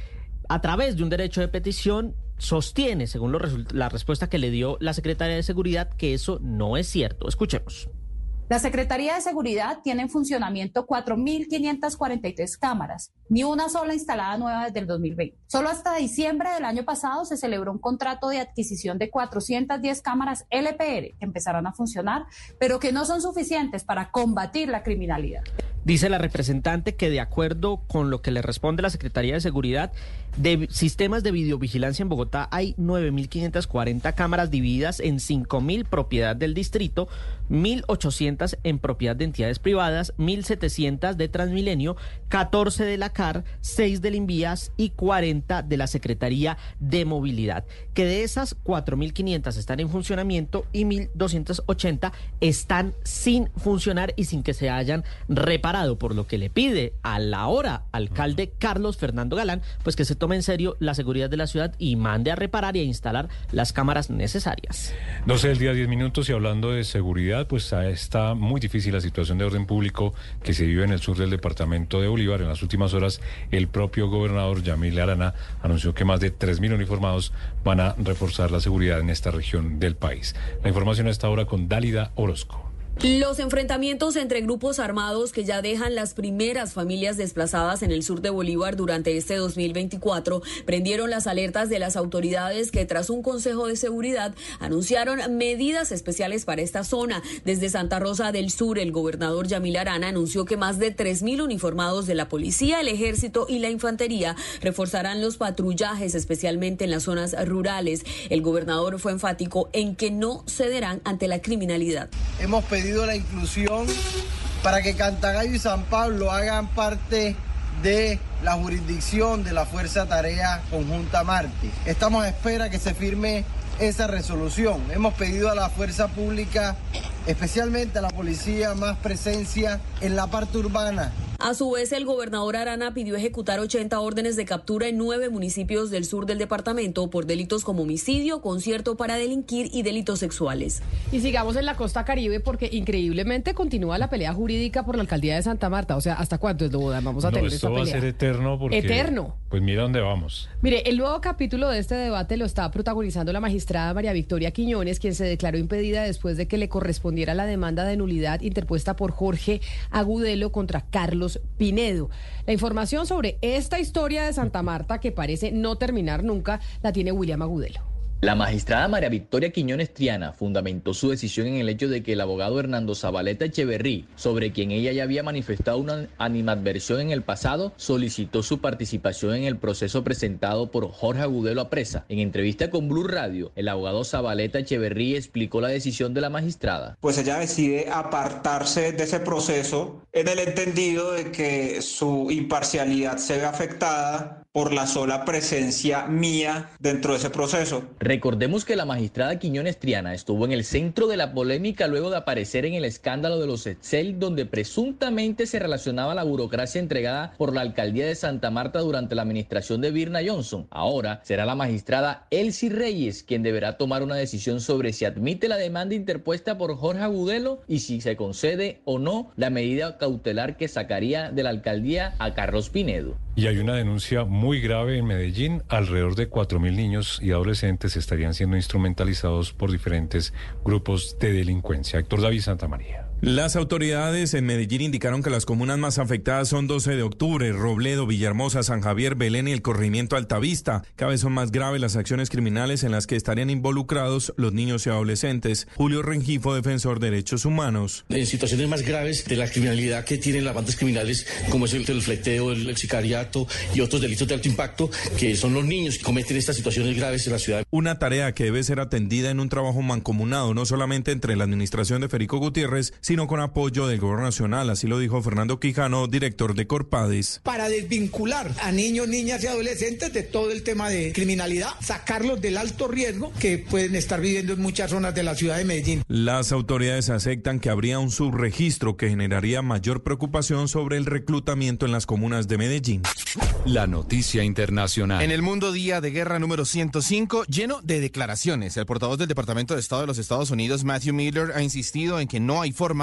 a través de un derecho de petición, sostiene, según la respuesta que le dio la secretaria de Seguridad, que eso no es cierto. Escuchemos. La Secretaría de Seguridad tiene en funcionamiento 4.543 cámaras, ni una sola instalada nueva desde el 2020. Solo hasta diciembre del año pasado se celebró un contrato de adquisición de 410 cámaras LPR que empezarán a funcionar, pero que no son suficientes para combatir la criminalidad. Dice la representante que de acuerdo con lo que le responde la Secretaría de Seguridad, de sistemas de videovigilancia en Bogotá hay 9.540 cámaras divididas en 5.000 propiedad del distrito, 1.800 en propiedad de entidades privadas, 1.700 de Transmilenio, 14 de la CAR, 6 del Invías y 40 de la Secretaría de Movilidad. Que de esas 4.500 están en funcionamiento y 1.280 están sin funcionar y sin que se hayan reparado, por lo que le pide a la hora alcalde Carlos Fernando Galán, pues que se tome en serio la seguridad de la ciudad y mande a reparar y a instalar las cámaras necesarias. 12 del día, 10 minutos y hablando de seguridad, pues ah, está muy difícil la situación de orden público que se vive en el sur del departamento de Bolívar. En las últimas horas, el propio gobernador Yamil Arana anunció que más de 3.000 uniformados van a reforzar la seguridad en esta región del país. La información a esta hora con Dálida Orozco. Los enfrentamientos entre grupos armados que ya dejan las primeras familias desplazadas en el sur de Bolívar durante este 2024 prendieron las alertas de las autoridades que tras un consejo de seguridad anunciaron medidas especiales para esta zona. Desde Santa Rosa del Sur, el gobernador Yamil Arana anunció que más de 3.000 uniformados de la policía, el ejército y la infantería reforzarán los patrullajes, especialmente en las zonas rurales. El gobernador fue enfático en que no cederán ante la criminalidad. Hemos la inclusión para que Cantagallo y San Pablo hagan parte de la jurisdicción de la Fuerza Tarea Conjunta Marte. Estamos a espera que se firme esa resolución. Hemos pedido a la fuerza pública, especialmente a la policía, más presencia en la parte urbana a su vez, el gobernador Arana pidió ejecutar 80 órdenes de captura en nueve municipios del sur del departamento por delitos como homicidio, concierto para delinquir y delitos sexuales. Y sigamos en la costa caribe porque increíblemente continúa la pelea jurídica por la alcaldía de Santa Marta. O sea, ¿hasta cuándo es lo vamos a tener esto va a ser eterno porque... Eterno. Pues mira dónde vamos. Mire, el nuevo capítulo de este debate lo está protagonizando la magistrada María Victoria Quiñones, quien se declaró impedida después de que le correspondiera la demanda de nulidad interpuesta por Jorge Agudelo contra Carlos Pinedo. La información sobre esta historia de Santa Marta, que parece no terminar nunca, la tiene William Agudelo. La magistrada María Victoria Quiñones Triana fundamentó su decisión en el hecho de que el abogado Hernando Zabaleta Echeverrí, sobre quien ella ya había manifestado una animadversión en el pasado, solicitó su participación en el proceso presentado por Jorge Agudelo a presa. En entrevista con Blue Radio, el abogado Zabaleta Echeverrí explicó la decisión de la magistrada. Pues ella decide apartarse de ese proceso en el entendido de que su imparcialidad se ve afectada por la sola presencia mía dentro de ese proceso. Recordemos que la magistrada Quiñones Triana estuvo en el centro de la polémica luego de aparecer en el escándalo de los Excel, donde presuntamente se relacionaba la burocracia entregada por la alcaldía de Santa Marta durante la administración de Virna Johnson. Ahora será la magistrada Elsie Reyes quien deberá tomar una decisión sobre si admite la demanda interpuesta por Jorge Agudelo y si se concede o no la medida cautelar que sacaría de la alcaldía a Carlos Pinedo. Y hay una denuncia muy grave en Medellín. Alrededor de 4.000 niños y adolescentes estarían siendo instrumentalizados por diferentes grupos de delincuencia. Héctor David Santa María. Las autoridades en Medellín indicaron que las comunas más afectadas son 12 de octubre, Robledo, Villahermosa, San Javier, Belén y el corrimiento Altavista. Cada vez son más graves las acciones criminales en las que estarían involucrados los niños y adolescentes. Julio Rengifo, defensor de derechos humanos. En situaciones más graves de la criminalidad que tienen las bandas criminales, como es el, el fleteo, el, sicariato y otros delitos de alto impacto, que son los niños que cometen estas situaciones graves en la ciudad. Una tarea que debe ser atendida en un trabajo mancomunado, no solamente entre la administración de Federico Gutiérrez, sino sino con apoyo del gobierno nacional, así lo dijo Fernando Quijano, director de Corpades. Para desvincular a niños, niñas y adolescentes de todo el tema de criminalidad, sacarlos del alto riesgo que pueden estar viviendo en muchas zonas de la ciudad de Medellín. Las autoridades aceptan que habría un subregistro que generaría mayor preocupación sobre el reclutamiento en las comunas de Medellín. La noticia internacional. En el mundo día de guerra número 105, lleno de declaraciones, el portavoz del Departamento de Estado de los Estados Unidos, Matthew Miller, ha insistido en que no hay forma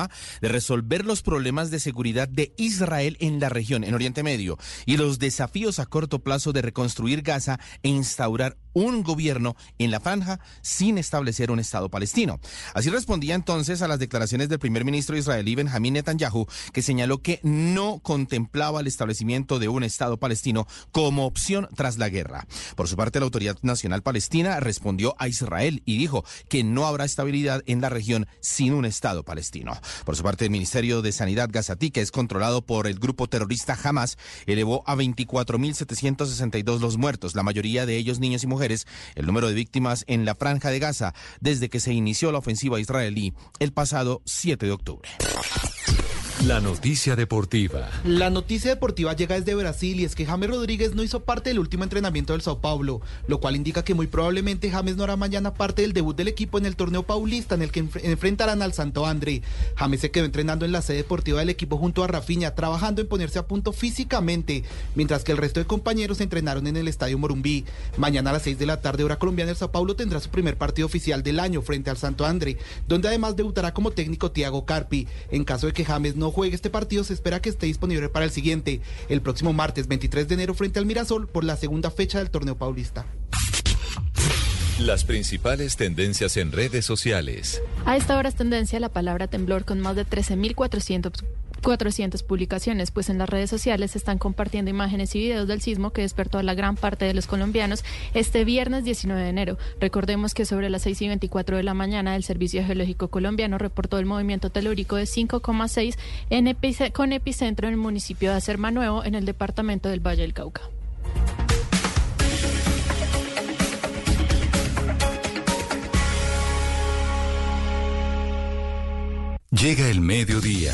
de resolver los problemas de seguridad de Israel en la región, en Oriente Medio, y los desafíos a corto plazo de reconstruir Gaza e instaurar un gobierno en la franja sin establecer un Estado palestino. Así respondía entonces a las declaraciones del primer ministro israelí Benjamín Netanyahu, que señaló que no contemplaba el establecimiento de un Estado palestino como opción tras la guerra. Por su parte, la Autoridad Nacional Palestina respondió a Israel y dijo que no habrá estabilidad en la región sin un Estado palestino. Por su parte, el Ministerio de Sanidad gazatí, que es controlado por el grupo terrorista Hamas, elevó a 24.762 los muertos, la mayoría de ellos niños y mujeres, el número de víctimas en la franja de Gaza desde que se inició la ofensiva israelí el pasado 7 de octubre. La noticia deportiva. La noticia deportiva llega desde Brasil y es que James Rodríguez no hizo parte del último entrenamiento del Sao Paulo, lo cual indica que muy probablemente James no hará mañana parte del debut del equipo en el torneo paulista en el que enfrentarán al Santo André. James se quedó entrenando en la sede deportiva del equipo junto a Rafinha, trabajando en ponerse a punto físicamente, mientras que el resto de compañeros se entrenaron en el Estadio Morumbí. Mañana a las 6 de la tarde, hora colombiana, el Sao Paulo tendrá su primer partido oficial del año frente al Santo André, donde además debutará como técnico Thiago Carpi. En caso de que James no juegue este partido, se espera que esté disponible para el siguiente, el próximo martes 23 de enero frente al Mirasol por la segunda fecha del torneo paulista. Las principales tendencias en redes sociales. A esta hora es tendencia la palabra temblor con más de 13.400 400 publicaciones, pues en las redes sociales están compartiendo imágenes y videos del sismo que despertó a la gran parte de los colombianos este viernes 19 de enero. Recordemos que sobre las 6 y 24 de la mañana el Servicio Geológico Colombiano reportó el movimiento telúrico de 5,6 con epicentro en el municipio de Acerma Nuevo en el departamento del Valle del Cauca. Llega el mediodía.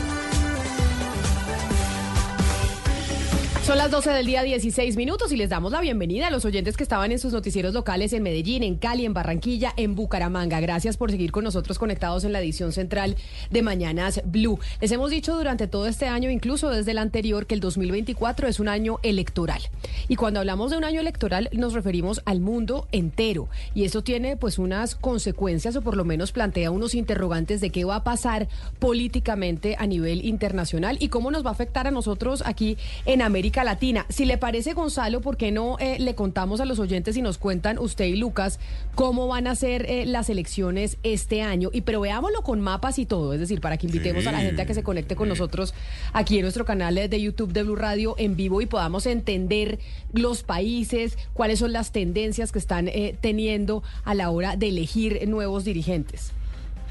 Son las 12 del día 16 minutos y les damos la bienvenida a los oyentes que estaban en sus noticieros locales en Medellín, en Cali, en Barranquilla, en Bucaramanga. Gracias por seguir con nosotros conectados en la edición central de Mañanas Blue. Les hemos dicho durante todo este año, incluso desde el anterior, que el 2024 es un año electoral. Y cuando hablamos de un año electoral nos referimos al mundo entero. Y eso tiene pues unas consecuencias o por lo menos plantea unos interrogantes de qué va a pasar políticamente a nivel internacional y cómo nos va a afectar a nosotros aquí en América Latina. Si le parece, Gonzalo, ¿por qué no eh, le contamos a los oyentes y nos cuentan usted y Lucas cómo van a ser eh, las elecciones este año? Y pero veámoslo con mapas y todo, es decir, para que invitemos a la gente a que se conecte con nosotros aquí en nuestro canal de YouTube de Blue Radio en vivo y podamos entender los países, cuáles son las tendencias que están eh, teniendo a la hora de elegir nuevos dirigentes.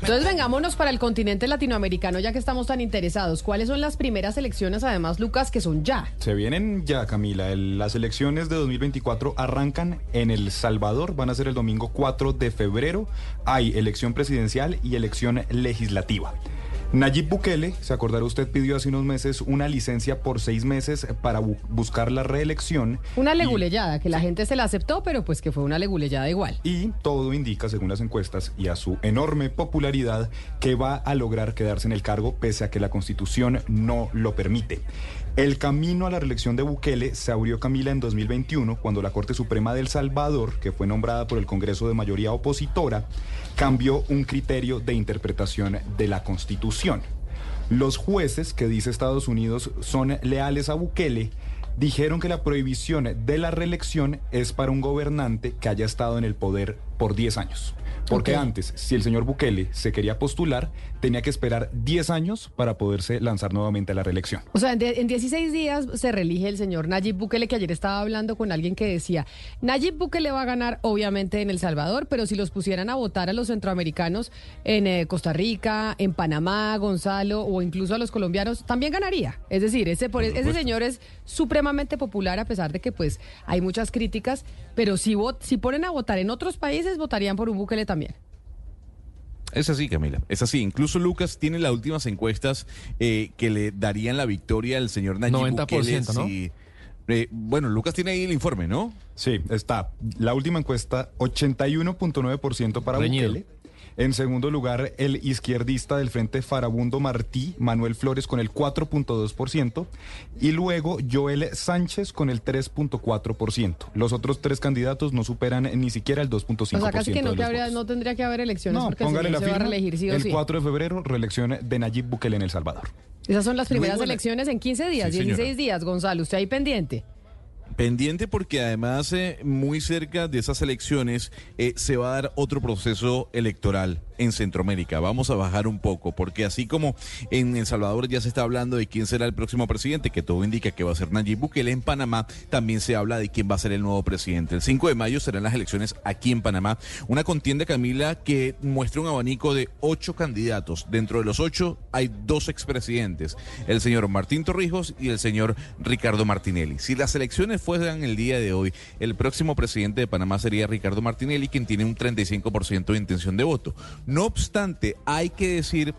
Entonces vengámonos para el continente latinoamericano ya que estamos tan interesados. ¿Cuáles son las primeras elecciones, además, Lucas, que son ya? Se vienen ya, Camila. las elecciones de 2024 arrancan en El Salvador. Van a ser el domingo 4 de febrero. Hay elección presidencial y elección legislativa. Nayib Bukele, se acordará usted, pidió hace unos meses una licencia por seis meses para buscar la reelección. Una leguleyada, que la gente se la aceptó, pero pues que fue una leguleyada igual. Y todo indica, según las encuestas y a su enorme popularidad, que va a lograr quedarse en el cargo pese a que la constitución no lo permite. El camino a la reelección de Bukele se abrió Camila en 2021 cuando la Corte Suprema del Salvador, que fue nombrada por el Congreso de mayoría opositora, cambió un criterio de interpretación de la Constitución. Los jueces, que dice Estados Unidos, son leales a Bukele, dijeron que la prohibición de la reelección es para un gobernante que haya estado en el poder por 10 años. Porque antes, si el señor Bukele se quería postular, tenía que esperar 10 años para poderse lanzar nuevamente a la reelección. O sea, en, 16 días se reelige el señor Nayib Bukele, que ayer estaba hablando con alguien que decía, Nayib Bukele va a ganar obviamente en El Salvador, pero si los pusieran a votar a los centroamericanos en eh, Costa Rica, en Panamá, Gonzalo, o incluso a los colombianos, también ganaría. Es decir, ese, por, ese señor es supremamente popular a pesar de que pues hay muchas críticas, pero si, si ponen a votar en otros países, votarían por un Bukele también. Es así, Camila. Es así. Incluso Lucas tiene las últimas encuestas eh, que le darían la victoria al señor Nayib 90%, Bukele. ¿no? Eh, bueno, Lucas tiene ahí el informe, ¿no? Sí, está. La última encuesta, 81.9% para Bukele. En segundo lugar, el izquierdista del Frente Farabundo Martí, Manuel Flores, con el 4.2%. Y luego Joel Sánchez con el 3.4%. Los otros tres candidatos no superan ni siquiera el 2.5%. O sea, casi que no, no tendría que haber elecciones porque póngale la se va a reelegir sí o El 4 de febrero, reelección de Nayib Bukele en El Salvador. Esas son las primeras elecciones en 15 días, 16 días, Gonzalo. ¿Usted ahí pendiente? Pendiente porque además eh, muy cerca de esas elecciones eh, se va a dar otro proceso electoral en Centroamérica. Vamos a bajar un poco, porque así como en El Salvador ya se está hablando de quién será el próximo presidente, que todo indica que va a ser Nayib Bukele, en Panamá también se habla de quién va a ser el nuevo presidente. El 5 de mayo serán las elecciones aquí en Panamá. Una contienda, Camila, que muestra un abanico de ocho candidatos. Dentro de los ocho hay dos expresidentes, el señor Martín Torrijos y el señor Ricardo Martinelli. Si las elecciones fueran el día de hoy, el próximo presidente de Panamá sería Ricardo Martinelli, quien tiene un 35% de intención de voto. No obstante, hay que decir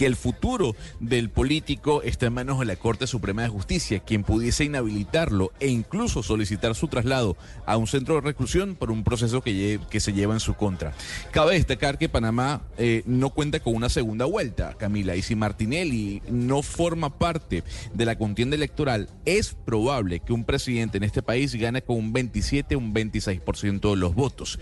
que el futuro del político está en manos de la Corte Suprema de Justicia, quien pudiese inhabilitarlo e incluso solicitar su traslado a un centro de reclusión por un proceso que, se lleva en su contra. Cabe destacar que Panamá eh, no cuenta con una segunda vuelta, Camila, y si Martinelli no forma parte de la contienda electoral, es probable que un presidente en este país gane con un 27, un 26% de los votos.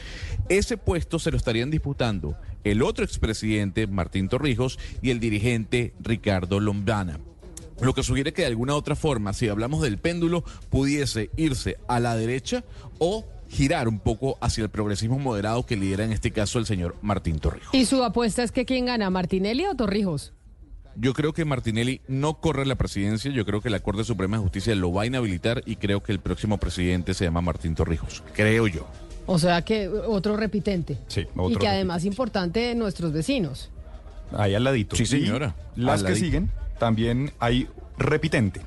Ese puesto se lo estarían disputando el otro expresidente, Martín Torrijos, y el dirigente Ricardo Lombana. lo que sugiere que de alguna otra forma, si hablamos del péndulo, pudiese irse a la derecha o girar un poco hacia el progresismo moderado que lidera en este caso el señor Martín Torrijos. ¿Y su apuesta es que quién gana, Martinelli o Torrijos? Yo creo que Martinelli no corre la presidencia, yo creo que la Corte Suprema de Justicia lo va a inhabilitar y creo que el próximo presidente se llama Martín Torrijos, creo yo. O sea que otro repitente. Sí, y que además importante nuestros vecinos. Ahí al ladito. Sí, señora. Y las Al que ladito. siguen, también hay repitente.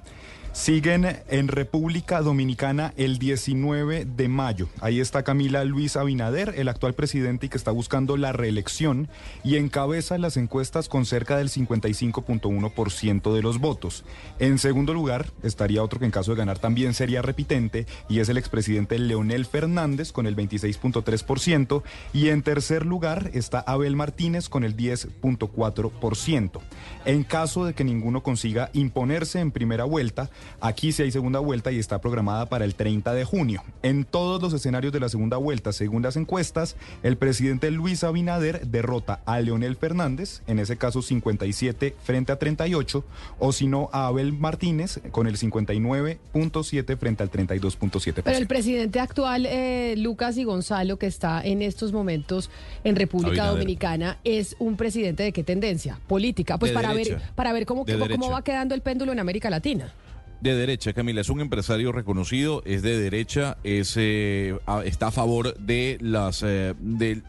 Siguen en República Dominicana el 19 de mayo. Ahí está Camila Luis Abinader, el actual presidente y que está buscando la reelección y encabeza las encuestas con cerca del 55.1% de los votos. En segundo lugar estaría otro que en caso de ganar también sería repitente y es el expresidente Leonel Fernández con el 26.3% y en tercer lugar está Abel Martínez con el 10.4%. En caso de que ninguno consiga imponerse en primera vuelta, aquí sí hay segunda vuelta y está programada para el 30 de junio. En todos los escenarios de la segunda vuelta, según las encuestas, el presidente Luis Abinader derrota a Leonel Fernández, en ese caso 57 frente a 38, o si no a Abel Martínez con el 59.7 frente al 32.7%. Pero el presidente actual, eh, Lucas y Gonzalo, que está en estos momentos en República Abinader. Dominicana, es un presidente de qué tendencia? Política. Pues De para ver, para ver cómo, va quedando el péndulo en América Latina. De derecha, Camila, es un empresario reconocido, es de derecha, es, eh, está a favor de las eh, de,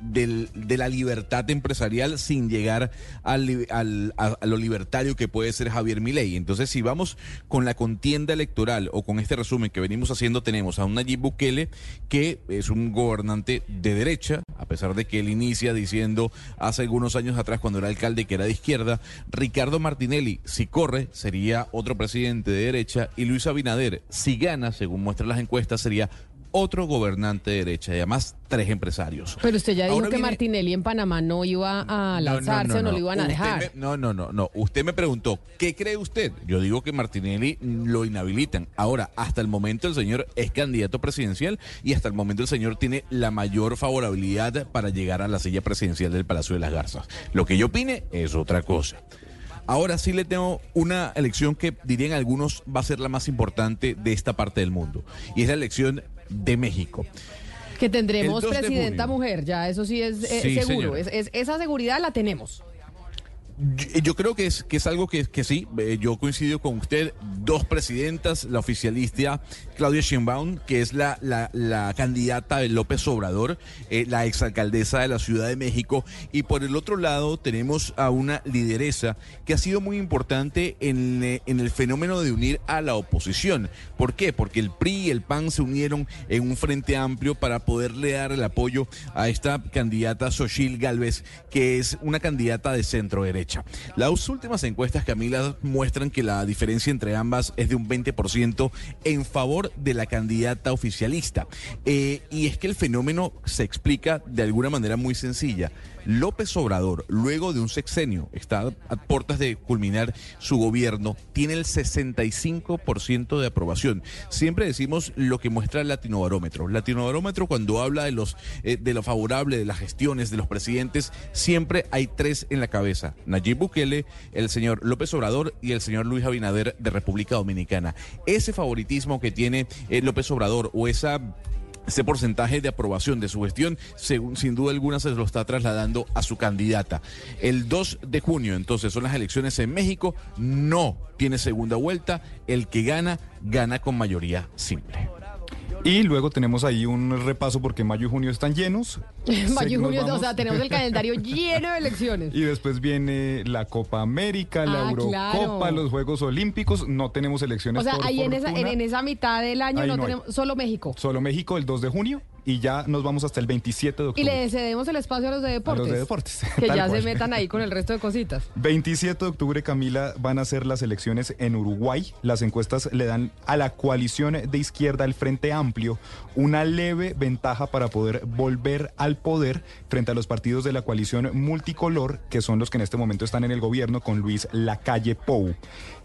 de la libertad empresarial sin llegar al, al- a, a lo libertario que puede ser Javier Milei. Entonces, si vamos con la contienda electoral o con este resumen que venimos haciendo, tenemos a un Nayib Bukele que es un gobernante de derecha, a pesar de que él inicia diciendo hace algunos años atrás cuando era alcalde que era de izquierda, Ricardo Martinelli, si corre, sería otro presidente de derecha y Luis Abinader, si gana, según muestran las encuestas, sería otro gobernante de derecha y además tres empresarios. Pero usted ya dijo Ahora que viene- Martinelli en Panamá no iba a lanzarse o no lo iban a Usted dejar. me- no, no, no, no. Usted me preguntó, ¿qué cree usted? Yo digo que Martinelli lo inhabilitan. Ahora, hasta el momento el señor es candidato presidencial y hasta el momento el señor tiene la mayor favorabilidad para llegar a la silla presidencial del Palacio de las Garzas. Lo que yo opine es otra cosa. Ahora sí le tengo una elección que dirían algunos va a ser la más importante de esta parte del mundo y es la elección de México. Que tendremos El 2 de presidenta mujer, ya eso sí es eh, Sí, seguro. Es- es- esa seguridad la tenemos. Yo, yo creo que es, que es algo que, que sí, eh, yo coincido con usted, dos presidentas, la oficialista Claudia Sheinbaum, que es la, la, candidata de López Obrador, eh, la exalcaldesa de la Ciudad de México, y por el otro lado tenemos a una lideresa que ha sido muy importante en, eh, en el fenómeno de unir a la oposición. ¿Por qué? Porque el PRI y el PAN se unieron en un frente amplio para poderle dar el apoyo a esta candidata Xochil Gálvez, que es una candidata de centro derecha. Las últimas encuestas, Camila, muestran que la diferencia entre ambas es de un 20% en favor de la candidata oficialista. Eh, y es que el fenómeno se explica de alguna manera muy sencilla. López Obrador, luego de un sexenio, está a puertas de culminar su gobierno, tiene el 65% de aprobación. Siempre decimos lo que muestra el latinobarómetro. Latinobarómetro cuando habla de los eh, de lo favorable de las gestiones de los presidentes, siempre hay tres en la cabeza: Nayib Bukele, el señor López Obrador y el señor Luis Abinader de República Dominicana. Ese favoritismo que tiene eh, López Obrador o esa ese porcentaje de aprobación de su gestión, según, sin duda alguna, se lo está trasladando a su candidata. El 2 de junio, entonces, son las elecciones en México. No tiene segunda vuelta. El que gana, gana con mayoría simple. Y luego tenemos ahí un repaso porque mayo y junio están llenos. <laughs> Mayo y junio, o sea, tenemos el calendario <laughs> lleno de elecciones. Y después viene la Copa América, la Ah, Eurocopa, claro. los Juegos Olímpicos. No tenemos elecciones O sea, por ahí en esa, en, esa mitad del año no, hay. tenemos solo México. Solo México el 2 de junio y ya nos vamos hasta el 27 de Y octubre. le cedemos el espacio a los de deportes. de deportes, <laughs> Que ya cual. se metan ahí con el resto de cositas. 27 de octubre, Camila, van a ser las elecciones en Uruguay. Las encuestas le dan a la coalición de izquierda, el Frente Amplio, una leve ventaja para poder volver al poder frente a los partidos de la coalición multicolor, que son los que en este momento están en el gobierno con Luis Lacalle Pou,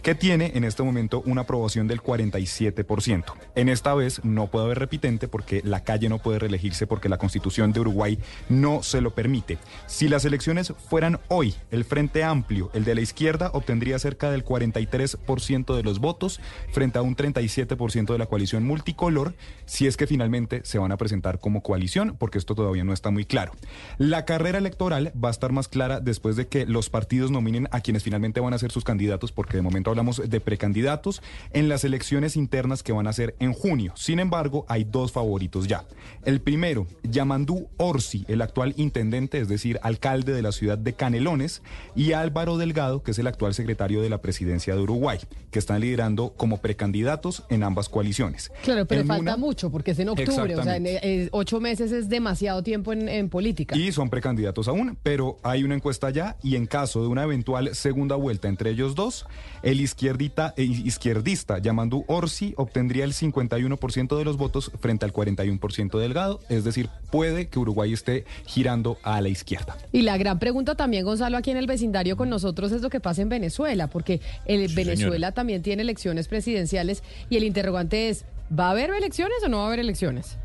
que tiene en este momento una aprobación del 47%. En esta vez no puede haber repitente porque Lacalle no puede puede reelegirse porque la constitución de Uruguay no se lo permite. Si las elecciones fueran hoy, el Frente Amplio, el de la izquierda, obtendría cerca del 43% de los votos frente a un 37% de la coalición multicolor, si es que finalmente se van a presentar como coalición, porque esto todavía no está muy claro. La carrera electoral va a estar más clara después de que los partidos nominen a quienes finalmente van a ser sus candidatos, porque de momento hablamos de precandidatos en las elecciones internas que van a ser en junio. Sin embargo, hay dos favoritos ya. El primero, Yamandú Orsi, el actual intendente, es decir, alcalde de la ciudad de Canelones, y Álvaro Delgado, que es el actual secretario de la presidencia de Uruguay, que están liderando como precandidatos en ambas coaliciones. Claro, pero En falta una- mucho porque es en octubre, o sea, en, eh, ocho meses es demasiado tiempo en, en política. Y son precandidatos aún, pero hay una encuesta ya y en caso de una eventual segunda vuelta entre ellos dos, el izquierdita, eh, izquierdista Yamandú Orsi obtendría el 51% de los votos frente al 41% Delgado, es decir, puede que Uruguay esté girando a la izquierda. Y la gran pregunta también, Gonzalo, aquí en el vecindario con nosotros es lo que pasa en Venezuela, porque el Venezuela señora. también tiene elecciones presidenciales y el interrogante es, ¿va a haber elecciones o no va a haber elecciones?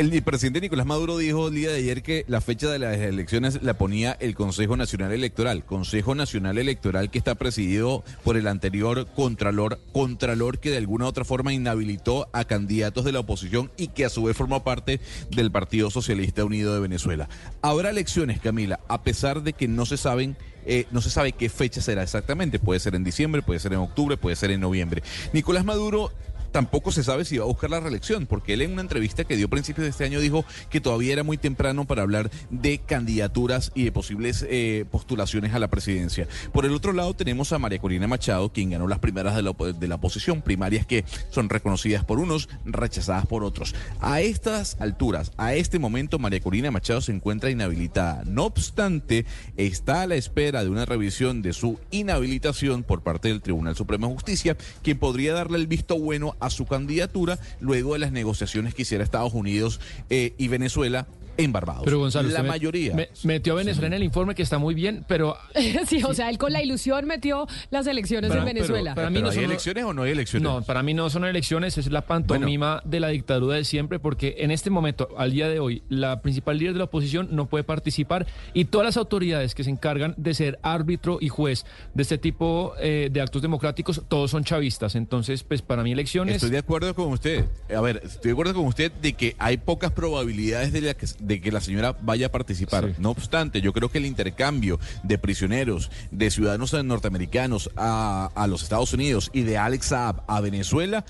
El presidente Nicolás Maduro dijo el día de ayer que la fecha de las elecciones la ponía el Consejo Nacional Electoral. Consejo Nacional Electoral que está presidido por el anterior Contralor, Contralor que de alguna u otra forma inhabilitó a candidatos de la oposición y que a su vez formó parte del Partido Socialista Unido de Venezuela. Habrá elecciones, Camila, a pesar de que no se saben eh, no se sabe qué fecha será exactamente. Puede ser en diciembre, puede ser en octubre, puede ser en noviembre. Nicolás Maduro tampoco se sabe si va a buscar la reelección, porque él en una entrevista que dio a principios de este año dijo que todavía era muy temprano para hablar de candidaturas y de posibles eh, postulaciones a la presidencia. Por el otro lado tenemos a María Corina Machado, quien ganó las primeras de la, de la oposición, primarias que son reconocidas por unos, rechazadas por otros. A estas alturas, a este momento, María Corina Machado se encuentra inhabilitada. No obstante, está a la espera de una revisión de su inhabilitación por parte del Tribunal Supremo de Justicia, quien podría darle el visto bueno a su candidatura luego de las negociaciones que hiciera Estados Unidos eh, y Venezuela en Barbados. Pero Gonzalo, la mayoría. me- metió a Venezuela en el informe que está muy bien, pero <laughs> sí, o sea, él con la ilusión metió las elecciones Pero- en Venezuela. pero para mí no ¿Hay son- elecciones o no hay elecciones? No, para mí no son elecciones, es la pantomima de la dictadura de siempre, porque en este momento, al día de hoy, la principal líder de la oposición no puede participar y todas las autoridades que se encargan de ser árbitro y juez de este tipo eh, de actos democráticos, todos son chavistas. Entonces, pues para mí elecciones... Estoy de acuerdo con usted. A ver, estoy de acuerdo con usted de que hay pocas probabilidades de, la que, de que la señora vaya a participar. No obstante, yo creo que el intercambio de prisioneros, de ciudadanos norteamericanos a, a los Estados Unidos y de Alex Saab a Venezuela,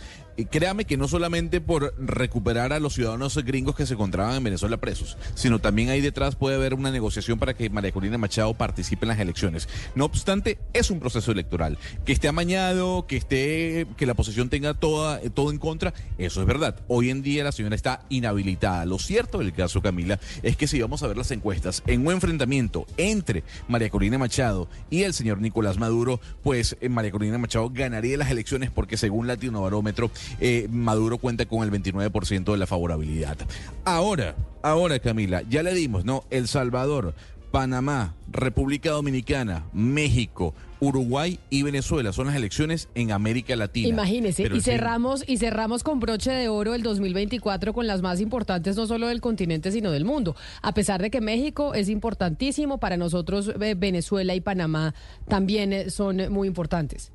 créame que no solamente por recuperar a los ciudadanos gringos que se encontraban en Venezuela presos, sino también ahí detrás puede haber una negociación para que María Corina Machado participe en las elecciones. No obstante, es un proceso electoral. Que esté amañado, que esté, que la oposición tenga toda, todo en contra, eso es verdad. Hoy en día la señora está inhabilitada. Lo cierto del caso, Camila, es que si vamos a ver las encuestas, en un enfrentamiento entre María Corina Machado y el señor Nicolás Maduro, pues eh, María Corina Machado ganaría las elecciones porque según Latino Barómetro, eh, Maduro cuenta con el 29% de la favorabilidad. Ahora, ahora Camila, ya le dimos, ¿no? El Salvador, Panamá, República Dominicana, México, Uruguay y Venezuela son las elecciones en América Latina. Imagínese, Pero y fin- cerramos, y cerramos con broche de oro el 2024 con las más importantes no solo del continente, sino del mundo. A pesar de que México es importantísimo, para nosotros eh, Venezuela y Panamá también eh, son muy importantes.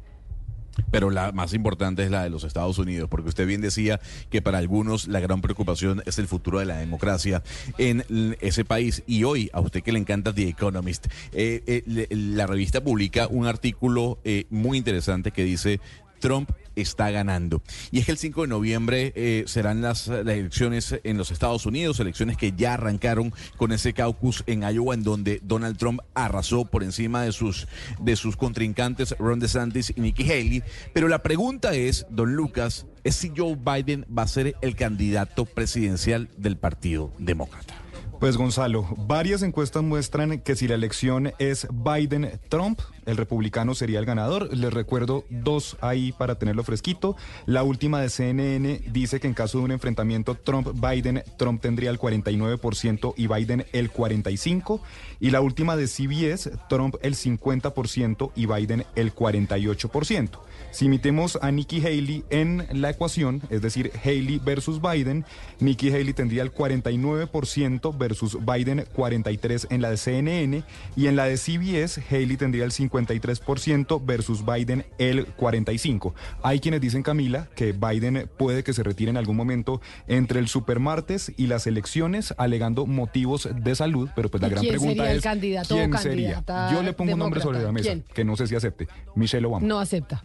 Pero la más importante es la de los Estados Unidos, porque usted bien decía que para algunos la gran preocupación es el futuro de la democracia en ese país. Y hoy, a usted que le encanta The Economist, eh, eh, la revista publica un artículo eh, muy interesante que dice Trump está ganando. Y es que el 5 de noviembre eh, serán las, las elecciones en los Estados Unidos, elecciones que ya arrancaron con ese caucus en Iowa en donde Donald Trump arrasó por encima de sus, de sus contrincantes Ron DeSantis y Nikki Haley. Pero la pregunta es, don Lucas, es si Joe Biden va a ser el candidato presidencial del Partido Demócrata. Pues Gonzalo, varias encuestas muestran que si la elección es Biden-Trump, el republicano sería el ganador. Les recuerdo dos ahí para tenerlo fresquito. La última de CNN dice que en caso de un enfrentamiento Trump-Biden, Trump tendría el 49% y Biden el 45%. Y la última de CBS, Trump el 50% y Biden el 48%. Si imitemos a Nikki Haley en la ecuación, es decir, Haley versus Biden, Nikki Haley tendría el 49% versus Biden 43% en la de CNN y en la de CBS, Haley tendría el 53% versus Biden el 45%. Hay quienes dicen, Camila, que Biden puede que se retire en algún momento entre el supermartes y las elecciones alegando motivos de salud, pero pues la gran pregunta sería el es o ¿quién sería? Yo le pongo un nombre sobre la mesa que no sé si acepte. Michelle Obama. No acepta.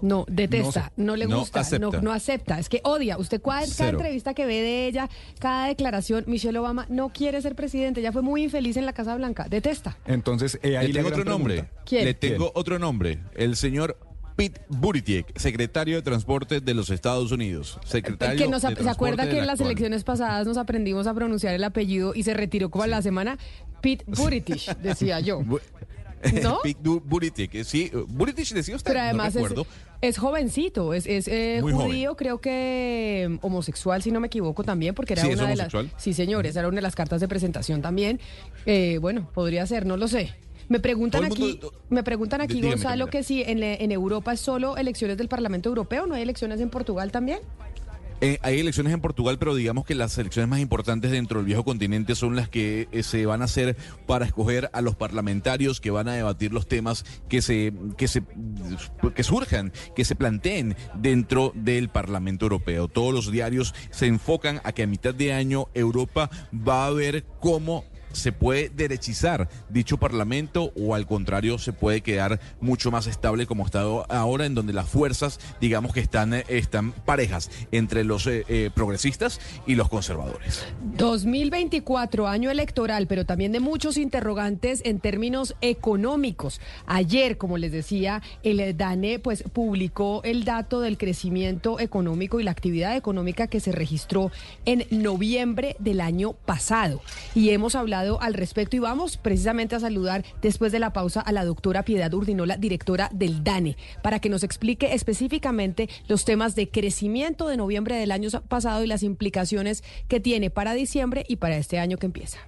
No, detesta, No le No gusta, no, acepta. no acepta. Es que odia. Usted cada, cada entrevista que ve de ella, cada declaración, Michelle Obama no quiere ser presidente. Ella fue muy infeliz en la Casa Blanca. Detesta. Entonces, eh, ahí Le tengo otro nombre. pregunta. ¿Quién? Le tengo otro nombre. El señor Pete Buttigieg, secretario de Transporte de los Estados Unidos. Secretario que nos, de ¿Se acuerda que la en las actual. elecciones pasadas nos aprendimos a pronunciar el apellido y se retiró como a la semana? Pete Buttigieg, decía yo. ¿No? <laughs> Pete Bu- Buttigieg, eh, sí, eh, Buttigieg decía usted, Pero además es, recuerdo. es jovencito, es, es eh, joven. judío, creo que mm, homosexual, si no me equivoco también, porque era Sí, una de las... Sí, señores, era una de las cartas de presentación también. Eh, bueno, podría ser, no lo sé. Me preguntan el aquí, mundo- me preguntan aquí, Dígame, Gonzalo, que si en, en Europa es solo elecciones del Parlamento Europeo, ¿no hay elecciones en Portugal también? Eh, hay elecciones en Portugal, pero digamos que las elecciones más importantes dentro del viejo continente son las que eh, se van a hacer para escoger a los parlamentarios que van a debatir los temas que se que se que surjan, que se planteen dentro del Parlamento Europeo. Todos los diarios se enfocan a que a mitad de año Europa va a ver cómo se puede derechizar dicho parlamento o al contrario se puede quedar mucho más estable como está ahora en donde las fuerzas digamos que están eh, están parejas entre los eh, eh, progresistas y los conservadores 2024, año electoral, pero también de muchos interrogantes en términos económicos. Ayer, como les decía, el DANE pues publicó el dato del crecimiento económico y la actividad económica que se registró en noviembre del año pasado. Y hemos hablado al respecto y vamos precisamente a saludar después de la pausa a la doctora Piedad Urdinola, directora del DANE, para que nos explique específicamente los temas de crecimiento de noviembre del año pasado y las implicaciones que tiene para diciembre y para este año que empieza.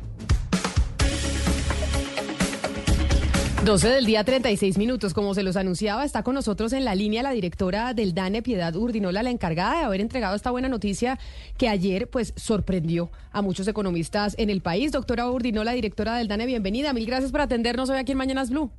12 del día, 36 minutos. Como se los anunciaba, está con nosotros en la línea la directora del DANE, Piedad Urdinola, la encargada de haber entregado esta buena noticia que ayer pues sorprendió a muchos economistas en el país. Doctora Urdinola, directora del DANE, bienvenida. Mil gracias por atendernos hoy aquí en Mañanas Blue.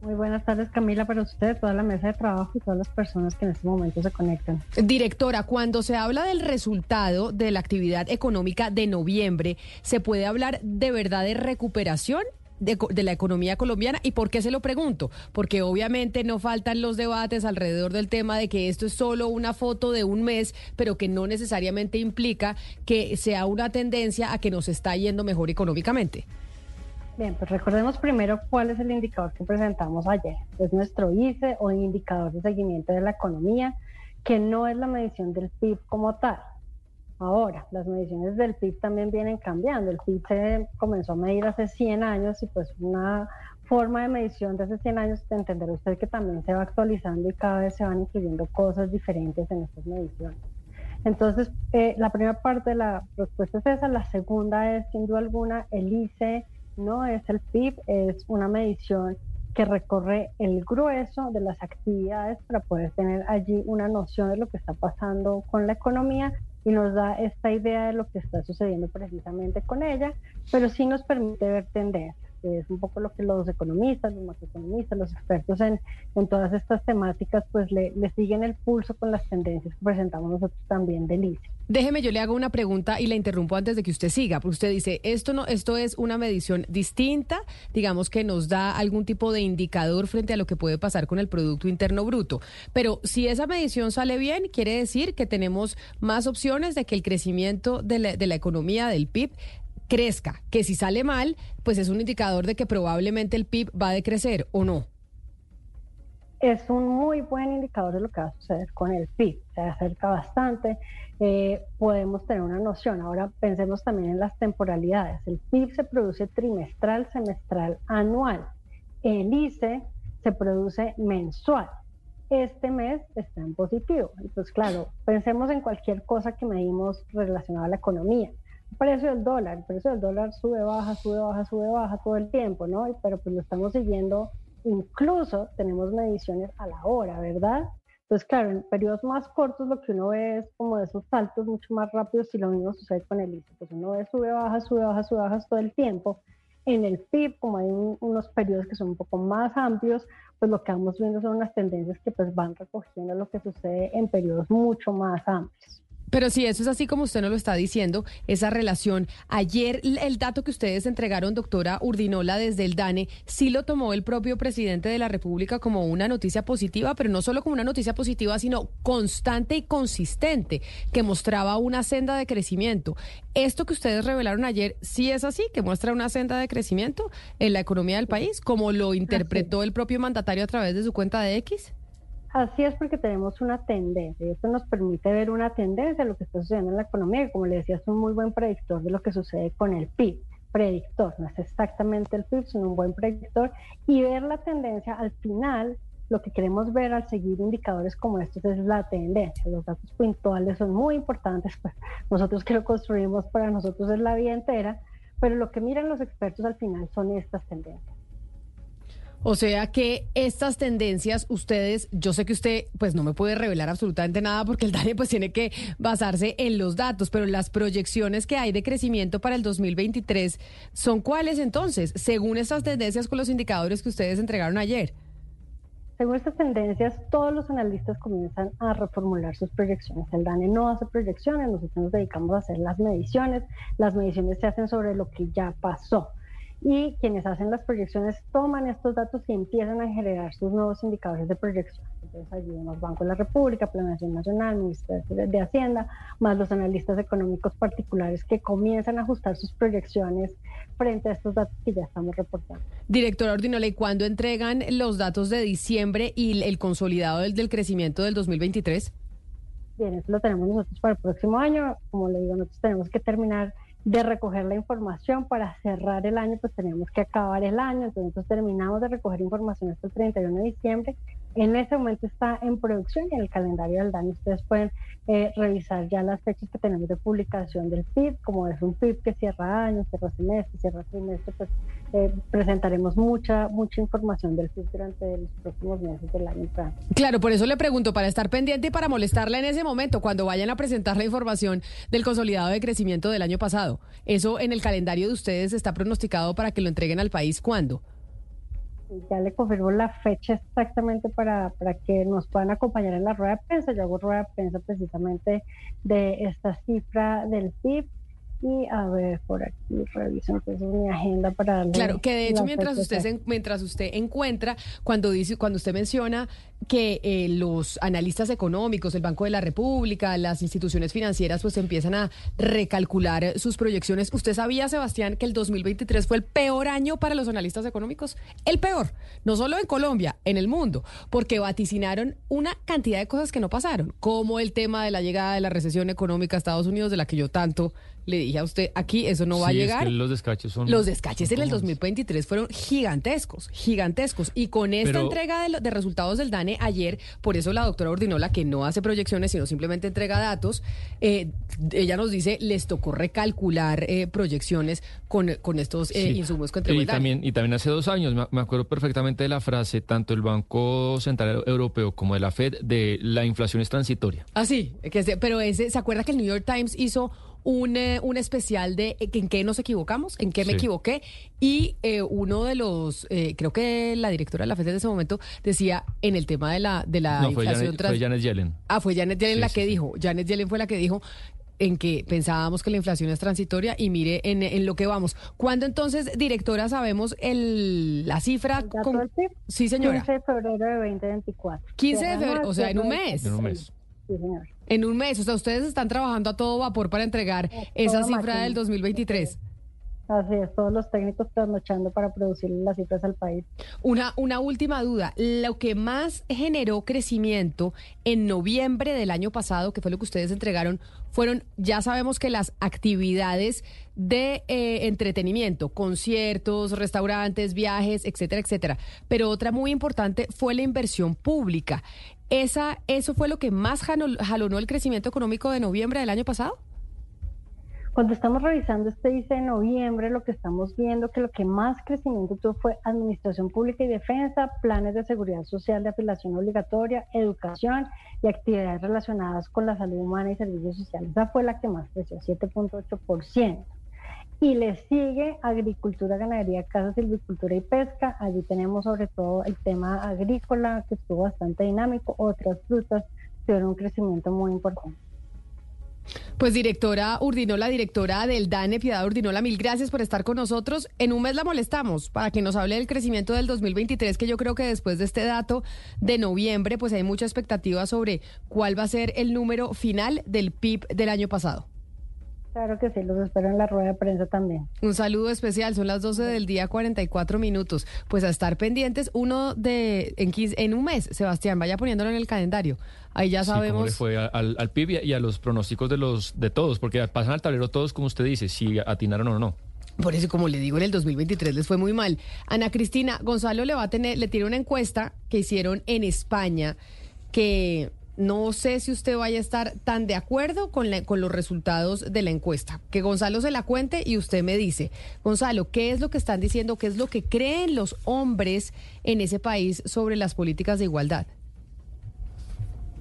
Muy buenas tardes, Camila, para usted, toda la mesa de trabajo y todas las personas que en este momento se conectan. Directora, cuando se habla del resultado de la actividad económica de noviembre, ¿se puede hablar de verdad de recuperación? De, la economía colombiana y por qué se lo pregunto porque obviamente no faltan los debates alrededor del tema de que esto es solo una foto de un mes pero que no necesariamente implica que sea una tendencia a que nos está yendo mejor económicamente Bien, pues recordemos primero cuál es el indicador que presentamos ayer. Es nuestro ICE o indicador de seguimiento de la economía, que no es la medición del PIB como tal. Ahora, las mediciones del PIB también vienen cambiando. El PIB se comenzó a medir hace 100 años y pues una forma de medición de hace 100 años, entenderá usted que también se va actualizando y cada vez se van incluyendo cosas diferentes en estas mediciones. Entonces, eh, la primera parte de la respuesta es esa. La segunda es, sin duda alguna, el ICE no es el PIB, es una medición que recorre el grueso de las actividades para poder tener allí una noción de lo que está pasando con la economía y nos da esta idea de lo que está sucediendo precisamente con ella, pero sí nos permite ver tendencias, que es un poco lo que los economistas, los macroeconomistas, los expertos en, en todas estas temáticas, pues le, siguen el pulso con las tendencias que presentamos nosotros también del ICE. Déjeme, yo le hago una pregunta y la interrumpo antes de que usted siga, porque usted dice, esto no, esto es una medición distinta, digamos que nos da algún tipo de indicador frente a lo que puede pasar con el Producto Interno Bruto. Pero si esa medición sale bien, quiere decir que tenemos más opciones de que el crecimiento de la economía, del PIB, crezca. Que si sale mal, pues es un indicador de que probablemente el PIB va a decrecer o no. es un muy buen indicador de lo que va a suceder con el PIB. Se acerca bastante, eh, podemos tener una noción. Ahora pensemos también en las temporalidades. El PIB se produce trimestral, semestral, anual. El ICE se produce mensual. Este mes está en positivo. Entonces, claro, pensemos en cualquier cosa que medimos relacionada a la economía. Precio del dólar, el precio del dólar sube, baja, sube, baja, sube, baja todo el tiempo, ¿no? Pero pues lo estamos siguiendo incluso tenemos mediciones a la hora, ¿verdad? Entonces, claro, en periodos más cortos lo que uno ve es como de esos saltos mucho más rápidos y lo mismo sucede con el ICE. Pues uno ve sube, baja, sube, baja, sube, baja todo el tiempo. En el PIB, como hay unos periodos que son un poco más amplios, pues lo que vamos viendo son unas tendencias que pues van recogiendo lo que sucede en periodos mucho más amplios. Pero si eso es así como usted nos lo está diciendo, esa relación. Ayer el dato que ustedes entregaron, doctora Urdinola, desde el DANE, sí lo tomó el propio presidente de la República como una noticia positiva, pero no solo como una noticia positiva, sino constante y consistente, que mostraba una senda de crecimiento. Esto que ustedes revelaron ayer, sí es así, que muestra una senda de crecimiento en la economía del país, como lo interpretó el propio mandatario a través de su cuenta de X. Así es porque tenemos una tendencia y esto nos permite ver una tendencia de lo que está sucediendo en la economía como le decía es un muy buen predictor de lo que sucede con el PIB. Predictor, no es exactamente el PIB, sino un buen predictor y ver la tendencia al final lo que queremos ver al seguir indicadores como estos es la tendencia. Los datos puntuales son muy importantes, <laughs> pues nosotros que lo construimos para nosotros es la vida entera, pero lo que miran los expertos al final son estas tendencias. O sea que estas tendencias, ustedes, yo sé que usted pues no me puede revelar absolutamente nada porque el DANE pues tiene que basarse en los datos, pero las proyecciones que hay de crecimiento para el 2023 son cuáles entonces, según estas tendencias con los indicadores que ustedes entregaron ayer. Según estas tendencias, todos los analistas comienzan a reformular sus proyecciones. El DANE no hace proyecciones, nosotros nos dedicamos a hacer las mediciones. Las mediciones se hacen sobre lo que ya pasó y quienes hacen las proyecciones toman estos datos y empiezan a generar sus nuevos indicadores de proyección. Entonces allí vemos Banco de la República, Planeación Nacional, Ministerio de Hacienda, más los analistas económicos particulares que comienzan a ajustar sus proyecciones frente a estos datos que ya estamos reportando. Director Ordinola, ¿y cuándo entregan los datos de diciembre y el consolidado del, del crecimiento del 2023? Bien, eso lo tenemos nosotros para el próximo año. Como le digo, nosotros tenemos que terminar de recoger la información para cerrar el año, pues tenemos que acabar el año, entonces terminamos de recoger información hasta el 31 de diciembre. En ese momento está en producción y en el calendario del año ustedes pueden eh, revisar ya las fechas que tenemos de publicación del PIB, como es un PIB que cierra año, cierra semestre, cierra trimestre, pues eh, presentaremos mucha, mucha información del PIB durante los próximos meses del año. Claro, por eso le pregunto, para estar pendiente y para molestarla en ese momento, cuando vayan a presentar la información del consolidado de crecimiento del año pasado. ¿Eso en el calendario de ustedes está pronosticado para que lo entreguen al país cuándo? Ya le confirmo la fecha exactamente para, para que nos puedan acompañar en la rueda de prensa. Yo hago rueda de prensa precisamente de esta cifra del PIB y a ver, por aquí reviso entonces mi agenda para darle Claro, que de hecho mientras usted mientras usted encuentra cuando dice cuando usted menciona que eh, los analistas económicos, el Banco de la República, las instituciones financieras pues empiezan a recalcular sus proyecciones. ¿Usted sabía, Sebastián, que el 2023 fue el peor año para los analistas económicos? El peor, no solo en Colombia, en el mundo, porque vaticinaron una cantidad de cosas que no pasaron, como el tema de la llegada de la recesión económica a Estados Unidos de la que yo tanto le dije a usted, aquí eso no va a llegar. los descaches son... Los descaches en el 2023 fueron gigantescos, gigantescos. Y con esta entrega de, resultados del DANE ayer, por eso la doctora Ordinola, que no hace proyecciones, sino simplemente entrega datos, eh, ella nos dice, les tocó recalcular eh, proyecciones con, con estos eh, insumos que entregó y también Y también hace dos años, me, acuerdo perfectamente de la frase, tanto el Banco Central Europeo como de la Fed, de la inflación es transitoria. Ah, sí, que, pero ese, ¿se acuerda que el New York Times hizo un, eh, un especial de eh, en qué nos equivocamos, en qué me equivoqué. Y eh, uno de los, creo que la directora de la FED en ese momento decía en el tema de la, de la inflación. Fue Janet, Yellen. Ah, fue Janet Yellen la que dijo. Janet Yellen fue la que dijo en que pensábamos que la inflación es transitoria y mire en, en lo que vamos. ¿Cuándo entonces, directora, sabemos el, la cifra? Sí, señora. 15 de febrero de 2024. 15 de febrero, o sea, en un mes. En un mes. Sí, señor. En un mes, o sea, ustedes están trabajando a todo vapor para entregar esa cifra del 2023. Así es, todos los técnicos trasnochando para producir las cifras al país. Una, una última duda. Lo que más generó crecimiento en noviembre del año pasado, que fue lo que ustedes entregaron, fueron, ya sabemos que las actividades de eh, entretenimiento, conciertos, restaurantes, viajes, etcétera, etcétera. Pero otra muy importante fue la inversión pública. Esa, ¿Eso fue lo que más jalonó el crecimiento económico de noviembre del año pasado? Cuando estamos revisando este ICE de noviembre, lo que estamos viendo que lo que más crecimiento tuvo fue administración pública y defensa, planes de seguridad social de afiliación obligatoria, educación y actividades relacionadas con la salud humana y servicios sociales. Esa fue la que más creció, 7.8%. Y le sigue agricultura, ganadería, casa, silvicultura y pesca. Allí tenemos sobre todo el tema agrícola, que estuvo bastante dinámico. Otras frutas tuvieron un crecimiento muy importante. Pues directora Urdinola, directora del DANE, Piedad Urdinola, mil gracias por estar con nosotros. En un mes la molestamos para que nos hable del crecimiento del 2023, que yo creo que después de este dato de noviembre, pues hay mucha expectativa sobre cuál va a ser el número final del PIB del año pasado. Claro que sí, los espero en la rueda de prensa también. Un saludo especial, son las 12 del día, 44 minutos. Pues a estar pendientes, uno de en, en un mes, Sebastián, vaya poniéndolo en el calendario. Ahí ya sabemos. cómo le fue al, al PIB y a los pronósticos de los de todos, porque pasan al tablero todos, como usted dice, si atinaron o no. Por eso, como le digo, en el 2023 les fue muy mal. Ana Cristina, Gonzalo le va a tener, le tiene una encuesta que hicieron en España que no sé si usted vaya a estar tan de acuerdo con, con los resultados de la encuesta. Que Gonzalo se la cuente y usted me dice, Gonzalo, ¿qué es lo que están diciendo? ¿Qué es lo que creen los hombres en ese país sobre las políticas de igualdad?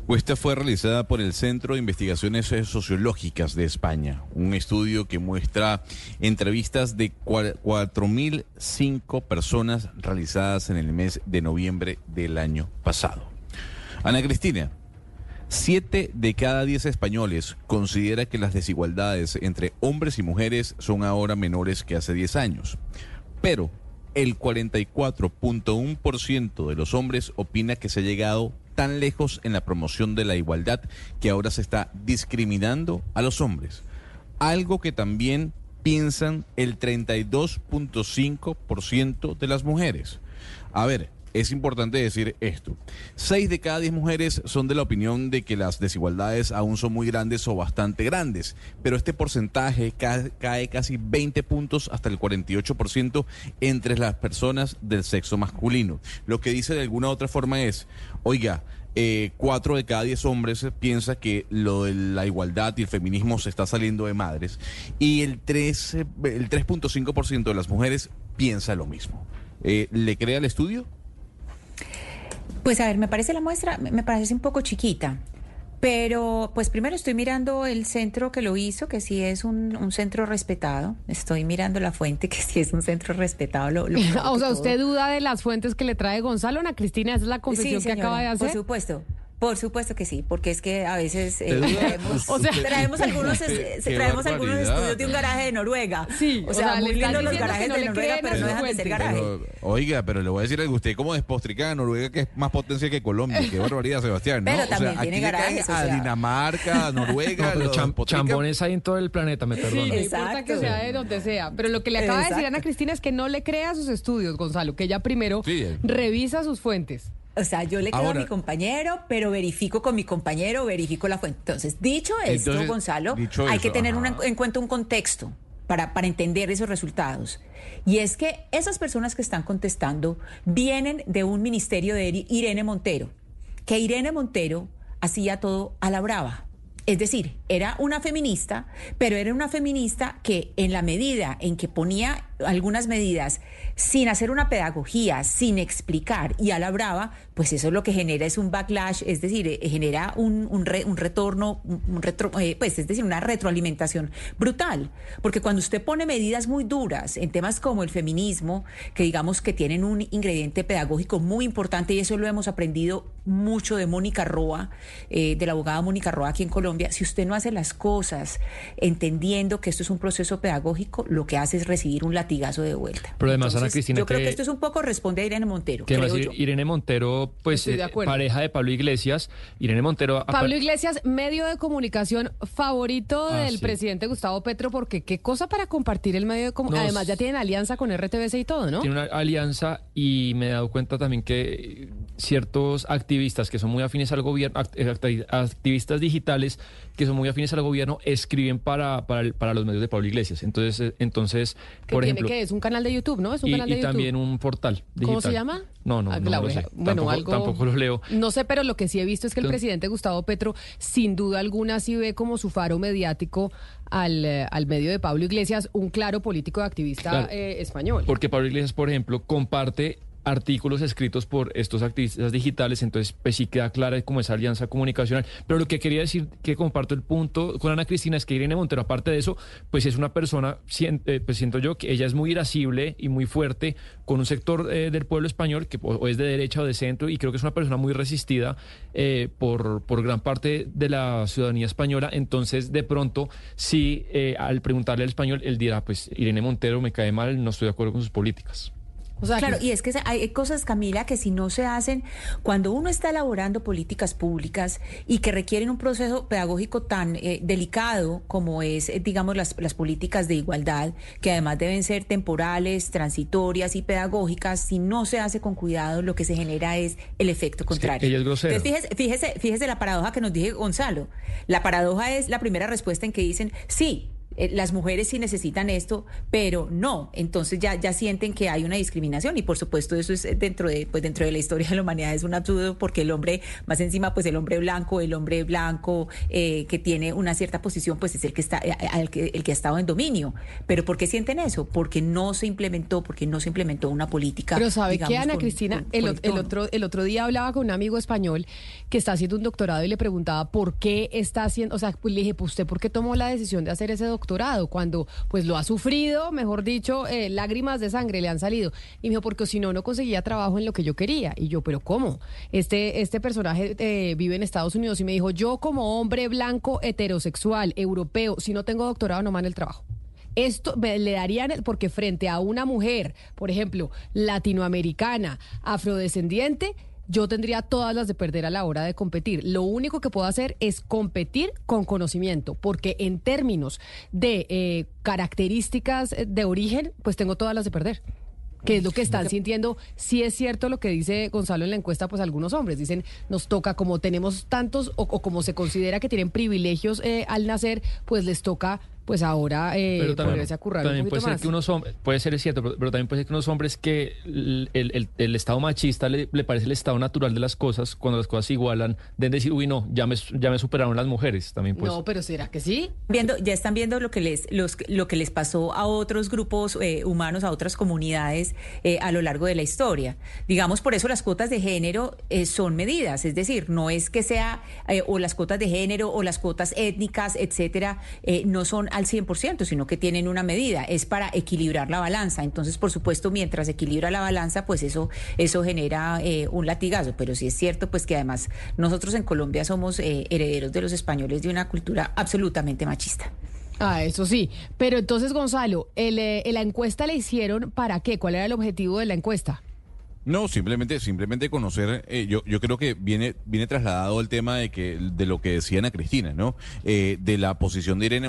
Esta fue realizada por el Centro de Investigaciones Sociológicas de España, un estudio que muestra entrevistas de 4.005 personas realizadas en el mes de noviembre del año pasado. Ana Cristina, Siete de cada diez españoles considera que las desigualdades entre hombres y mujeres son ahora menores que hace 10 años. Pero el 44.1% de los hombres opina que se ha llegado tan lejos en la promoción de la igualdad que ahora se está discriminando a los hombres. Algo que también piensan el 32.5% de las mujeres. A ver, es importante decir esto. Seis de cada diez mujeres son de la opinión de que las desigualdades aún son muy grandes o bastante grandes, pero este porcentaje cae, casi 20 puntos hasta el 48% entre las personas del sexo masculino. Lo que dice de alguna otra forma es, oiga, eh, cuatro de cada diez hombres piensa que lo de la igualdad y el feminismo se está saliendo de madres y el 3.5% el 3 de las mujeres piensa lo mismo. Eh, ¿Le crea el estudio? Pues a ver, me parece la muestra, me parece un poco chiquita. Pero, pues primero estoy mirando el centro que lo hizo, que sí es un, centro respetado. Estoy mirando la fuente, <laughs> que sí es un centro respetado. Lo, <laughs> o sea, ¿usted duda de las fuentes que le trae Gonzalo? Ana Cristina, esa es la confesión que acaba de hacer. Por supuesto. Por supuesto que sí, porque es que a veces eh, <laughs> traemos, algunos, traemos algunos estudios de un garaje de Noruega. Sí, o sea, muy lindos los garajes de Noruega, pero no dejan de ser garaje. oiga, pero le voy a decir algo, usted como despostrica a Noruega que es más potencia que Colombia, qué barbaridad, Sebastián, ¿no? Pero también tiene garajes. A Dinamarca, a <laughs> Noruega, no, chambones hay en todo el planeta, me perdono. Sí, no importa que sea de donde sea. Pero lo que le acaba de decir Ana Cristina es que no le crea sus estudios, Gonzalo, que ella primero revisa sus fuentes. O sea, yo le creo a mi compañero, pero verifico con mi compañero, verifico la fuente. Entonces, dicho esto, Gonzalo, hay que tener en cuenta un contexto para, para entender esos resultados. Y es que esas personas que están contestando vienen de un ministerio de Irene Montero, que Irene Montero hacía todo a la brava. Es decir, era una feminista, pero era una feminista que en la medida en que ponía algunas medidas sin hacer una pedagogía, sin explicar y a la brava, pues eso lo que genera es un backlash, es decir, eh, genera un, un, retorno, un retro, eh, pues es decir, una retroalimentación brutal. Porque cuando usted pone medidas muy duras en temas como el feminismo, que digamos que tienen un ingrediente pedagógico muy importante, y eso lo hemos aprendido mucho de Mónica Roa, eh, de la abogada Mónica Roa aquí en Colombia, si usted no hace las cosas entendiendo que esto es un proceso pedagógico, lo que hace es recibir un latigazo de vuelta. Pero además, Ana Cristina. Yo creo que esto es un poco responde a Irene Montero. Que Irene Montero, pues, eh, pareja de Pablo Iglesias. Irene Montero. Pablo Iglesias, medio de comunicación favorito ah, del presidente Gustavo Petro, porque qué cosa para compartir el medio de comunicación. Además, ya tienen alianza con RTBC y todo, ¿no? Tiene una alianza y me he dado cuenta también que ciertos activistas que son muy afines al gobierno, eh, activistas digitales que son muy afines al gobierno, escriben para, para, para los medios de Pablo Iglesias. Entonces, eh, entonces por tiene ejemplo... que es un canal de YouTube, ¿no? Es un y, canal de y también un portal digital. ¿Cómo se llama? No, no, ah, no, lo sé. Bueno, tampoco, algo... tampoco lo leo. No sé, pero lo que sí he visto es que el presidente Gustavo Petro, sin duda alguna, sí ve como su faro mediático al, eh, al medio de Pablo Iglesias, un claro político de activista eh, español. Porque Pablo Iglesias, por ejemplo, comparte artículos escritos por estos activistas digitales, entonces pues sí queda clara como esa alianza comunicacional. Pero lo que quería decir, que comparto el punto con Ana Cristina, es que Irene Montero, aparte de eso, pues es una persona, eh, pues siento yo que ella es muy irascible y muy fuerte con un sector eh, del pueblo español que o es de derecha o de centro y creo que es una persona muy resistida eh, por, por gran parte de la ciudadanía española. Entonces, de pronto, sí, al preguntarle al español, él dirá, pues Irene Montero me cae mal, no estoy de acuerdo con sus políticas claro, y es que hay cosas, Camila, que si no se hacen, cuando uno está elaborando políticas públicas y que requieren un proceso pedagógico tan eh, delicado como es, eh, digamos, las, las políticas de igualdad, que además deben ser temporales, transitorias y pedagógicas, si no se hace con cuidado, lo que se genera es el efecto contrario. es grosera. Entonces, fíjese, fíjese, fíjese la paradoja que nos dije Gonzalo. La paradoja es la primera respuesta en que dicen, sí, eh, las mujeres sí necesitan esto, pero no. Entonces ya, ya sienten que hay una discriminación y por supuesto eso es dentro de, pues dentro de la historia de la humanidad es un absurdo porque el hombre, más encima, pues el hombre blanco, el hombre blanco eh, que tiene una cierta posición, pues es el que está, eh, el que, el que ha estado en dominio. Pero ¿por qué sienten eso? Porque no se implementó, porque no se implementó una política. Pero sabe que Ana Cristina, el, otro, el otro día hablaba con un amigo español que está haciendo un doctorado y le preguntaba por qué está haciendo, o sea, pues le dije, pues usted por qué tomó la decisión de hacer ese doctorado doctorado, cuando pues lo ha sufrido, mejor dicho, eh, lágrimas de sangre le han salido. Y me dijo, porque si no, no conseguía trabajo en lo que yo quería. Y yo, pero ¿cómo? Este, este personaje eh, vive en Estados Unidos y me dijo, yo como hombre blanco, heterosexual, europeo, si no tengo doctorado, no me el trabajo. Esto le darían, porque frente a una mujer, por ejemplo, latinoamericana, afrodescendiente, yo tendría todas las de perder a la hora de competir. Lo único que puedo hacer es competir con conocimiento, porque en términos de eh, características de origen, pues tengo todas las de perder que es lo que están sintiendo. Si es cierto lo que dice Gonzalo en la encuesta, pues algunos hombres dicen, nos toca, como tenemos tantos o, como se considera que tienen privilegios eh, al nacer, pues les toca pues ahora eh, pero también, también puede ser que unos hombres, puede ser cierto, pero, también puede ser que unos hombres que el, el, estado machista le, parece el estado natural de las cosas, cuando las cosas se igualan, deben decir, uy, no, ya me, ya me superaron las mujeres también. Pues. No, pero ¿será que sí? Viendo, ya están viendo lo que les, los, lo que les pasó a otros grupos eh, humanos, a otras comunidades eh, a lo largo de la historia. Digamos, por eso las cuotas de género eh, son medidas, es decir, no es que sea, o las cuotas de género o las cuotas étnicas, etcétera, no son al 100%, sino que tienen una medida, es para equilibrar la balanza. Entonces, por supuesto, mientras equilibra la balanza, pues eso, eso genera eh, un latigazo. Pero sí es cierto, pues que además nosotros en Colombia somos eh, herederos de los españoles de una cultura absolutamente machista. Ah, eso sí. Pero entonces, Gonzalo, el, eh, la encuesta la hicieron para qué? ¿Cuál era el objetivo de la encuesta? No, simplemente, simplemente conocer, eh, yo, yo creo que viene, viene trasladado el tema de que, de lo que decía Ana Cristina, ¿no? Eh, de la posición de Irene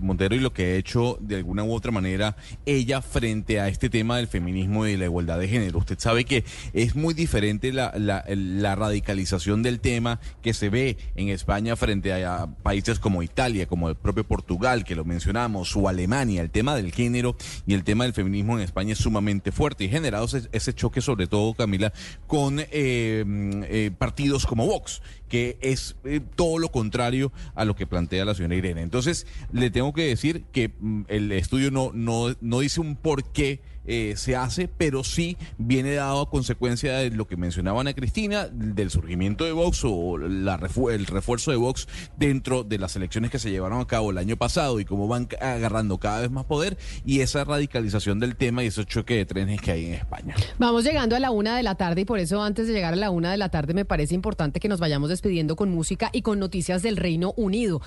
Montero y lo que ha hecho de alguna u otra manera ella frente a este tema del feminismo y de la igualdad de género. Usted sabe que es muy diferente la, la, la radicalización del tema que se ve en España frente a, países como Italia, como el propio Portugal, que lo mencionamos, o Alemania. El tema del género y el tema del feminismo en España es sumamente fuerte y generado ese, ese choque sobre todo, Camila, con eh, eh, partidos como Vox, que es eh, todo lo contrario a lo que plantea la señora Irene. Entonces, le tengo que decir que mm, el estudio no, no, no dice un por qué eh, se hace, pero sí viene dado a consecuencia de lo que mencionaba Ana Cristina, del surgimiento de Vox o la el refuerzo de Vox dentro de las elecciones que se llevaron a cabo el año pasado y cómo van agarrando cada vez más poder y esa radicalización del tema y ese choque de trenes que hay en España. Vamos llegando a la una de la tarde y por eso antes de llegar a la una de la tarde me parece importante que nos vayamos despidiendo con música y con noticias del Reino Unido.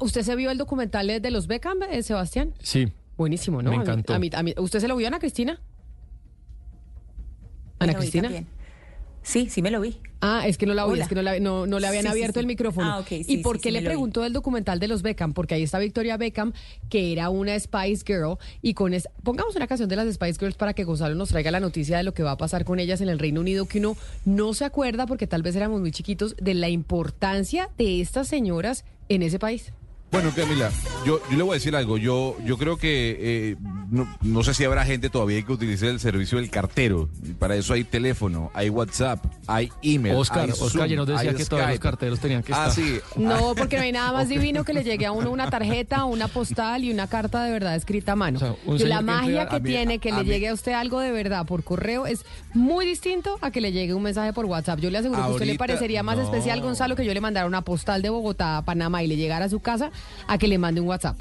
¿Usted se vio el documental de los Beckham, eh, Sebastián? Sí. Buenísimo, ¿no? Me encantó. A mí, a mí, ¿Usted se lo vio, Ana Cristina? Ana Cristina. Sí, sí me lo vi. Ah, es que no la oí, es que no, la, no, no le habían Sí, abierto sí. el micrófono. Ah, ok, sí, ¿Y por qué sí, le preguntó del documental de los Beckham? Porque ahí está Victoria Beckham, que era una Spice Girl, y con es, pongamos una canción de las Spice Girls para que Gonzalo nos traiga la noticia de lo que va a pasar con ellas en el Reino Unido, que uno no se acuerda, porque tal vez éramos muy chiquitos, de la importancia de estas señoras en ese país. Bueno, Camila, yo, yo le voy a decir algo. Yo, yo creo que eh, no, no sé si habrá gente todavía que utilice el servicio del cartero. Para eso hay teléfono, hay WhatsApp, hay email. Oscar, hay Oscar ya nos decía hay que todos los carteros tenían que Ah, estar. sí. No, porque no hay nada más <laughs> divino que le llegue a uno una tarjeta, una postal y una carta de verdad escrita a mano. la que magia que mí- tiene que le mí- llegue a usted algo de verdad por correo es muy distinto a que le llegue un mensaje por WhatsApp. Yo le aseguro que a usted le parecería más no. especial, Gonzalo, que yo le mandara una postal de Bogotá a Panamá y le llegara a su casa a que le mande un WhatsApp.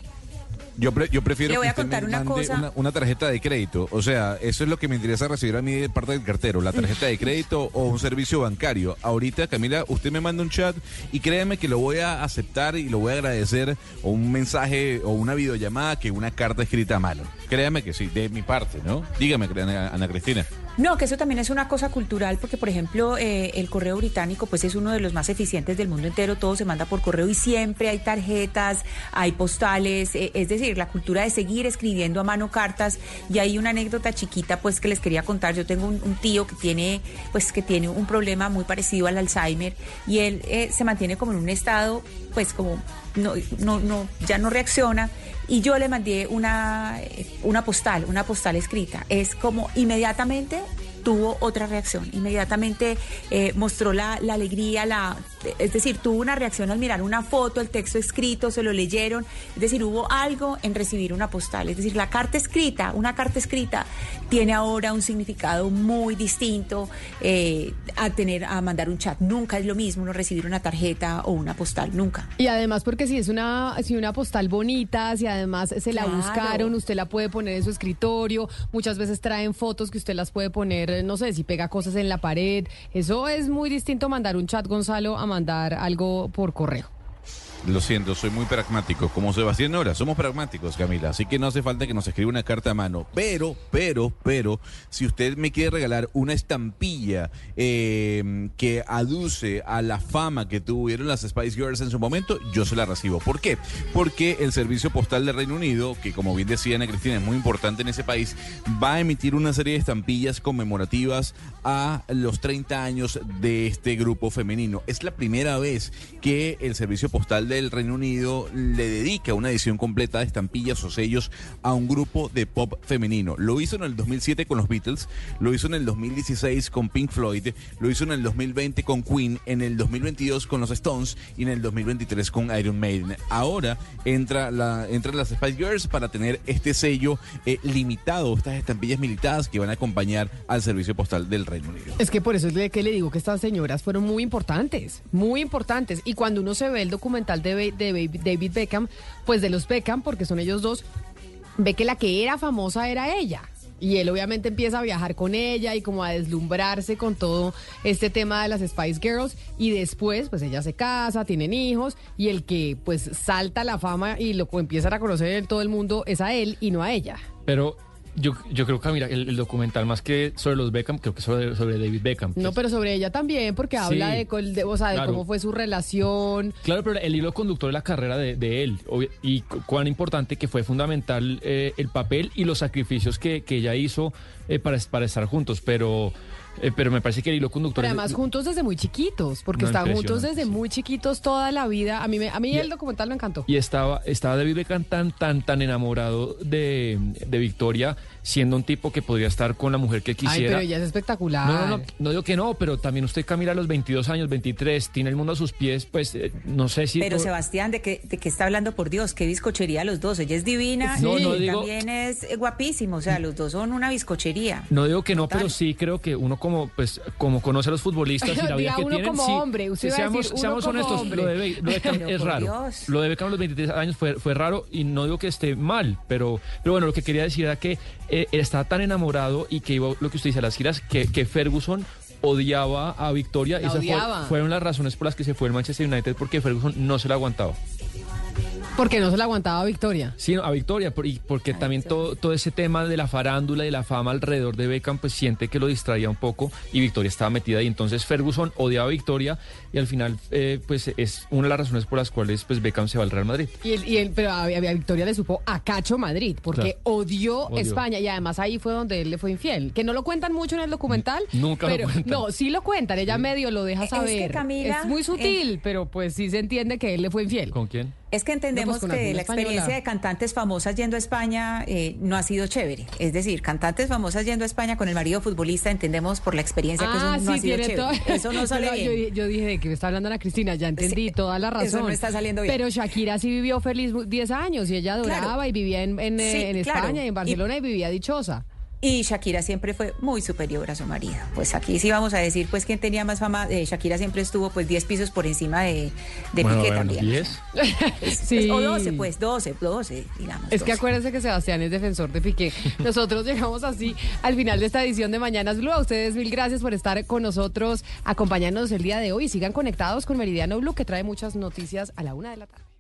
Yo, pre- yo prefiero Le voy que a usted contar me una mande cosa. Una, una tarjeta de crédito. O sea, eso es lo que me interesa recibir a mí de parte del cartero, la tarjeta de crédito o un servicio bancario. Ahorita, Camila, usted me manda un chat y créeme que lo voy a aceptar y lo voy a agradecer o un mensaje o una videollamada que una carta escrita a mano. Créame que sí, de mi parte, ¿no? Dígame, Ana, Ana Cristina. No, que eso también es una cosa cultural, porque por ejemplo eh, el correo británico pues es uno de los más eficientes del mundo entero, todo se manda por correo y siempre hay tarjetas, hay postales, eh, es decir, la cultura de seguir escribiendo a mano cartas. Y hay una anécdota chiquita pues que les quería contar, yo tengo un, un tío que tiene pues que tiene un problema muy parecido al Alzheimer y él eh, se mantiene como en un estado pues como no, no, no, ya no reacciona y yo le mandé una, eh, una postal, una postal escrita. Es como inmediatamente tuvo otra reacción, inmediatamente eh, mostró la, la alegría, la, es decir, tuvo una reacción al mirar una foto, el texto escrito, se lo leyeron, es decir, hubo algo en recibir una postal, es decir, la carta escrita, una carta escrita tiene ahora un significado muy distinto eh, a tener, a mandar un chat, nunca es lo mismo uno recibir una tarjeta o una postal, nunca. Y además porque si es una, si una postal bonita, si además se la Claro. buscaron, usted la puede poner en su escritorio, muchas veces traen fotos que usted las puede poner, eh, no sé, si pega cosas en la pared. Eso es muy distinto mandar un chat, Gonzalo, a mandar algo por correo. Lo siento, soy muy pragmático. Como Sebastián Nora, somos pragmáticos, Camila. Así que no hace falta que nos escriba una carta a mano. Pero, pero, pero, si usted me quiere regalar una estampilla eh, que aduce a la fama que tuvieron las Spice Girls en su momento, yo se la recibo. ¿Por qué? Porque el Servicio Postal del Reino Unido, que como bien decía Ana Cristina, es muy importante en ese país, va a emitir una serie de estampillas conmemorativas a los 30 años de este grupo femenino. Es la primera vez que el Servicio Postal del Reino Unido le dedica una edición completa de estampillas o sellos a un grupo de pop femenino. Lo hizo en el 2007 con los Beatles, lo hizo en el 2016 con Pink Floyd, lo hizo en el 2020 con Queen, en el 2022 con los Stones y en el 2023 con Iron Maiden. Ahora entra la, entran las Spice Girls para tener este sello eh, limitado, estas estampillas militadas que van a acompañar al Servicio Postal del Reino Unido. Es que por eso es de que le digo que estas señoras fueron muy importantes, muy importantes. Y cuando uno se ve el documental de, David Beckham, pues de los Beckham, porque son ellos dos, ve que la que era famosa era ella. Y él obviamente empieza a viajar con ella y como a deslumbrarse con todo este tema de las Spice Girls. Y después, pues ella se casa, tienen hijos y el que pues salta la fama y lo empieza a conocer en todo el mundo es a él y no a ella. Pero yo, yo creo que, mira, el, el documental más que sobre los Beckham, creo que sobre, sobre David Beckham. No, pero sobre ella también, porque Sí, habla de, o sea, de claro. cómo fue su relación. Claro, pero el hilo conductor de la carrera de, de él y cu- cuán importante que fue fundamental eh, el papel y los sacrificios que, que ella hizo eh, para, para estar juntos, pero, eh, pero me parece que el hilo conductor... Pero es- además juntos desde muy chiquitos, porque No, están juntos desde muy chiquitos toda la vida. A mí, me- a mí Y- el documental me encantó. Y estaba, estaba David Beckham tan, tan, tan enamorado de, de Victoria, siendo un tipo que podría estar con la mujer que Ay, quisiera. pero ella es espectacular. No, no, no, no digo que no, pero también usted Camila a los 22 años, 23, tiene el mundo a sus pies, pues eh, no sé si... Pero por- Sebastián, ¿de qué, ¿de qué está hablando por Dios? Qué bizcochería los dos. Ella es divina y no él digo- también es eh, guapísimo. O sea, los dos son una bizcochería. No digo que no, pero sí creo que uno como pues como conoce a los futbolistas y la <laughs> vida que uno tienen, como sí, hombre, usted sí, iba a seamos, decir, uno seamos como honestos, hombre. lo de, Be- lo de Beckham <laughs> Pero es raro. Dios. Lo de Beckham a los 23 años fue, fue raro y no digo que esté mal, pero, pero bueno, lo que quería decir era que eh, estaba tan enamorado y que iba, lo que usted dice, a las giras, que, que Ferguson odiaba a Victoria. La Esas fue- fueron las razones por las que se fue el Manchester United porque Ferguson no se la aguantaba. Porque no se la aguantaba a Victoria. Sí, a Victoria, porque también todo, todo ese tema de la farándula y la fama alrededor de Beckham, pues siente que lo distraía un poco y Victoria estaba metida ahí. Entonces Ferguson odiaba a Victoria y al final, eh, pues es una de las razones por las cuales pues Beckham se va al Real Madrid. Y, y pero a, Victoria le supo a Cacho Madrid, porque odió, España y además ahí fue donde él le fue infiel. Que no lo cuentan mucho en el documental. Nunca pero, lo cuentan. No, sí lo cuentan, ella medio lo deja saber. Es, muy sutil, pero pues sí se entiende que él le fue infiel. ¿Con quién? Es que entendemos pues, que la experiencia de cantantes famosas yendo a España eh, no ha sido chévere. Es decir, cantantes famosas yendo a España con el marido futbolista, entendemos por la experiencia que eso ah, no ha sido chévere. Eso no <laughs> sale bien. Yo, dije que me está hablando la Cristina, ya entendí toda la razón. <laughs> Eso no está saliendo bien. Pero Shakira sí vivió feliz 10 años y ella adoraba y vivía en, en, eh, España y en Barcelona y vivía dichosa. Y Shakira siempre fue muy superior a su marido. Pues aquí sí vamos a decir, pues, quién tenía más fama. Eh, Shakira siempre estuvo, pues, 10 pisos por encima de, de Piqué también. ¿10? sí. o 12, pues, 12, 12, digamos. Es que acuérdense que Sebastián es defensor de Piqué. Nosotros <laughs> llegamos así al final de esta edición de Mañanas Blue. A ustedes mil gracias por estar con nosotros, acompañándonos el día de hoy. Sigan conectados con Meridiano Blue, que trae muchas noticias a la una de la tarde.